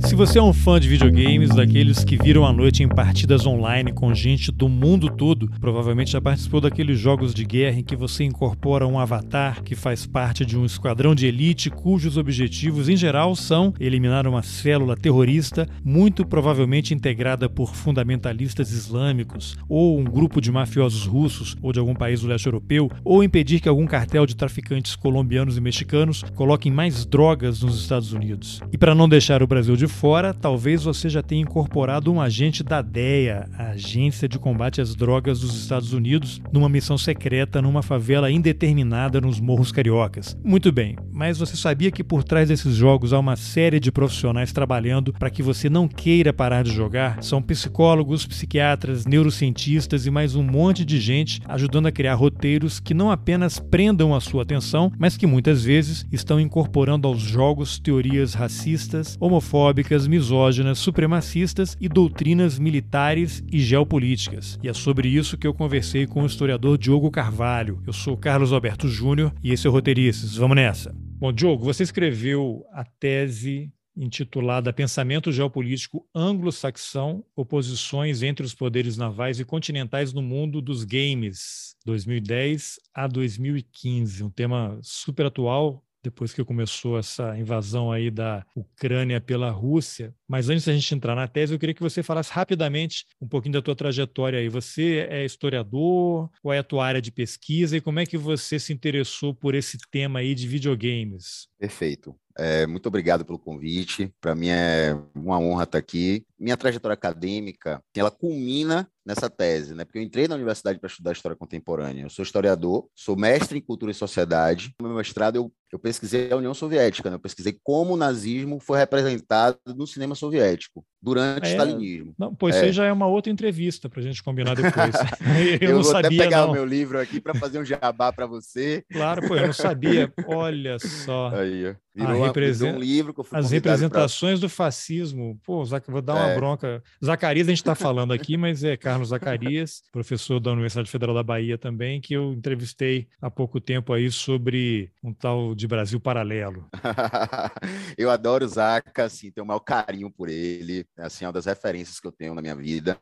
Se você é um fã de videogames, daqueles que viram a noite em partidas online com gente do mundo todo, provavelmente já participou daqueles jogos de guerra em que você incorpora um avatar que faz parte de um esquadrão de elite cujos objetivos, em geral, são eliminar uma célula terrorista, muito provavelmente integrada por fundamentalistas islâmicos, ou um grupo de mafiosos russos ou de algum país do leste europeu, ou impedir que algum cartel de traficantes colombianos e mexicanos coloquem mais drogas nos Estados Unidos. E para não deixar o Brasil de fora, talvez você já tenha incorporado um agente da DEA, a Agência de Combate às Drogas dos Estados Unidos, numa missão secreta numa favela indeterminada nos Morros Cariocas. Muito bem, mas você sabia que por trás desses jogos há uma série de profissionais trabalhando para que você não queira parar de jogar? São psicólogos, psiquiatras, neurocientistas e mais um monte de gente ajudando a criar roteiros que não apenas prendam a sua atenção, mas que muitas vezes estão incorporando aos jogos teorias racistas, homofóbicas, misóginas, supremacistas e doutrinas militares e geopolíticas. E é sobre isso que eu conversei com o historiador Diogo Carvalho. Eu sou Carlos Alberto Júnior e esse é o Roteirices. Vamos nessa. Bom, Diogo, você escreveu a tese intitulada Pensamento Geopolítico Anglo-Saxão: Oposições entre os poderes navais e continentais no mundo dos games, 2010 a 2015. Um tema super atual, depois que começou essa invasão aí da Ucrânia pela Rússia. Mas antes da gente entrar na tese, eu queria que você falasse rapidamente um pouquinho da tua trajetória aí. Você é historiador, qual é a tua área de pesquisa e como é que você se interessou por esse tema aí de videogames? Perfeito. É, muito obrigado pelo convite. Para mim é uma honra estar aqui. Minha trajetória acadêmica, ela culmina nessa tese, né? Porque eu entrei na universidade para estudar história contemporânea. Eu sou historiador, sou mestre em cultura e sociedade. No meu mestrado eu, eu pesquisei a União Soviética, né? Eu pesquisei como o nazismo foi representado no cinema soviético durante é, o stalinismo. Não, pois é. já é uma outra entrevista para a gente combinar depois. eu, eu não vou sabia, até pegar não. o meu livro aqui para fazer um jabá para você. Claro, pô, eu não sabia. Olha só. Aí, virou, represent... um livro que eu fui As representações pra... do fascismo. Pô, vou dar uma é. bronca. Zacarias a gente está falando aqui, mas é Carlos Zacarias, professor da Universidade Federal da Bahia também, que eu entrevistei há pouco tempo aí sobre um tal de Brasil paralelo. eu adoro o Zaca, assim, tenho o maior carinho por ele assim, é uma das referências que eu tenho na minha vida.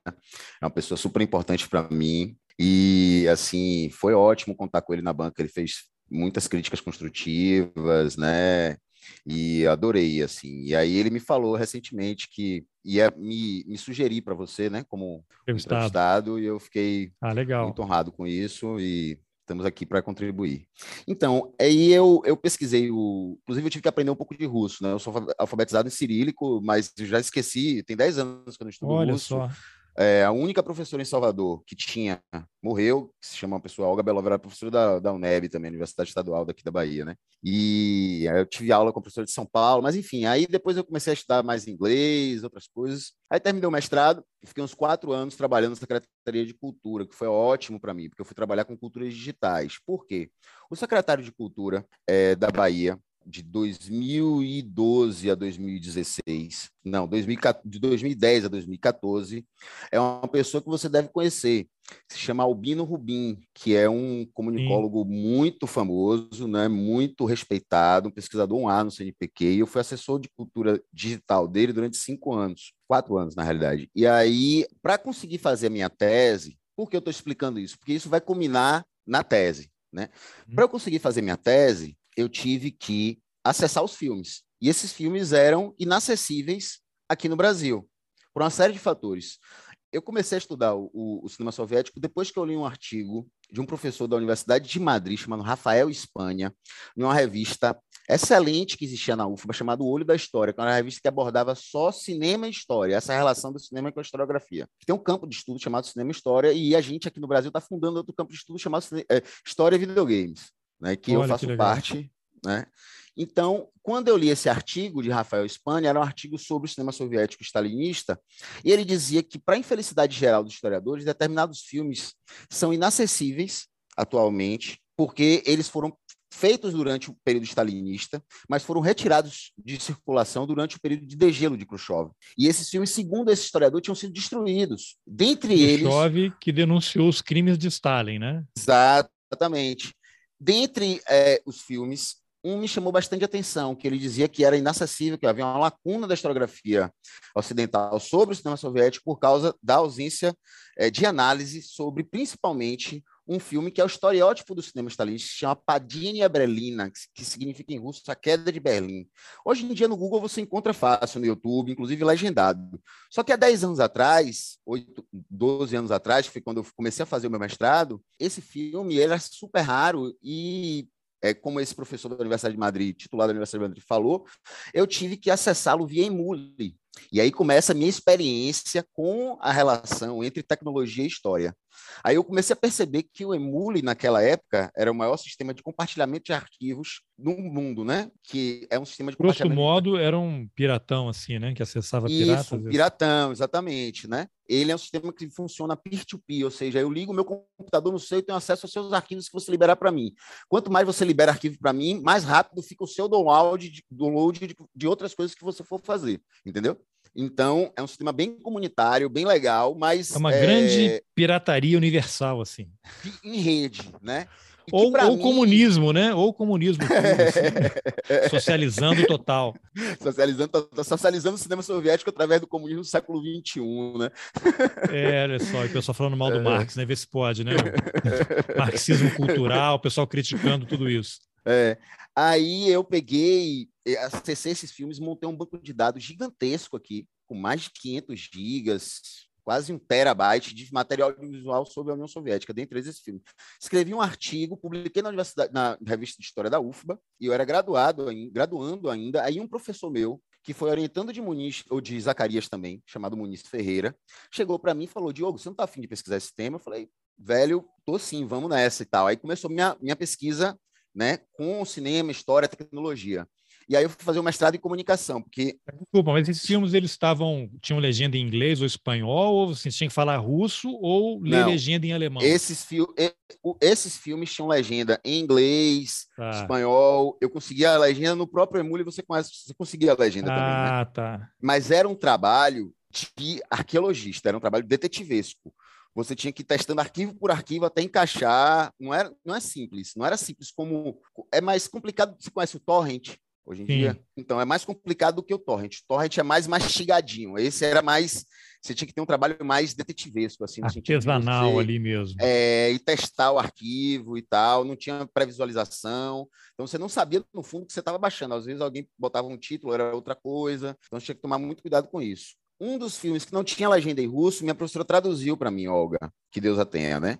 É uma pessoa super importante para mim. E, assim, foi ótimo contar com ele na banca. Ele fez muitas críticas construtivas, né? E adorei, assim. E aí ele me falou recentemente que ia me, me sugerir para você, né, como entrevistado. entrevistado, e eu fiquei ah, muito honrado com isso e estamos aqui para contribuir. Então, aí eu, eu pesquisei o. Inclusive, eu tive que aprender um pouco de russo, né? Eu sou alfabetizado em cirílico, mas já esqueci, tem 10 anos que eu não estudo Olha russo. Só. É, a única professora em Salvador que tinha, morreu, que se chama uma pessoa Olga Belova, era professora da, da UNEB também, Universidade Estadual daqui da Bahia, né? E eu tive aula com a professora de São Paulo, mas enfim, aí depois eu comecei a estudar mais inglês, outras coisas. Aí terminei o mestrado e fiquei uns quatro anos trabalhando na Secretaria de Cultura, que foi ótimo para mim, porque eu fui trabalhar com culturas digitais. Por quê? O secretário de Cultura é, da Bahia, de 2012 a 2016, não, de 2010 a 2014, é uma pessoa que você deve conhecer, se chama Albino Rubim, que é um comunicólogo Sim. muito famoso, né, muito respeitado, um pesquisador um A no CNPq, e eu fui assessor de cultura digital dele durante cinco anos, quatro anos na realidade. E aí, para conseguir fazer a minha tese, por que eu estou explicando isso? Porque isso vai culminar na tese. Né? Hum. Para eu conseguir fazer minha tese, eu tive que acessar os filmes. E esses filmes eram inacessíveis aqui no Brasil, por uma série de fatores. Eu comecei a estudar o, o, cinema soviético depois que eu li um artigo de um professor da Universidade de Madrid, chamado Rafael Espanha, em uma revista excelente que existia na UFBA, chamada O Olho da História, que era uma revista que abordava só cinema e história, essa relação do cinema com a historiografia. Tem um campo de estudo chamado Cinema e História, e a gente aqui no Brasil está fundando outro campo de estudo chamado é, História e Videogames, né, que Olha, eu faço que parte né? Então, quando eu li esse artigo de Rafael Spani, era um artigo sobre o cinema soviético stalinista, e ele dizia que, para a infelicidade geral dos historiadores, determinados filmes são inacessíveis atualmente, porque eles foram feitos durante o período stalinista, mas foram retirados de circulação durante o período de degelo de Khrushchev. E esses filmes, segundo esse historiador, tinham sido destruídos. Dentre Khrushchev, eles. Khrushchev, que denunciou os crimes de Stalin, né? Exatamente. Dentre é, os filmes, um me chamou bastante atenção, que ele dizia que era inacessível, que havia uma lacuna da historiografia ocidental sobre o cinema soviético por causa da ausência é, de análise sobre, principalmente, um filme que é o estereótipo do cinema stalinista, se chama Padinha Brelina, que significa em russo a queda de Berlim. Hoje em dia no Google você encontra fácil no YouTube, inclusive legendado. Só que há 10 anos atrás, 8, 12 anos atrás, foi quando eu comecei a fazer o meu mestrado, esse filme era super raro e é, como esse professor da Universidade de Madrid, titular da Universidade de Madrid, falou, eu tive que acessá-lo via Emule. E aí começa a minha experiência com a relação entre tecnologia e história. Aí eu comecei a perceber que o Emule, naquela época, era o maior sistema de compartilhamento de arquivos no mundo, né? Que é um sistema de Grosso modo, era um piratão, assim, né? Que acessava Isso, piratas. Um piratão, exatamente, né? Ele é um sistema que funciona peer-to-peer, -peer, ou seja, eu ligo meu computador no seu e tenho acesso aos seus arquivos que você liberar para mim. Quanto mais você libera arquivo para mim, mais rápido fica o seu download, de, download de, de outras coisas que você for fazer, entendeu? Então, é um sistema bem comunitário, bem legal, mas. É uma é... grande pirataria universal, assim. Em rede, né? ou, ou mim... comunismo, né? Ou comunismo, tudo, assim. socializando total. Socializando, socializando o cinema soviético através do comunismo do século XXI, né? É, olha só, o pessoal falando mal do é. Marx, né? Vê se pode, né? Marxismo cultural, o pessoal criticando tudo isso. É. Aí eu peguei, acessei esses filmes, montei um banco de dados gigantesco aqui, com mais de 500 gigas, quase um terabyte de material audiovisual sobre a União Soviética, dentre esses filmes. Escrevi um artigo, publiquei na universidade, na revista de História da UFBA, e eu era graduado, graduando ainda. Aí um professor meu, que foi orientando de Muniz, ou de Zacarias também, chamado Muniz Ferreira, chegou para mim e falou: Diogo, você não está afim de pesquisar esse tema? Eu falei, velho, tô sim, vamos nessa e tal. Aí começou minha, minha pesquisa né, com cinema, história, tecnologia. E aí eu fui fazer o mestrado em comunicação, porque... Desculpa, mas esses filmes, eles estavam... Tinham legenda em inglês ou espanhol, ou você tinha que falar russo, ou ler Não, legenda em alemão? Esses, esses filmes tinham legenda em inglês, tá. espanhol. Eu conseguia a legenda no próprio Emule, você, conhece, você conseguia a legenda ah, também, né? Ah, tá. Mas era um trabalho de arqueologista, era um trabalho detetivesco você tinha que ir testando arquivo por arquivo até encaixar. Não, era, não é simples, não era simples como. É mais complicado. Você conhece o torrent hoje em Sim. dia? Então, é mais complicado do que o torrent. O torrent é mais mastigadinho. Esse era mais. Você tinha que ter um trabalho mais detetivesco, assim. Artesanal você, ali mesmo. É, e testar o arquivo e tal. Não tinha pré-visualização. Então, você não sabia, no fundo, que você estava baixando. Às vezes, alguém botava um título, era outra coisa. Então, você tinha que tomar muito cuidado com isso um dos filmes que não tinha legenda em russo, minha professora traduziu para mim, Olga, que Deus a tenha, né?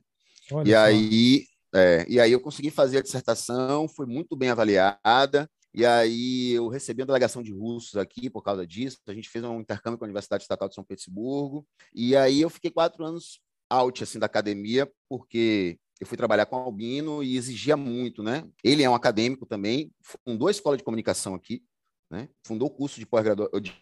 Olha e só. aí, é, e aí eu consegui fazer a dissertação, foi muito bem avaliada. E aí eu recebi uma delegação de russos aqui por causa disso. A gente fez um intercâmbio com a Universidade Estatal de São Petersburgo. E aí eu fiquei quatro anos out assim da academia, porque eu fui trabalhar com Albino e exigia muito, né? Ele é um acadêmico também, fundou a escola de comunicação aqui, né? Fundou o curso de,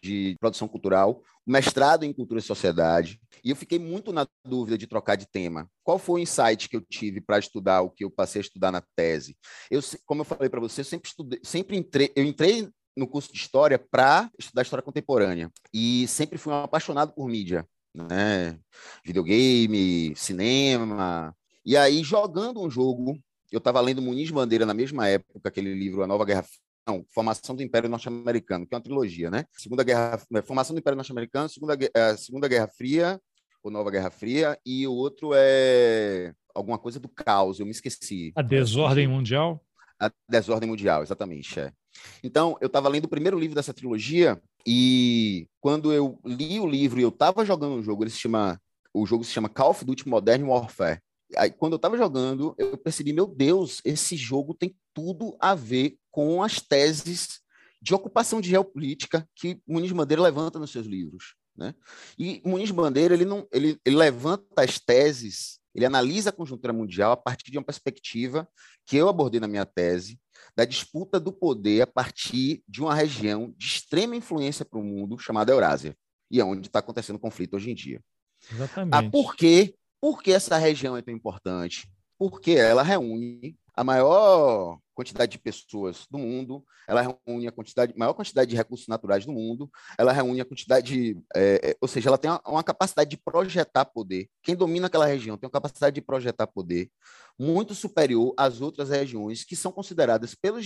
de produção cultural, mestrado em cultura e sociedade, e eu fiquei muito na dúvida de trocar de tema. Qual foi o insight que eu tive para estudar o que eu passei a estudar na tese? Eu, como eu falei para você, eu sempre estudei, sempre entrei, eu entrei no curso de história para estudar história contemporânea e sempre fui um apaixonado por mídia, né? Videogame, cinema. E aí jogando um jogo eu estava lendo Muniz Bandeira na mesma época, aquele livro A Nova Guerra não, Formação do Império Norte-Americano, que é uma trilogia, né? Segunda Guerra, é, Formação do Império Norte-Americano, Segunda, é, Segunda Guerra Fria, ou Nova Guerra Fria, e o outro é alguma coisa do caos, eu me esqueci. A Desordem Mundial? A Desordem Mundial, exatamente, é. Então, eu estava lendo o primeiro livro dessa trilogia, e quando eu li o livro e eu estava jogando o jogo, ele se chama, o jogo se chama Call of Duty Modern Warfare, Aí, quando eu estava jogando, eu percebi, meu Deus, esse jogo tem tudo a ver com as teses de ocupação de geopolítica que Muniz Bandeira levanta nos seus livros. Né? E Muniz Bandeira ele não, ele, ele levanta as teses, ele analisa a conjuntura mundial a partir de uma perspectiva que eu abordei na minha tese, da disputa do poder a partir de uma região de extrema influência para o mundo chamada Eurásia, e é onde está acontecendo o conflito hoje em dia. Exatamente. Ah, por quê? Por que essa região é tão importante? Porque ela reúne a maior quantidade de pessoas do mundo, ela reúne a quantidade, maior quantidade de recursos naturais do mundo, ela reúne a quantidade, é, é, ou seja, ela tem uma, uma, capacidade de projetar poder. Quem domina aquela região tem uma capacidade de projetar poder muito superior às outras regiões que são consideradas pelos,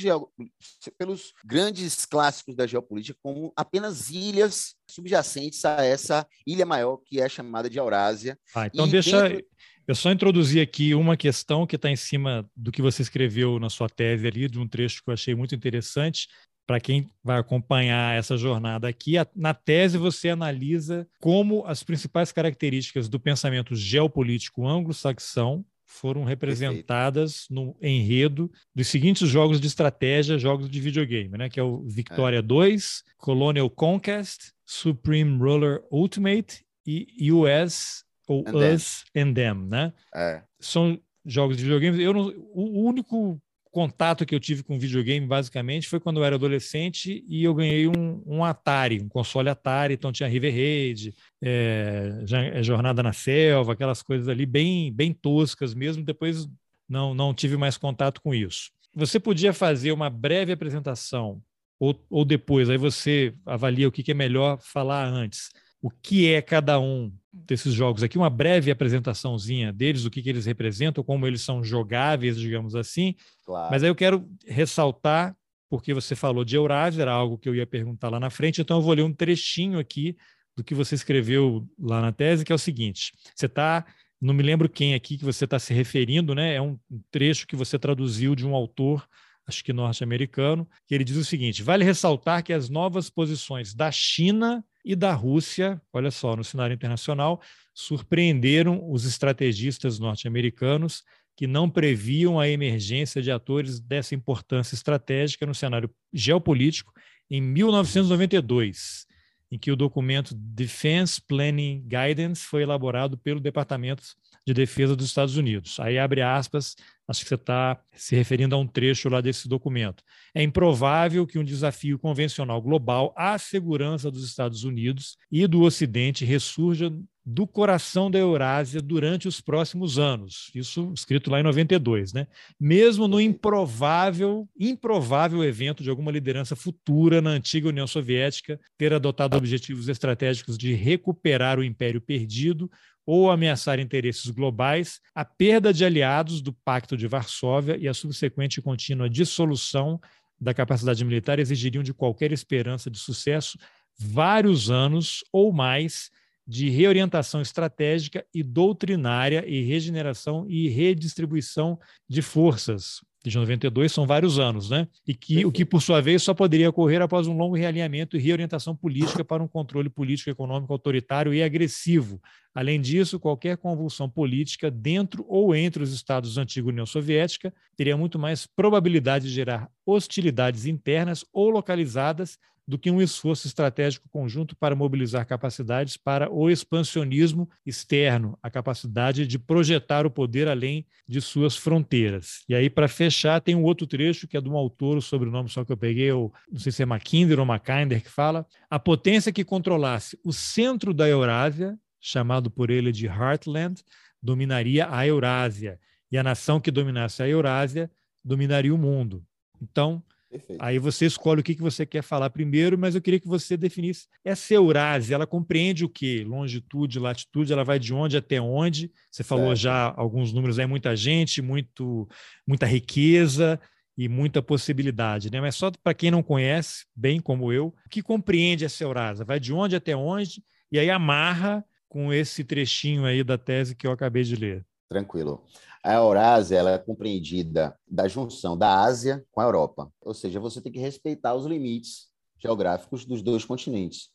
pelos grandes clássicos da geopolítica como apenas ilhas subjacentes a essa ilha maior que é chamada de Eurásia. Ah, então e deixa dentro... Eu só introduzi aqui uma questão que está em cima do que você escreveu na sua tese ali, de um trecho que eu achei muito interessante. Para quem vai acompanhar essa jornada aqui, na tese você analisa como as principais características do pensamento geopolítico anglo-saxão foram representadas Perfeito. no enredo dos seguintes jogos de estratégia, jogos de videogame, né? Que é o Victoria é. 2, Colonial Conquest, Supreme Ruler Ultimate e US ou and Us them. and Them, né? É. São jogos de videogame. Eu não, o único contato que eu tive com videogame, basicamente, foi quando eu era adolescente e eu ganhei um, um Atari, um console Atari, então tinha River Raid, é, é, Jornada na Selva, aquelas coisas ali bem, bem toscas mesmo. Depois não, não tive mais contato com isso. Você podia fazer uma breve apresentação, ou, ou depois, aí você avalia o que, que é melhor falar antes o que é cada um desses jogos aqui, uma breve apresentaçãozinha deles, o que, que eles representam, como eles são jogáveis, digamos assim. Claro. Mas aí eu quero ressaltar, porque você falou de Eurásia, era algo que eu ia perguntar lá na frente, então eu vou ler um trechinho aqui do que você escreveu lá na tese, que é o seguinte: você está não me lembro quem aqui que você está se referindo, né? É um trecho que você traduziu de um autor, acho que norte-americano, que ele diz o seguinte: vale ressaltar que as novas posições da China e da Rússia, olha só, no cenário internacional, surpreenderam os estrategistas norte-americanos que não previam a emergência de atores dessa importância estratégica no cenário geopolítico em 1992, em que o documento Defense Planning Guidance foi elaborado pelo Departamento de Defesa dos Estados Unidos. Aí abre aspas, acho que você está se referindo a um trecho lá desse documento. É improvável que um desafio convencional global à segurança dos Estados Unidos e do Ocidente ressurja do coração da Eurásia durante os próximos anos. Isso escrito lá em 92, né? Mesmo no improvável, improvável evento de alguma liderança futura na antiga União Soviética ter adotado objetivos estratégicos de recuperar o império perdido ou ameaçar interesses globais, a perda de aliados do Pacto de Varsóvia e a subsequente e contínua dissolução da capacidade militar exigiriam de qualquer esperança de sucesso vários anos ou mais de reorientação estratégica e doutrinária e regeneração e redistribuição de forças, de 92 são vários anos, né? E que o que por sua vez só poderia ocorrer após um longo realinhamento e reorientação política para um controle político econômico autoritário e agressivo. Além disso, qualquer convulsão política dentro ou entre os estados da antiga União Soviética teria muito mais probabilidade de gerar hostilidades internas ou localizadas do que um esforço estratégico conjunto para mobilizar capacidades para o expansionismo externo, a capacidade de projetar o poder além de suas fronteiras. E aí, para fechar, tem um outro trecho que é de um autor, o sobrenome só que eu peguei, ou não sei se é Mackinder ou Mackinder, que fala: a potência que controlasse o centro da Eurásia, chamado por ele de Heartland, dominaria a Eurásia, e a nação que dominasse a Eurásia dominaria o mundo. Então, Perfeito. Aí você escolhe o que, que você quer falar primeiro, mas eu queria que você definisse. Essa Eurásia, ela compreende o quê? Longitude, latitude, ela vai de onde até onde? Você falou certo. já alguns números aí, muita gente, muito, muita riqueza e muita possibilidade, né? Mas só para quem não conhece, bem como eu, o que compreende essa Eurásia? Vai de onde até onde? E aí amarra com esse trechinho aí da tese que eu acabei de ler. Tranquilo. A Eurásia ela é compreendida da junção da Ásia com a Europa, ou seja, você tem que respeitar os limites geográficos dos dois continentes.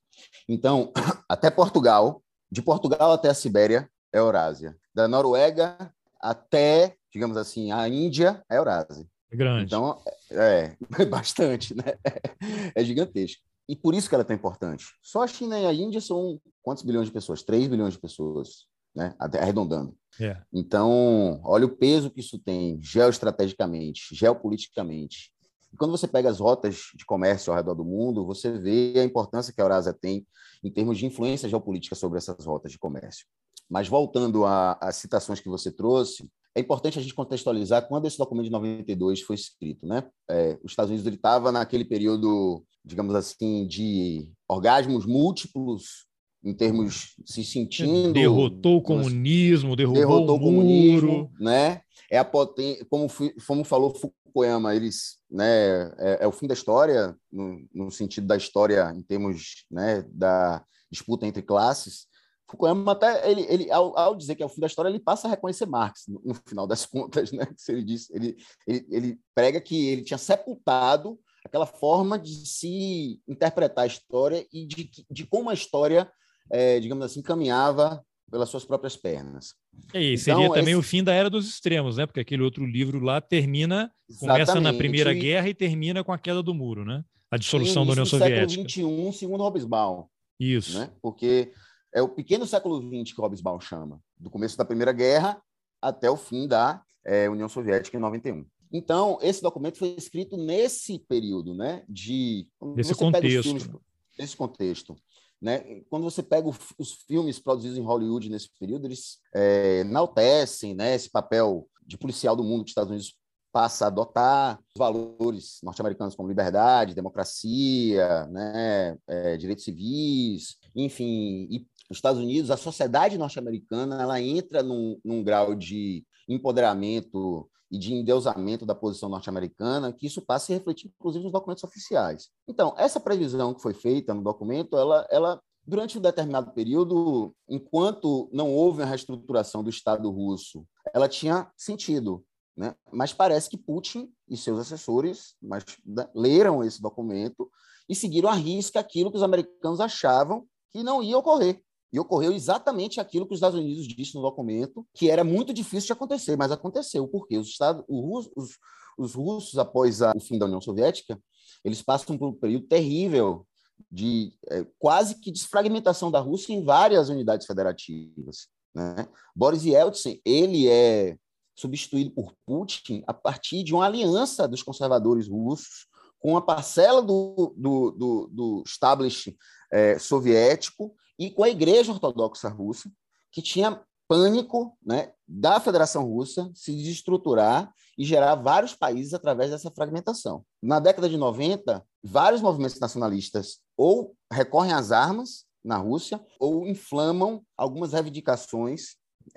Então, até Portugal, de Portugal até a Sibéria é Eurásia, da Noruega até, digamos assim, a Índia é Eurásia. É grande. Então, é, é bastante, né? É gigantesco. E por isso que ela é tão importante. Só a China e a Índia são quantos bilhões de pessoas? 3 bilhões de pessoas, né? Arredondando. É. Então, olha o peso que isso tem geoestrategicamente, geopoliticamente. quando você pega as rotas de comércio ao redor do mundo, você vê a importância que a Eurásia tem em termos de influência geopolítica sobre essas rotas de comércio. Mas voltando às citações que você trouxe, é importante a gente contextualizar quando esse documento de 92 foi escrito, né? É, os Estados Unidos estava naquele período, digamos assim, de orgasmos múltiplos em termos se sentindo derrotou o comunismo, derrubou derrotou o, o comunismo, né? É a potência, como, como falou Fukuyama, eles, né, é, é, o fim da história no, no sentido da história em termos, né, da disputa entre classes. Fukuyama até ele, ele ao, ao, dizer que é o fim da história, ele passa a reconhecer Marx no, no final das contas, né? Ele diz, ele, ele, ele prega que ele tinha sepultado aquela forma de se interpretar a história e de, de como a história, é, digamos assim, caminhava pelas suas próprias pernas. E seria então, também esse... o fim da era dos extremos, né? Porque aquele outro livro lá termina, Exatamente. começa na Primeira Guerra e termina com a queda do muro, né? A dissolução da União Soviética. século XXI, segundo Hobsbawm. Isso. Né? Porque é o pequeno século XX que Hobsbawm chama, do começo da Primeira Guerra até o fim da é, União Soviética em 91. Então, esse documento foi escrito nesse período, né? De nesse contexto. Filmes, nesse contexto. Né? Quando você pega os filmes produzidos em Hollywood nesse período, eles é, enaltecem né, esse papel de policial do mundo que os Estados Unidos passa a adotar valores norte-americanos como liberdade, democracia, né, é, direitos civis, enfim, e os Estados Unidos, a sociedade norte-americana, ela entra num, num grau de empoderamento e de endeusamento da posição norte-americana, que isso passa a refletir, inclusive, nos documentos oficiais. Então, essa previsão que foi feita no documento, ela, ela durante um determinado período, enquanto não houve uma reestruturação do Estado russo, ela tinha sentido. Né? Mas parece que Putin e seus assessores mas, né, leram esse documento e seguiram à risca aquilo que os americanos achavam que não ia ocorrer. E ocorreu exatamente aquilo que os Estados Unidos disse no documento, que era muito difícil de acontecer, mas aconteceu. porque Os, Estados, os, os, os russos, após a, o fim da União Soviética, eles passam por um período terrível de é, quase que desfragmentação da Rússia em várias unidades federativas. Né? Boris Yeltsin, ele é substituído por Putin a partir de uma aliança dos conservadores russos com uma parcela do, do, do, do establishment é, soviético e com a Igreja Ortodoxa Russa, que tinha pânico né, da Federação Russa se desestruturar e gerar vários países através dessa fragmentação. Na década de 90, vários movimentos nacionalistas ou recorrem às armas na Rússia ou inflamam algumas reivindicações,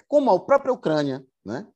como a própria Ucrânia. Né?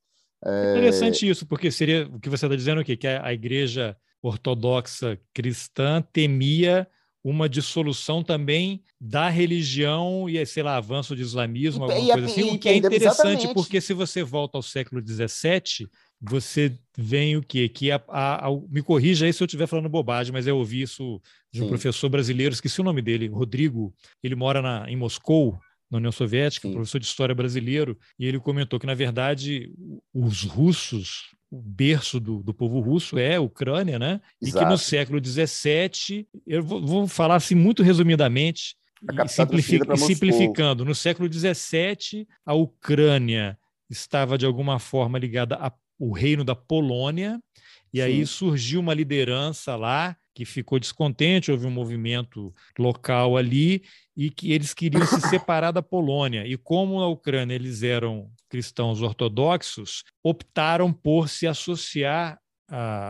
É... Interessante isso, porque seria o que você está dizendo aqui, que a igreja ortodoxa cristã temia uma dissolução também da religião e, sei lá, avanço do islamismo, alguma e, coisa assim, e, o que é interessante, exatamente. porque se você volta ao século XVII, você vem o quê? Que a, a, a, me corrija aí se eu estiver falando bobagem, mas eu ouvi isso de um Sim. professor brasileiro, esqueci o nome dele, Rodrigo, ele mora na, em Moscou, na União Soviética, um professor de história brasileiro, e ele comentou que, na verdade, os russos o berço do, do povo russo é a Ucrânia, né? Exato. E que no século XVII, eu vou, vou falar assim muito resumidamente, e simplific, simplificando, no século XVII, a Ucrânia estava de alguma forma ligada ao reino da Polônia, e Sim. aí surgiu uma liderança lá que ficou descontente, houve um movimento local ali e que eles queriam se separar da Polônia. E como na Ucrânia eles eram cristãos ortodoxos, optaram por se associar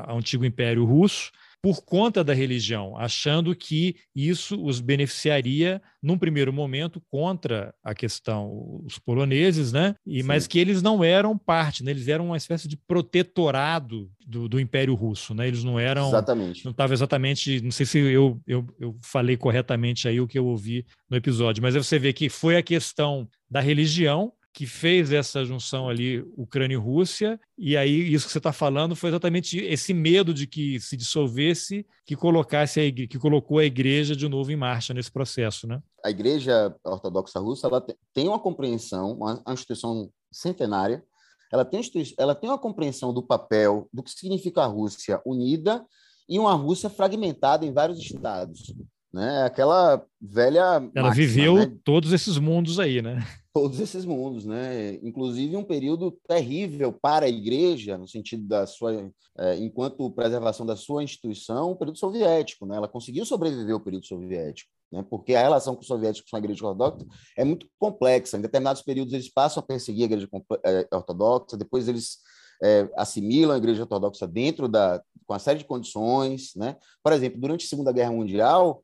ao antigo Império Russo por conta da religião, achando que isso os beneficiaria num primeiro momento contra a questão os poloneses, né? E mas que eles não eram parte, né? Eles eram uma espécie de protetorado do, do Império Russo, né? Eles não eram exatamente, não estava exatamente, não sei se eu, eu, eu falei corretamente aí o que eu ouvi no episódio, mas você vê que foi a questão da religião que fez essa junção ali Ucrânia e Rússia, e aí isso que você está falando foi exatamente esse medo de que se dissolvesse que colocasse a que colocou a igreja de novo em marcha nesse processo, né? A igreja ortodoxa russa ela tem uma compreensão, uma instituição centenária, ela tem, ela tem uma compreensão do papel, do que significa a Rússia unida e uma Rússia fragmentada em vários estados. Né? Aquela velha. Ela máxima, viveu né? todos esses mundos aí, né? Todos esses mundos, né? Inclusive um período terrível para a igreja, no sentido da sua. É, enquanto preservação da sua instituição, o período soviético, né? Ela conseguiu sobreviver ao período soviético. Né? Porque a relação com os soviéticos com a igreja ortodoxa é muito complexa. Em determinados períodos, eles passam a perseguir a igreja é, ortodoxa, depois eles é, assimilam a igreja ortodoxa dentro da com uma série de condições, né? Por exemplo, durante a Segunda Guerra Mundial,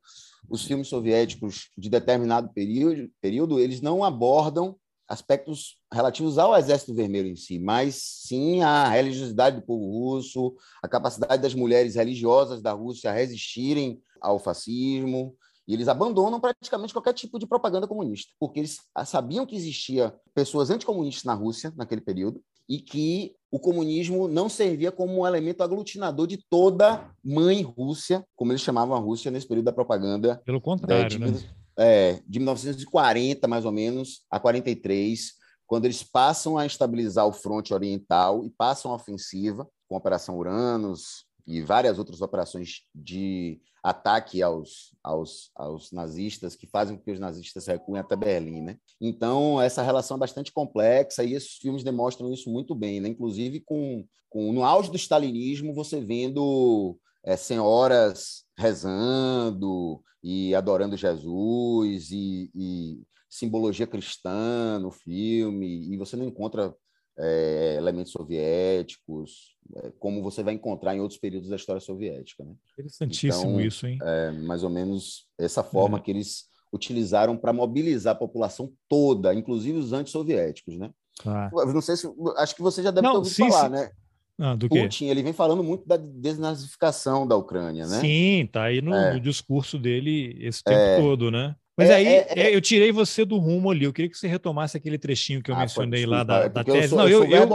os filmes soviéticos de determinado período, período eles não abordam aspectos relativos ao Exército Vermelho em si, mas sim à religiosidade do povo russo, a capacidade das mulheres religiosas da Rússia resistirem ao fascismo, e eles abandonam praticamente qualquer tipo de propaganda comunista, porque eles sabiam que existia pessoas anticomunistas na Rússia naquele período e que o comunismo não servia como um elemento aglutinador de toda mãe Rússia, como eles chamavam a Rússia nesse período da propaganda. Pelo contrário, é, de, né? É, de 1940, mais ou menos, a 43, quando eles passam a estabilizar o fronte oriental e passam a ofensiva com a Operação Uranus e várias outras operações de ataque aos, aos, aos nazistas, que fazem com que os nazistas recuem até Berlim. Né? Então, essa relação é bastante complexa e esses filmes demonstram isso muito bem. Né? Inclusive, com, com no auge do stalinismo, você vendo é, senhoras rezando e adorando Jesus e, e simbologia cristã no filme, e você não encontra é, elementos soviéticos, é, como você vai encontrar em outros períodos da história soviética. Né? Interessantíssimo então, isso, hein? É mais ou menos essa forma é. que eles utilizaram para mobilizar a população toda, inclusive os antissoviéticos, né? Ah. Não sei se acho que você já deve Não, ter ouvido sim, falar, sim. né? Ah, Putin, ele vem falando muito da desnazificação da Ucrânia, né? Sim, tá aí no, é. no discurso dele esse tempo é. todo, né? Mas é, aí é, é, eu tirei você do rumo ali. Eu queria que você retomasse aquele trechinho que eu ah, mencionei lá da, da tese. Eu sou, não, eu, eu, eu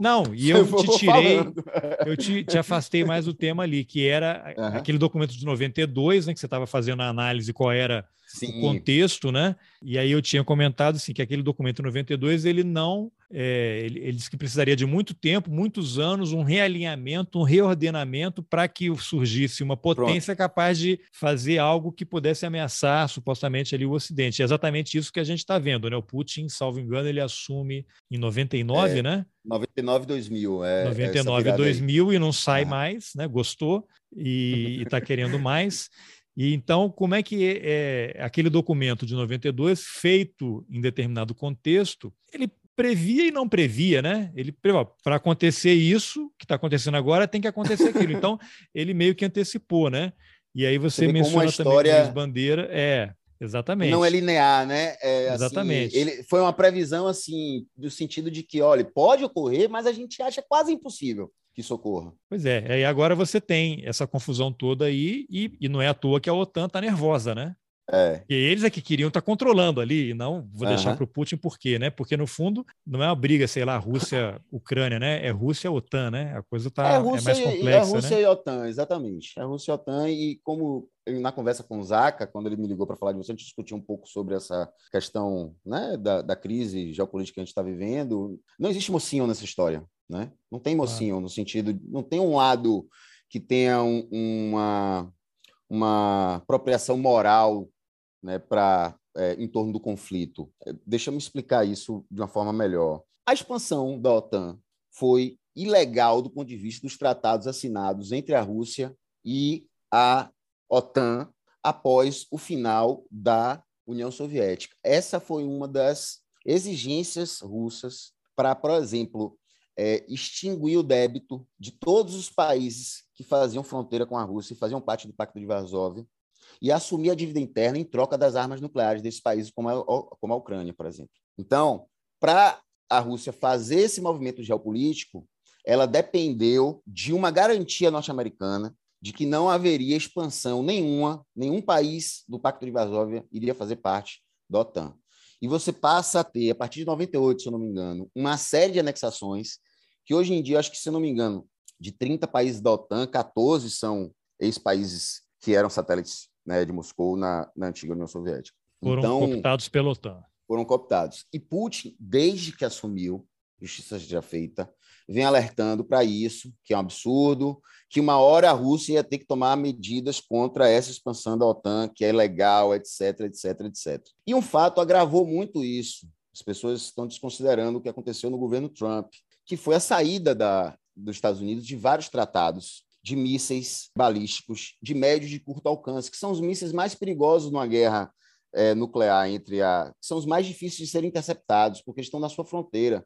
Não, e eu, te tirei, eu te, te, afastei mais do tema ali, que era uhum. aquele documento de 92, né, que você estava fazendo a análise qual era Sim. o contexto, né? E aí eu tinha comentado assim, que aquele documento 92 ele não é, ele, ele, disse que precisaria de muito tempo, muitos anos, um realinhamento, um reordenamento para que surgisse uma potência Pronto. capaz de fazer algo que pudesse ameaçar supostamente ali o Ocidente. É exatamente isso que a gente está vendo, né? O Putin, salvo engano, ele assume em 99, é, né? 99 2000, é. 99 2000 e não sai ah. mais, né? Gostou e está querendo mais. E então, como é que é, aquele documento de 92, feito em determinado contexto, ele previa e não previa, né? Ele para acontecer isso que está acontecendo agora, tem que acontecer aquilo. Então, ele meio que antecipou, né? E aí você, você menciona história... também Luiz Bandeira, é, exatamente. Não é linear, né? É, assim, exatamente. ele foi uma previsão assim, do sentido de que, olha, pode ocorrer, mas a gente acha quase impossível que socorra. Pois é, e agora você tem essa confusão toda aí, e, e não é à toa que a OTAN está nervosa, né? É. E eles é que queriam estar tá controlando ali, e não vou deixar uhum. para o Putin por quê, né? Porque no fundo não é uma briga, sei lá, Rússia-Ucrânia, né? É Rússia-OTAN, né? A coisa tá, é, é mais complexa. É Rússia né? e OTAN, exatamente. É Rússia e OTAN, e como na conversa com o Zaca, quando ele me ligou para falar de você, a gente discutiu um pouco sobre essa questão né, da, da crise geopolítica que a gente está vivendo. Não existe mocinho nessa história, né? Não tem mocinho ah. no sentido, não tem um lado que tenha um, uma uma apropriação moral né, para é, em torno do conflito. É, deixa eu me explicar isso de uma forma melhor. A expansão da OTAN foi ilegal do ponto de vista dos tratados assinados entre a Rússia e a OTAN após o final da União Soviética. Essa foi uma das exigências russas para, por exemplo, é, extinguir o débito de todos os países que faziam fronteira com a Rússia e faziam parte do Pacto de Varsóvia e assumir a dívida interna em troca das armas nucleares desses países, como a, como a Ucrânia, por exemplo. Então, para a Rússia fazer esse movimento geopolítico, ela dependeu de uma garantia norte-americana de que não haveria expansão nenhuma, nenhum país do Pacto de Varsóvia iria fazer parte da OTAN. E você passa a ter, a partir de 98, se eu não me engano, uma série de anexações, que hoje em dia, acho que, se eu não me engano, de 30 países da OTAN, 14 são ex-países que eram satélites né, de Moscou na, na antiga União Soviética. Foram então, cooptados pela OTAN. Foram cooptados. E Putin, desde que assumiu, justiça seja feita, vem alertando para isso, que é um absurdo, que uma hora a Rússia ia ter que tomar medidas contra essa expansão da OTAN, que é ilegal, etc, etc, etc. E um fato agravou muito isso. As pessoas estão desconsiderando o que aconteceu no governo Trump, que foi a saída da, dos Estados Unidos de vários tratados de mísseis balísticos de médio e de curto alcance, que são os mísseis mais perigosos numa guerra é, nuclear entre a. são os mais difíceis de serem interceptados, porque estão na sua fronteira.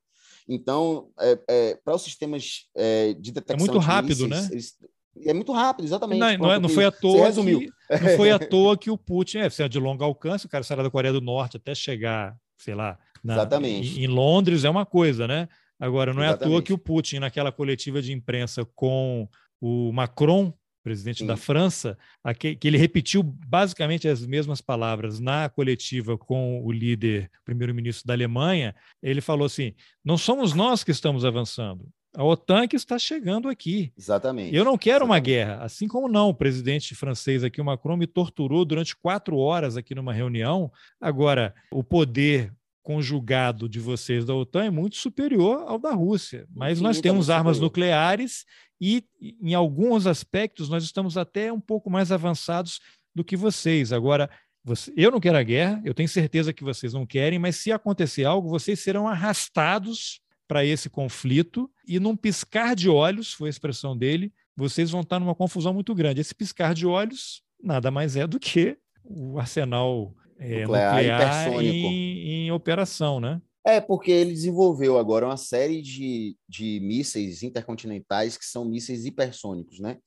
Então, é, é, para os sistemas é, de detecção. É muito rápido, mísseis, né? Eles, é muito rápido, exatamente. Não, não, é, não foi à toa que, não foi à toa que o Putin é, é de longo alcance, o cara saiu da Coreia do Norte até chegar, sei lá, na, exatamente. Em, em, Londres é uma coisa, né? Agora, não exatamente. é à toa que o Putin, naquela coletiva de imprensa com o Macron, presidente Sim. da França, que ele repetiu basicamente as mesmas palavras na coletiva com o líder, primeiro-ministro da Alemanha. Ele falou assim: não somos nós que estamos avançando. A OTAN que está chegando aqui. Exatamente. Eu não quero Exatamente. uma guerra. Assim como não, o presidente francês aqui, o Macron, me torturou durante quatro horas aqui numa reunião. Agora, o poder conjugado de vocês da OTAN é muito superior ao da Rússia. Mas nós temos armas superior. nucleares e, em alguns aspectos, nós estamos até um pouco mais avançados do que vocês. Agora, você, eu não quero a guerra, eu tenho certeza que vocês não querem, mas se acontecer algo, vocês serão arrastados para esse conflito e, num piscar de olhos, foi a expressão dele, vocês vão estar numa confusão muito grande. Esse piscar de olhos nada mais é do que o arsenal é, nuclear, nuclear em, em, operação, né? É, porque ele desenvolveu agora uma série de, de mísseis intercontinentais que são mísseis hipersônicos, né?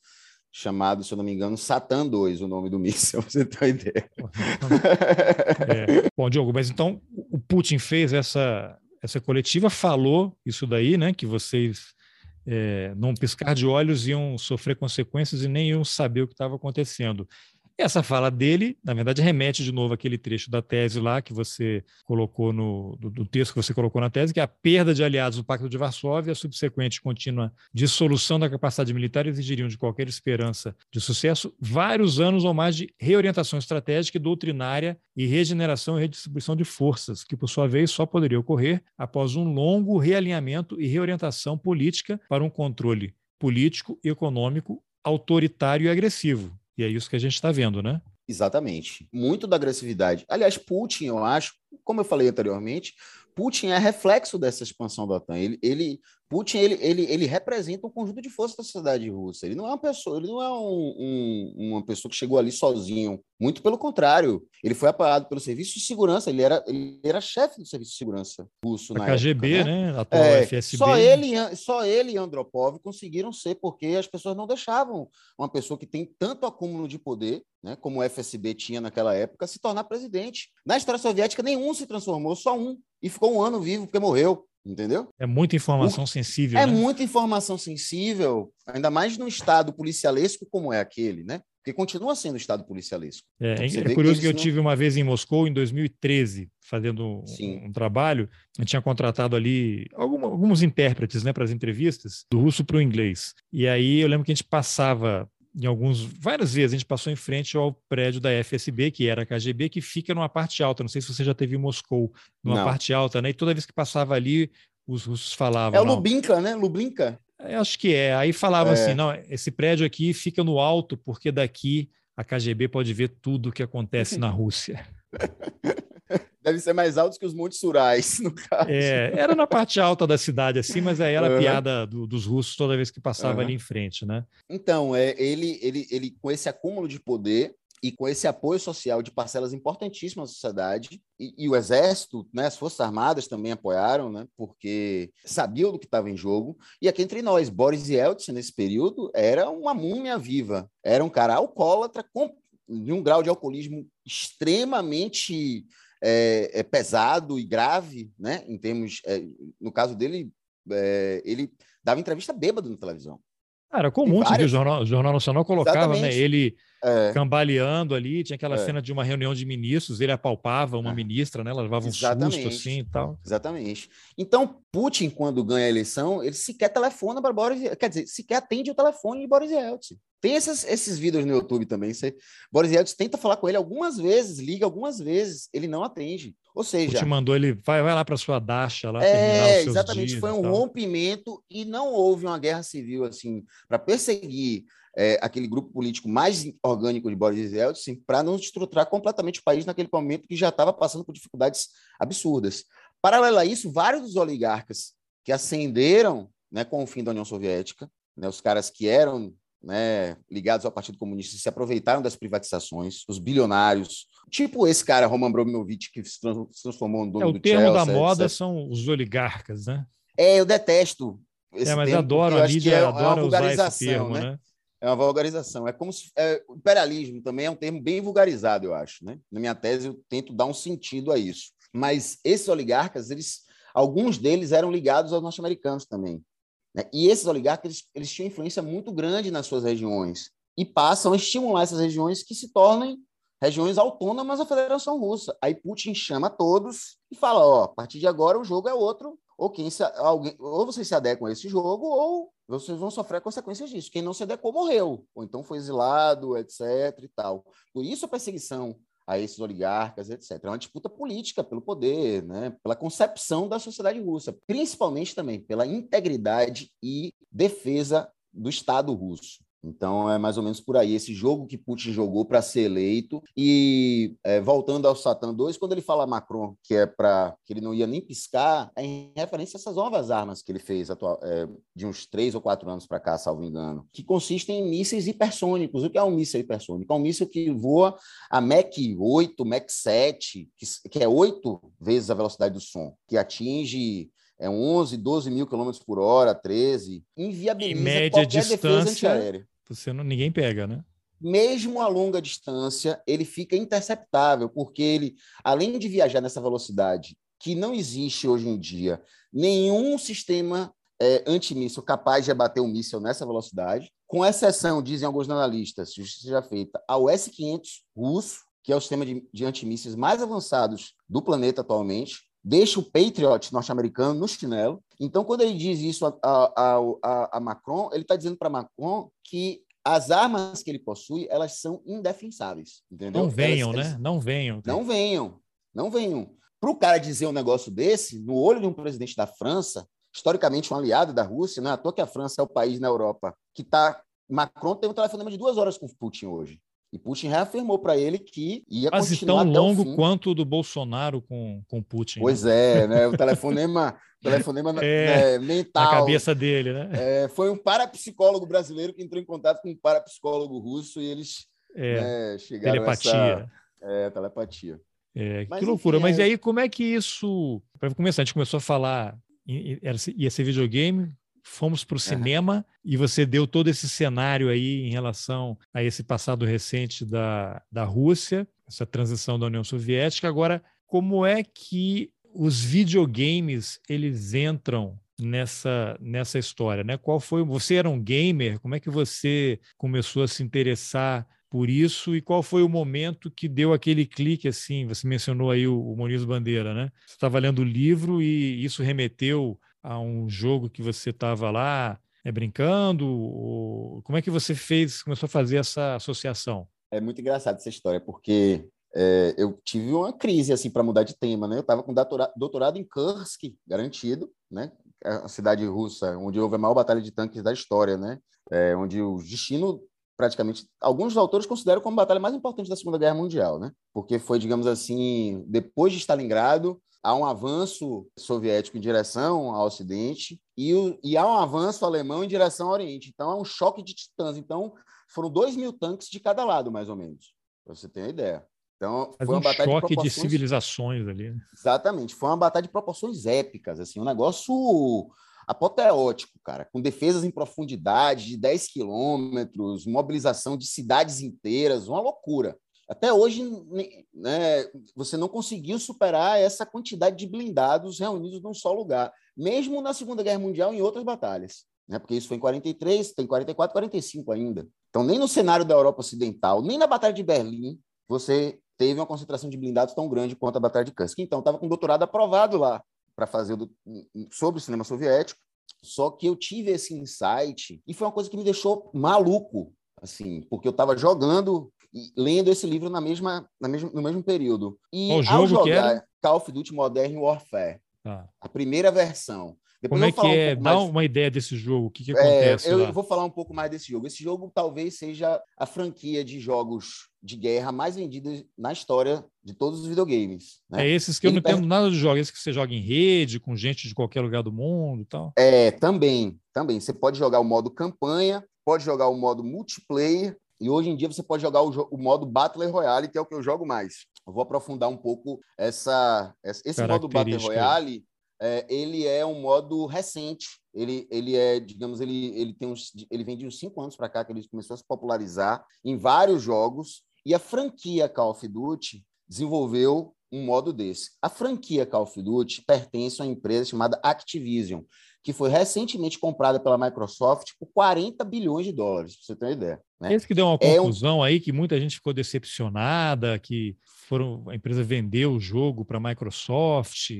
Chamado, se eu não me engano, Satan 2, o nome do míssil, você tem uma ideia. É. Bom, Diogo, mas então o Putin fez essa, essa coletiva, falou isso daí, né? Que vocês, é, num piscar de olhos, iam sofrer consequências e nem iam saber o que estava acontecendo. Essa fala dele, na verdade, remete de novo àquele trecho da tese lá que você colocou no do, do, texto que você colocou na tese, que é a perda de aliados no Pacto de Varsóvia e a subsequente contínua dissolução da capacidade militar exigiriam de qualquer esperança de sucesso vários anos ou mais de reorientação estratégica e doutrinária e regeneração e redistribuição de forças, que por sua vez só poderia ocorrer após um longo realinhamento e reorientação política para um controle político econômico autoritário e agressivo, e é isso que a gente está vendo, né? Exatamente. Muito da agressividade. Aliás, Putin, eu acho, como eu falei anteriormente, Putin é reflexo dessa expansão da OTAN. Ele, ele, Putin ele, ele, ele representa um conjunto de forças da sociedade russa. Ele não é uma pessoa, ele não é um, um, uma pessoa que chegou ali sozinho. Muito pelo contrário, ele foi apoiado pelo serviço de segurança. Ele era, ele era chefe do serviço de segurança russo a na KGB, época, né? né? Atual é, FSB. Só ele, só ele e Andropov conseguiram ser, porque as pessoas não deixavam uma pessoa que tem tanto acúmulo de poder, né, como o FSB tinha naquela época, se tornar presidente. Na história soviética, nenhum se transformou, só um. E ficou um ano vivo porque morreu. Entendeu? É muita informação o... sensível. É né? muita informação sensível, ainda mais num estado policialesco como é aquele, né? Porque continua sendo estado policialesco. É, então, é curioso que, que eu não... tive uma vez em Moscou, em 2013, fazendo um, um trabalho. Eu tinha contratado ali alguns intérpretes né, para as entrevistas, do russo para o inglês. E aí eu lembro que a gente passava em alguns, várias vezes a gente passou em frente ao prédio da FSB, que era a KGB, que fica numa parte alta. Não sei se você já teve em Moscou, numa não. parte alta, né? E toda vez que passava ali, os russos falavam. É o Lubinka, né? Lubinka. É, acho que é. Aí falavam é. assim: não, esse prédio aqui fica no alto, porque daqui a KGB pode ver tudo o que acontece na Rússia. Deve ser mais altos que os Montes Surais, no caso. É, era na parte alta da cidade, assim, mas aí era uhum. piada do, dos russos toda vez que passava uhum. ali em frente, né? Então, é, ele, ele, ele, com esse acúmulo de poder e com esse apoio social de parcelas importantíssimas da sociedade, e, e o Exército, né, as Forças Armadas também apoiaram, né, porque sabiam do que estava em jogo. E aqui entre nós, Boris Yeltsin, nesse período, era uma múmia viva, era um cara alcoólatra, com, de um grau de alcoolismo extremamente é, é pesado e grave, né? Em termos, é, no caso dele, é, ele dava entrevista bêbado na televisão. Era comum, várias... o Jornal, Jornal Nacional colocava, né? Ele é. cambaleando ali. Tinha aquela é. cena de uma reunião de ministros, ele apalpava uma é. ministra, né? Ela levava um Exatamente. susto assim e tal. Exatamente. Então, Putin, quando ganha a eleição, ele sequer telefona para Boris, quer dizer, sequer atende o telefone de Boris Yeltsin. Tem esses, esses vídeos no YouTube também. Você, Boris Yeltsin tenta falar com ele algumas vezes, liga algumas vezes, ele não atende. Ou seja. Te mandou ele, vai, vai lá para sua dacha lá. É, exatamente. Foi um rompimento e não houve uma guerra civil assim para perseguir é, aquele grupo político mais orgânico de Boris Yeltsin para não estruturar completamente o país naquele momento que já estava passando por dificuldades absurdas. Paralelo a isso, vários dos oligarcas que ascenderam né, com o fim da União Soviética, né, os caras que eram né, ligados ao Partido Comunista se aproveitaram das privatizações, os bilionários, tipo esse cara, Roman Abramovich, que se transformou no dono é, o do termo Chelsea, da moda etc. são os oligarcas, né? É, eu detesto esse é, mas termo, adoro a mídia, é, adora é usar esse termo, né? né? É uma vulgarização. É como se. É, imperialismo também é um termo bem vulgarizado, eu acho. Né? Na minha tese, eu tento dar um sentido a isso. Mas esses oligarcas, eles, alguns deles eram ligados aos norte-americanos também. Né? E esses oligarcas, eles, eles tinham influência muito grande nas suas regiões e passam a estimular essas regiões que se tornem regiões autônomas da Federação Russa. Aí Putin chama todos e fala: ó, a partir de agora o jogo é outro, ou quem se, alguém, ou vocês se adequam a esse jogo, ou vocês vão sofrer consequências disso. Quem não se adequou morreu, ou então foi exilado, etc. e tal. Por isso a perseguição a esses oligarcas, etc. É uma disputa política pelo poder, né? pela concepção da sociedade russa, principalmente também pela integridade e defesa do Estado russo. Então é mais ou menos por aí esse jogo que Putin jogou para ser eleito. E é, voltando ao Satan 2, quando ele fala Macron que é para que ele não ia nem piscar, é em referência a essas novas armas que ele fez atual, é, de uns três ou quatro anos para cá, salvo engano, que consistem em mísseis hipersônicos. O que é um míssil hipersônico? É um míssil que voa a Mach 8, Mach 7, que, que é oito vezes a velocidade do som, que atinge é 11, 12 mil quilômetros por hora, 13, inviabiliza em média qualquer distância, defesa antiaérea. Você não, ninguém pega, né? Mesmo a longa distância, ele fica interceptável, porque ele, além de viajar nessa velocidade, que não existe hoje em dia nenhum sistema é, antimíssil capaz de abater um míssil nessa velocidade, com exceção, dizem alguns analistas, justiça seja feita, ao S-500 russo, que é o sistema de, de antimísseis mais avançados do planeta atualmente, deixa o Patriot norte-americano no chinelo. Então, quando ele diz isso a, a, a, a Macron, ele está dizendo para Macron que as armas que ele possui, elas são indefensáveis, entendeu? Não venham, elas, né? Elas... Não venham. Não venham, não venham. Para o cara dizer um negócio desse, no olho de um presidente da França, historicamente um aliado da Rússia, não é à toa que a França é o país na Europa que está... Macron tem um telefonema de duas horas com o Putin hoje. E Putin reafirmou para ele que ia Quase continuar tão longo quanto o do Bolsonaro com, com Putin. Né? Pois né? é, né? O telefonema, telefonema é, é, mental. Na cabeça dele, né? É, foi um parapsicólogo brasileiro que entrou em contato com um parapsicólogo russo e eles é, né, chegaram telepatia. Essa, é, telepatia. É, que loucura. Enfim, Mas e aí, como é que isso... Para começar, a gente começou a falar... Ia ser videogame, fomos para o cinema e você deu todo esse cenário aí em relação a esse passado recente da, da Rússia, essa transição da União Soviética. Agora, como é que os videogames eles entram nessa nessa história, né? Qual foi? Você era um gamer? Como é que você começou a se interessar por isso e qual foi o momento que deu aquele clique assim? Você mencionou aí o, o Moniz Bandeira, né? Você estava lendo o livro e isso remeteu a um jogo que você estava lá é, brincando? Ou... Como é que você fez, começou a fazer essa associação? É muito engraçado essa história, porque é, eu tive uma crise assim para mudar de tema, né? Eu estava com doutorado, em Kursk garantido, né? A cidade russa onde houve a maior batalha de tanques da história, né? É, onde o destino praticamente alguns autores consideram como a batalha mais importante da Segunda Guerra Mundial, né? Porque foi, digamos assim, depois de Stalingrado, há um avanço soviético em direção ao Ocidente e, o, e há um avanço alemão em direção ao Oriente. Então, é um choque de titãs. Então, foram dois mil tanques de cada lado, mais ou menos, para você ter uma ideia. Então, foi uma um batalha choque de, proporções... de civilizações ali. Né? Exatamente. Foi uma batalha de proporções épicas, assim, um negócio apoteótico, cara, com defesas em profundidade de 10 quilômetros, mobilização de cidades inteiras, uma loucura. Até hoje, né, você não conseguiu superar essa quantidade de blindados reunidos num só lugar, mesmo na Segunda Guerra Mundial e em outras batalhas. né? Porque isso foi em 43, tem 44, 45 ainda. Então, nem no cenário da Europa Ocidental, nem na Batalha de Berlim, você teve uma concentração de blindados tão grande quanto a Batalha de Kursk. Então, estava com doutorado aprovado lá para fazer do, sobre o cinema soviético. Só que eu tive esse insight e foi uma coisa que me deixou maluco, assim, porque eu estava jogando lendo esse livro na mesma, na mesma, no mesmo período. E Qual jogo jogar Call of Duty Modern Warfare, ah. a primeira versão, depois Como é que é? Um Dá mais... uma ideia desse jogo. O que, que acontece? É, eu lá? vou falar um pouco mais desse jogo. Esse jogo talvez seja a franquia de jogos de guerra mais vendida na história de todos os videogames. Né? É esses que Ele eu não entendo nada de jogos, esses que você joga em rede, com gente de qualquer lugar do mundo e tal. É, também, também. Você pode jogar o modo campanha, pode jogar o modo multiplayer, e hoje em dia você pode jogar o, o modo Battle Royale, que é o que eu jogo mais. Eu vou aprofundar um pouco essa, esse modo Battle Royale é, ele é um modo recente. Ele, ele é, digamos, ele, ele tem uns, ele vem de uns cinco anos para cá que ele começou a se popularizar em vários jogos. E a franquia Call of Duty desenvolveu um modo desse. A franquia Call of Duty pertence a uma empresa chamada Activision, que foi recentemente comprada pela Microsoft por 40 bilhões de dólares, para você ter uma ideia. Né? Esse que deu uma confusão é um... aí, que muita gente ficou decepcionada, que foram, a empresa vendeu o jogo para a Microsoft,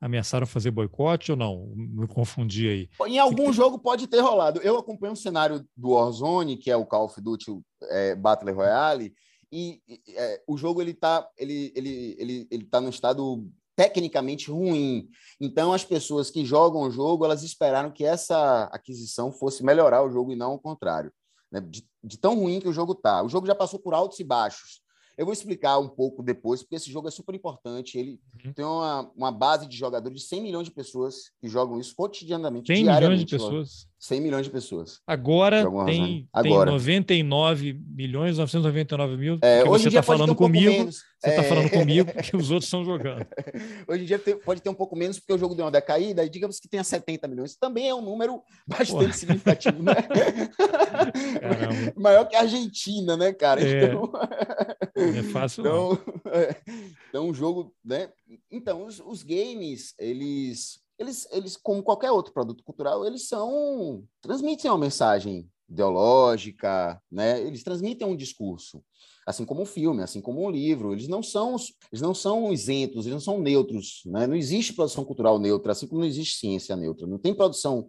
ameaçaram fazer boicote ou não? Me confundi aí. Em algum jogo pode ter rolado. Eu acompanho o cenário do Warzone, que é o Call of Duty é, Battle Royale, e é, o jogo ele está ele, ele, ele, ele tá num estado tecnicamente ruim. Então as pessoas que jogam o jogo elas esperaram que essa aquisição fosse melhorar o jogo e não o contrário. Né? De, de tão ruim que o jogo tá. O jogo já passou por altos e baixos. Eu vou explicar um pouco depois, porque esse jogo é super importante. Ele uhum. tem uma, uma base de jogadores de 100 milhões de pessoas que jogam isso cotidianamente, 100 milhões de pessoas? 100 milhões de pessoas. Agora tem, Agora. tem 99 milhões 999 mil. É, hoje você está falando um comigo. Menos. Você está é... falando comigo que os outros estão jogando. Hoje em dia pode ter um pouco menos, porque o jogo deu uma decaída, e digamos que tenha 70 milhões. Também é um número bastante Pô. significativo, né? Maior que a Argentina, né, cara? É. Então... é fácil. Então, é, então, o jogo, né? Então, os, os games, eles eles, eles, como qualquer outro produto cultural, eles são transmitem uma mensagem ideológica, né? Eles transmitem um discurso, assim como um filme, assim como um livro. Eles não são, eles não são isentos, eles não são neutros, né? Não existe produção cultural neutra, assim como não existe ciência neutra. Não tem produção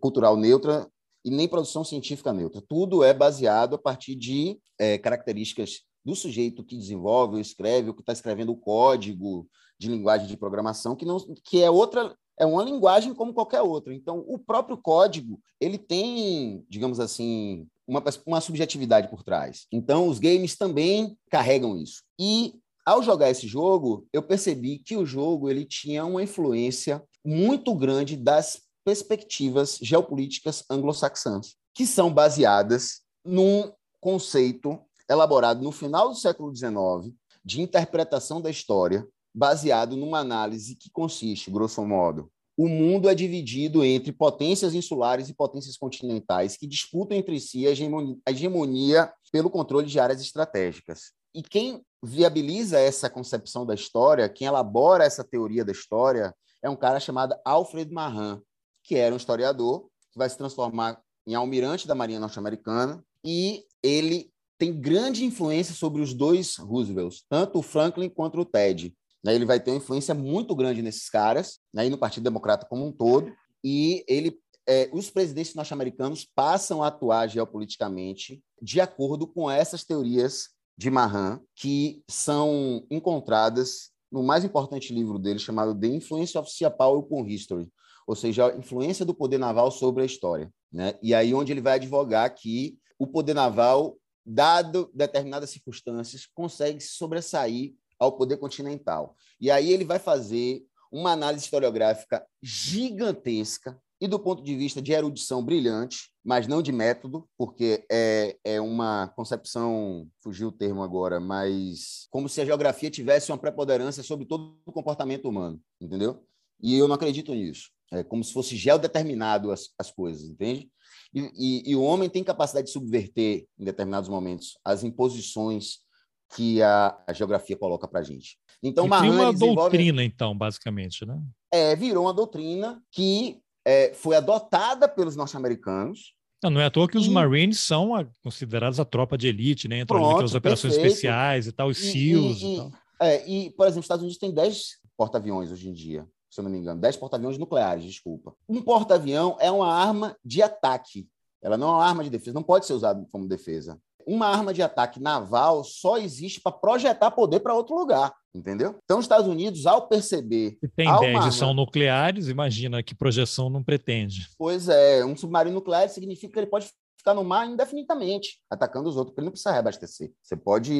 cultural neutra e nem produção científica neutra. Tudo é baseado a partir de é, características do sujeito que desenvolve ou escreve, ou que está escrevendo o código de linguagem de programação, que, não, que é outra é uma linguagem como qualquer outra. Então, o próprio código, ele tem, digamos assim, uma, uma subjetividade por trás. Então, os games também carregam isso. E ao jogar esse jogo, eu percebi que o jogo ele tinha uma influência muito grande das perspectivas geopolíticas anglo-saxãs, que são baseadas num conceito elaborado no final do século XIX de interpretação da história, baseado numa análise que consiste, grosso modo, o mundo é dividido entre potências insulares e potências continentais que disputam entre si a hegemonia, a hegemonia pelo controle de áreas estratégicas. E quem viabiliza essa concepção da história, quem elabora essa teoria da história, é um cara chamado Alfred Mahan, que era um historiador que vai se transformar em almirante da Marinha Norte-Americana e ele tem grande influência sobre os dois Roosevelts, tanto o Franklin quanto o Ted. Né? Ele vai ter uma influência muito grande nesses caras, né? e no Partido Democrata como um todo, e ele é, os presidentes norte-americanos passam a atuar geopoliticamente de acordo com essas teorias de Mahan, que são encontradas no mais importante livro dele, chamado The Influence of Sea Power upon History, ou seja, a influência do poder naval sobre a história. Né? E aí onde ele vai advogar que o poder naval, dado determinadas circunstâncias, consegue se sobressair ao poder continental. E aí ele vai fazer uma análise historiográfica gigantesca e do ponto de vista de erudição brilhante, mas não de método, porque é, é uma concepção, fugiu o termo agora, mas como se a geografia tivesse uma preponderância sobre todo o comportamento humano, entendeu? E eu não acredito nisso. É como se fosse geodeterminado as, as coisas, entende? E, e, e o homem tem capacidade de subverter, em determinados momentos, as imposições que a, a geografia coloca para a gente. Então, e Mahan, uma desenvolve... doutrina, então, basicamente, né? É, virou uma doutrina que é, foi adotada pelos norte-americanos. Não, não, é à toa que os Marines são a, considerados a tropa de elite, né? Entram Pronto, operações perfeito. especiais e tal, os SEALs e, e, e tal. É, e, por exemplo, os Estados Unidos tem 10 porta-aviões hoje em dia, se eu não me engano. 10 porta-aviões nucleares, desculpa. Um porta-avião é uma arma de ataque. Ela não é uma arma de defesa, não pode ser usada como defesa. Uma arma de ataque naval só existe para projetar poder para outro lugar, entendeu? Então, os Estados Unidos, ao perceber. Se tem 10 arma... são nucleares, imagina que projeção não pretende. Pois é, um submarino nuclear significa que ele pode ficar no mar indefinidamente, atacando os outros, porque ele não precisa reabastecer. Você pode.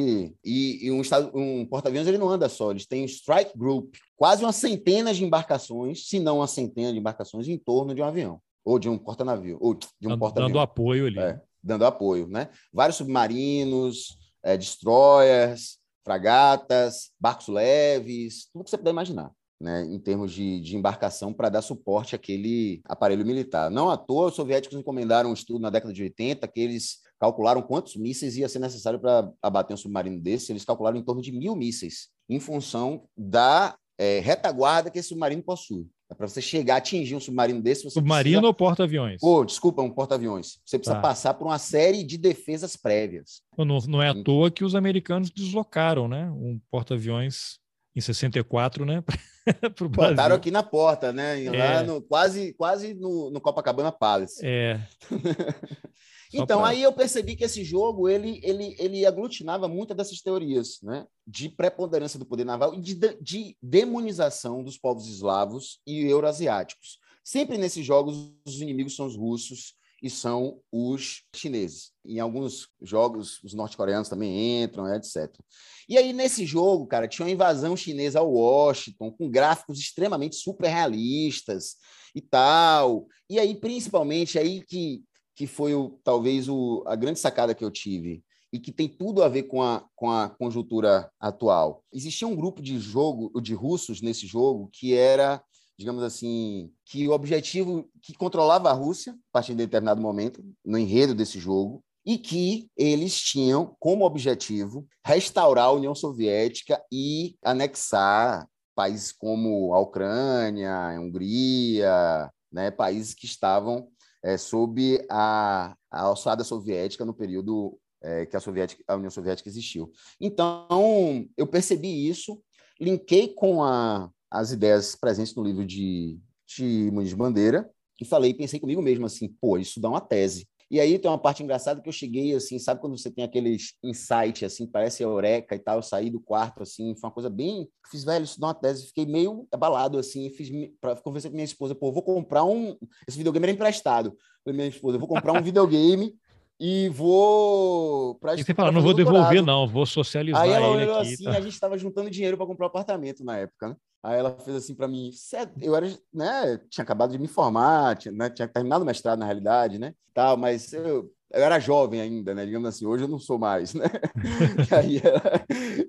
E, e um, um porta-aviões ele não anda só, eles têm strike group, quase uma centena de embarcações, se não uma centena de embarcações em torno de um avião, ou de um porta-navio, ou de um porta-avião. Dando apoio ali. É, dando apoio, né? Vários submarinos, é, destroyers, fragatas, barcos leves, tudo que você puder imaginar né, em termos de, de embarcação para dar suporte àquele aparelho militar. Não à toa, os soviéticos encomendaram um estudo na década de 80 que eles calcularam quantos mísseis ia ser necessário para abater um submarino desse. Eles calcularam em torno de mil mísseis, em função da é, retaguarda que esse submarino possui. É para você chegar atingir um submarino desse. Você submarino precisa... ou porta-aviões? Oh, desculpa, um porta-aviões. Você precisa tá. passar por uma série de defesas prévias. Não, não é à toa que os americanos deslocaram né? um porta-aviões em 64, né? pro Brasil. Botaram aqui na porta, né? É. No, quase quase no, no Copacabana Palace. É. então, pra... aí eu percebi que esse jogo ele, ele, ele aglutinava muitas dessas teorias, né? De preponderância do poder naval e de, de demonização dos povos eslavos e euroasiáticos. Sempre nesses jogos, os inimigos são os russos, e são os chineses. Em alguns jogos, os norte-coreanos também entram, etc. E aí, nesse jogo, cara, tinha uma invasão chinesa ao Washington, com gráficos extremamente super realistas e tal. E aí, principalmente, aí que, que foi o, talvez o, a grande sacada que eu tive e que tem tudo a ver com a, com a conjuntura atual. Existia um grupo de jogo de russos nesse jogo que era digamos assim, que o objetivo que controlava a Rússia a partir de determinado momento no enredo desse jogo e que eles tinham como objetivo restaurar a União Soviética e anexar países como a Ucrânia, a Hungria, né, países que estavam é, sob a, a alçada soviética no período é, que a, soviética, a União Soviética existiu. Então, eu percebi isso, linkei com a, as ideias presentes no livro de, de Muniz Bandeira e falei, pensei comigo mesmo assim, pô, isso dá uma tese. E aí tem uma parte engraçada que eu cheguei assim, sabe quando você tem aqueles insight assim, parece eureka e tal, eu saí do quarto assim, foi uma coisa bem, fiz velho, isso dá uma tese, fiquei meio abalado assim, fiz para conversar com minha esposa, pô, vou comprar um, esse videogame era emprestado. Falei, minha esposa, eu vou comprar um videogame e vou para E você fala, não vou devolver não, vou socializar Aí ela olhou aqui, assim, tá? a gente estava juntando dinheiro para comprar um apartamento na época, né? Aí ela fez assim para mim, eu era, né, tinha acabado de me formar, tinha, né, tinha terminado o mestrado na realidade, né, tal, mas eu, eu era jovem ainda, né, digamos assim, hoje eu não sou mais, né, e, aí ela,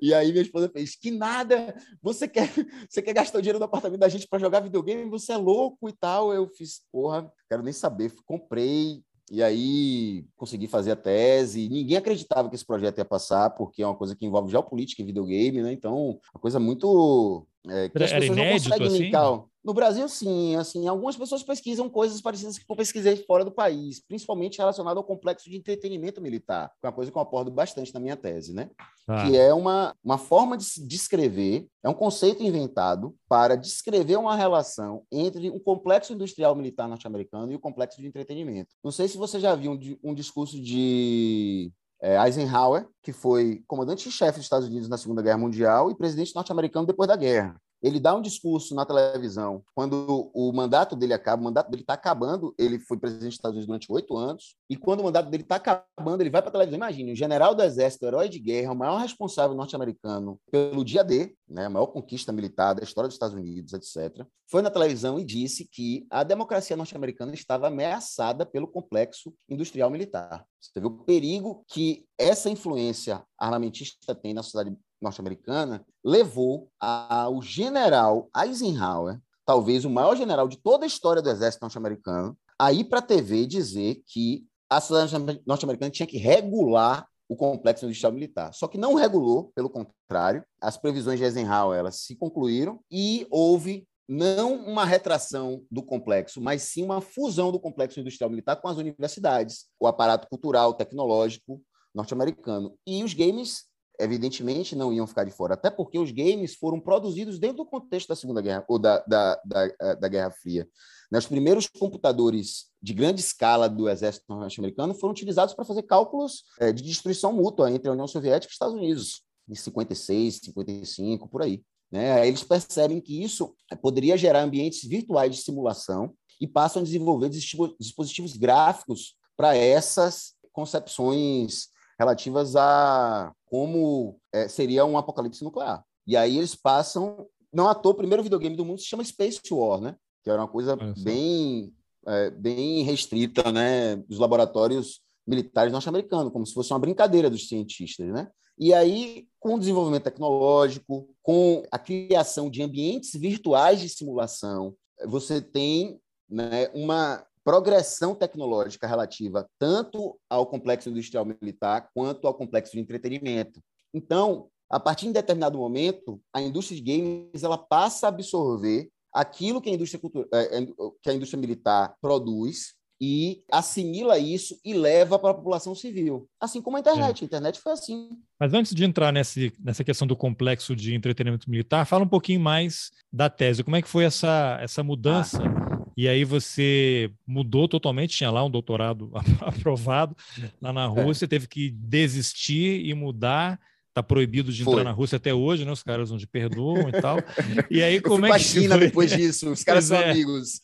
e aí minha esposa fez, que nada, você quer, você quer gastar o dinheiro do apartamento da gente para jogar videogame, você é louco e tal, eu fiz, porra, quero nem saber, comprei, e aí consegui fazer a tese. Ninguém acreditava que esse projeto ia passar, porque é uma coisa que envolve geopolítica e videogame, né? Então, uma coisa muito. É, que as Era pessoas inédito, não conseguem assim? linkar. No Brasil, sim. Assim, algumas pessoas pesquisam coisas parecidas que eu pesquisei fora do país, principalmente relacionado ao complexo de entretenimento militar, que é uma coisa que eu abordo bastante na minha tese, né? Ah. Que é uma, uma forma de descrever, é um conceito inventado para descrever uma relação entre o complexo industrial militar norte-americano e o complexo de entretenimento. Não sei se você já viu um, um discurso de é, Eisenhower, que foi comandante-chefe dos Estados Unidos na Segunda Guerra Mundial e presidente norte-americano depois da guerra ele dá um discurso na televisão quando o mandato dele acaba, o mandato dele está acabando, ele foi presidente dos Estados Unidos durante oito anos, e quando o mandato dele está acabando, ele vai para a televisão. Imagine, o general do exército, herói de guerra, o maior responsável norte-americano pelo dia D, né, a maior conquista militar da história dos Estados Unidos, etc., foi na televisão e disse que a democracia norte-americana estava ameaçada pelo complexo industrial militar. Você vê o perigo que essa influência armamentista tem na sociedade norte-americana levou ao general Eisenhower, talvez o maior general de toda a história do exército norte-americano, a ir para a TV dizer que a sociedade norte-americana tinha que regular o complexo industrial militar. Só que não regulou, pelo contrário, as previsões de Eisenhower elas se concluíram e houve não uma retração do complexo, mas sim uma fusão do complexo industrial militar com as universidades, o aparato cultural, tecnológico norte-americano. E os games, evidentemente, não iam ficar de fora, até porque os games foram produzidos dentro do contexto da Segunda Guerra, ou da, da, da, eh, da Guerra Fria. Os primeiros computadores de grande escala do exército norte-americano foram utilizados para fazer cálculos eh, de destruição mútua entre a União Soviética e os Estados Unidos, em 56, 55, por aí. Né? Eles percebem que isso poderia gerar ambientes virtuais de simulação e passam a desenvolver dispositivos gráficos para essas concepções relativas a como é, seria um apocalipse nuclear. E aí eles passam, não à toa, o primeiro videogame do mundo se chama Space War, né? Que era uma coisa bem, é, bem restrita, né? Dos laboratórios militares norte-americanos, como se fosse uma brincadeira dos cientistas, né? E aí, com o desenvolvimento tecnológico, com a criação de ambientes virtuais de simulação, você tem né, uma progressão tecnológica relativa tanto ao complexo industrial militar quanto ao complexo de entretenimento. Então, a partir de determinado momento, a indústria de games ela passa a absorver aquilo que a indústria, é, é, que a indústria militar produz e assimila isso e leva para a população civil. Assim como a internet. É. A internet foi assim. Mas antes de entrar nesse, nessa questão do complexo de entretenimento militar, fala um pouquinho mais da tese. Como é que foi essa, essa mudança? Ah. E aí você mudou totalmente, tinha lá um doutorado aprovado lá na é. Rússia, é. teve que desistir e mudar tá proibido de entrar Foi. na Rússia até hoje, né? Os caras não te perdoam e tal. E aí como é que China foi... depois disso, os caras pois são é. amigos.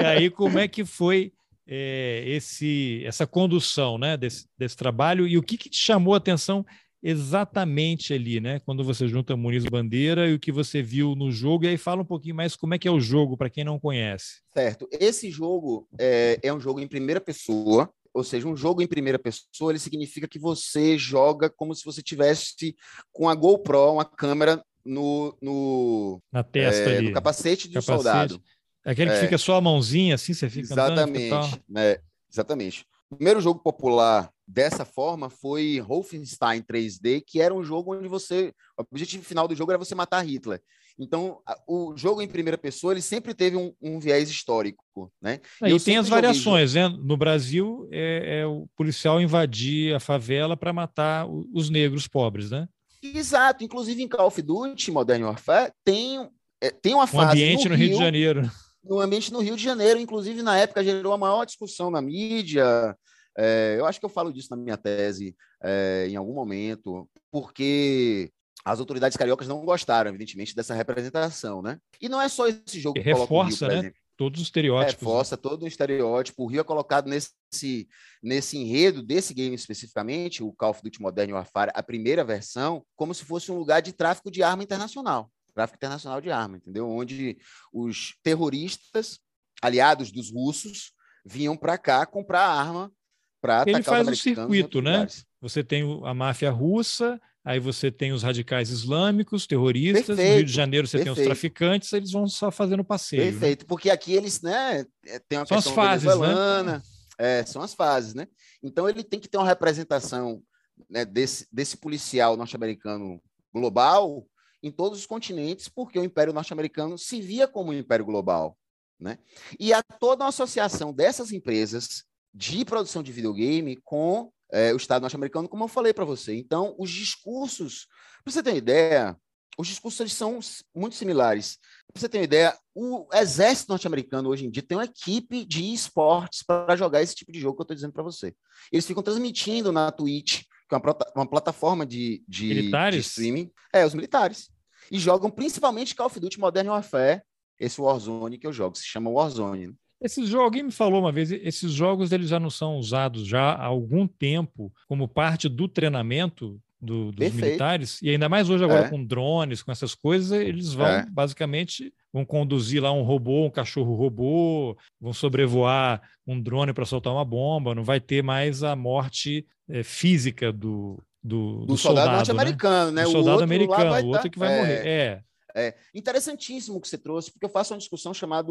E aí como é que foi é, esse essa condução, né, desse, desse trabalho e o que, que te chamou a atenção exatamente ali, né? Quando você junta Muniz Bandeira e o que você viu no jogo, e aí fala um pouquinho mais como é que é o jogo, para quem não conhece. Certo. Esse jogo é, é um jogo em primeira pessoa, ou seja, um jogo em primeira pessoa, ele significa que você joga como se você tivesse com a GoPro, uma câmera no, no na testa é, ali. no capacete do capacete. soldado. Aquele que é. fica só a mãozinha assim, você fica Exatamente, andando, né? Exatamente. O primeiro jogo popular dessa forma foi Wolfenstein 3D, que era um jogo onde você, o objetivo final do jogo era você matar Hitler. Então, o jogo em primeira pessoa, ele sempre teve um, um viés histórico, né? E, e tem as variações, né? No Brasil, é, é, o policial invadir a favela para matar os negros pobres, né? Exato. Inclusive, em Call of Duty Modern Warfare, tem, é, tem uma fase... Um ambiente no, no Rio, Rio de Janeiro. No ambiente no Rio de Janeiro. Inclusive, na época, gerou a maior discussão na mídia. É, eu acho que eu falo disso na minha tese é, em algum momento, porque as autoridades cariocas não gostaram, evidentemente, dessa representação, né? E não é só esse jogo que reforça, Rio, né? Todos os estereótipos. Né? Reforça todo o estereótipo. O Rio é colocado nesse, nesse enredo desse game especificamente, o Call of Duty Modern Warfare, a primeira versão, como se fosse um lugar de tráfico de arma internacional. Tráfico internacional de arma, entendeu? Onde os terroristas, aliados dos russos, vinham para cá comprar arma para atacar Ele faz o circuito, né? Lugares. Você tem a máfia russa, aí você tem os radicais islâmicos, terroristas, Perfeito. no Rio de Janeiro você Perfeito. tem os traficantes, eles vão só fazendo passeio. Né? Perfeito, né? porque aqui eles, né, é, tem uma são questão as fases, né? É, são as fases, né? Então ele tem que ter uma representação né, desse, desse policial norte-americano global em todos os continentes, porque o Império Norte-Americano se via como um império global, né? E há toda uma associação dessas empresas de produção de videogame com é, o Estado norte-americano, como eu falei para você. Então, os discursos, para você ter uma ideia, os discursos são muito similares. Para você ter uma ideia, o exército norte-americano hoje em dia tem uma equipe de esportes para jogar esse tipo de jogo que eu estou dizendo para você. Eles ficam transmitindo na Twitch, que é uma, uma plataforma de, de, de, streaming. É, os militares. E jogam principalmente Call of Duty Modern Warfare, esse Warzone que eu jogo, se chama Warzone. Né? Esses jogos, alguém me falou uma vez, esses jogos eles já não são usados já há algum tempo como parte do treinamento do, dos Perfeito. militares, e ainda mais hoje agora é. com drones, com essas coisas, eles vão é. basicamente vão conduzir lá um robô, um cachorro robô, vão sobrevoar um drone para soltar uma bomba, não vai ter mais a morte é, física do, do, do, do soldado, soldado norte-americano, né? né? O soldado americano, o outro tá... que vai é. morrer. É. É interessantíssimo que você trouxe, porque eu faço uma discussão chamada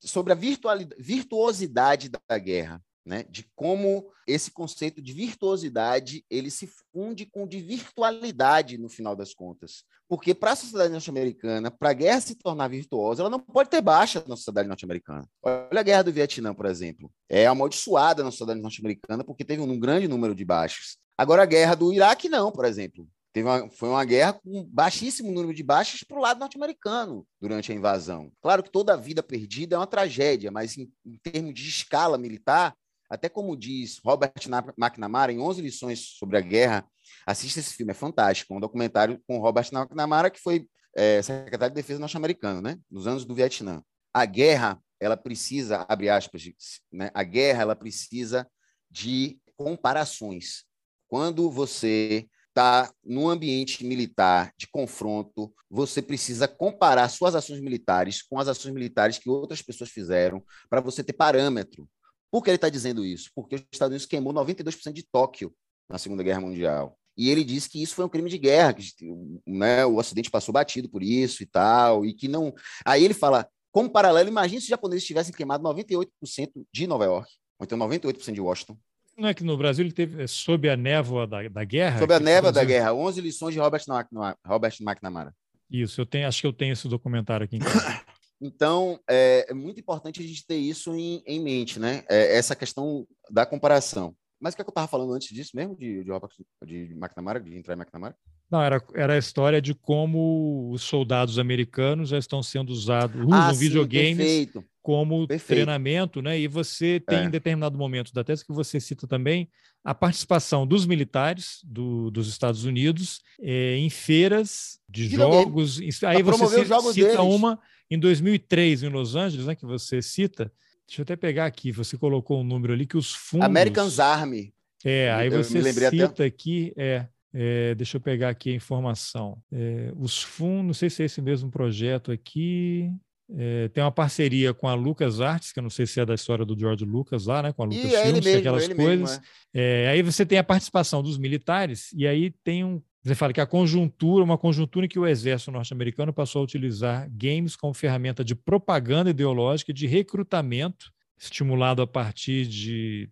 sobre a virtuosidade da guerra. Né, de como esse conceito de virtuosidade ele se funde com de virtualidade no final das contas. Porque para a sociedade norte-americana, para a guerra se tornar virtuosa, ela não pode ter baixa na sociedade norte-americana. Olha a guerra do Vietnã, por exemplo. É amaldiçoada na sociedade norte-americana porque teve um grande número de baixas. Agora, a guerra do Iraque, não, por exemplo. Teve uma, foi uma guerra com baixíssimo número de baixas para o lado norte-americano durante a invasão. Claro que toda a vida perdida é uma tragédia, mas em, em termos de escala militar, até como diz Robert McNamara em 11 lições sobre a guerra, assista esse filme, é fantástico. Um documentário com Robert McNamara, que foi é, secretário de Defesa norte-americano, né? nos anos do Vietnã. A guerra, ela precisa, abre aspas, né? a guerra, ela precisa de comparações. Quando você está num ambiente militar de confronto, você precisa comparar suas ações militares com as ações militares que outras pessoas fizeram para você ter parâmetro. Por que ele está dizendo isso? Porque os Estados Unidos queimou 92% de Tóquio na Segunda Guerra Mundial. E ele disse que isso foi um crime de guerra, que né, o Ocidente passou batido por isso e tal, e que não. Aí ele fala, como paralelo, imagine se os japoneses tivessem queimado 98% de Nova York, ou então 98% de Washington. Não é que no Brasil ele teve é, sob a névoa da, da guerra? Sob a névoa da guerra, 11 lições de Robert, Robert McNamara. Isso, eu tenho, acho que eu tenho esse documentário aqui. Então, é, é, muito importante a gente ter isso em, em mente, né? É, essa questão da comparação. Mas o que, é que eu estava falando antes disso mesmo, de, de, de McNamara, de entrar em McNamara? Não, era, era a história de como os soldados americanos já estão sendo usados, usam ah, videogames perfeito. Como perfeito. treinamento, né? E você tem é. em determinado momento da tese que você cita também a participação dos militares do, dos Estados Unidos é, em feiras de jogos. Aí você cita deles. uma em 2003, em Los Angeles, né, que você cita, deixa eu até pegar aqui, você colocou um número ali que os fundos... Americans Army. É, aí você cita até... aqui, é, é, deixa eu pegar aqui a informação. É, os fundos, não sei se é esse mesmo projeto aqui. É, tem uma parceria com a Lucas Arts, que eu não sei se é da história do George Lucas lá, né? Com a Lucas e Filmes, mesmo, aquelas coisas. Mesmo, é. é. aí você tem a participação dos militares, e aí tem um você fala que a conjuntura, uma conjuntura em que o exército norte-americano passou a utilizar games como ferramenta de propaganda ideológica e de recrutamento, estimulado a partir de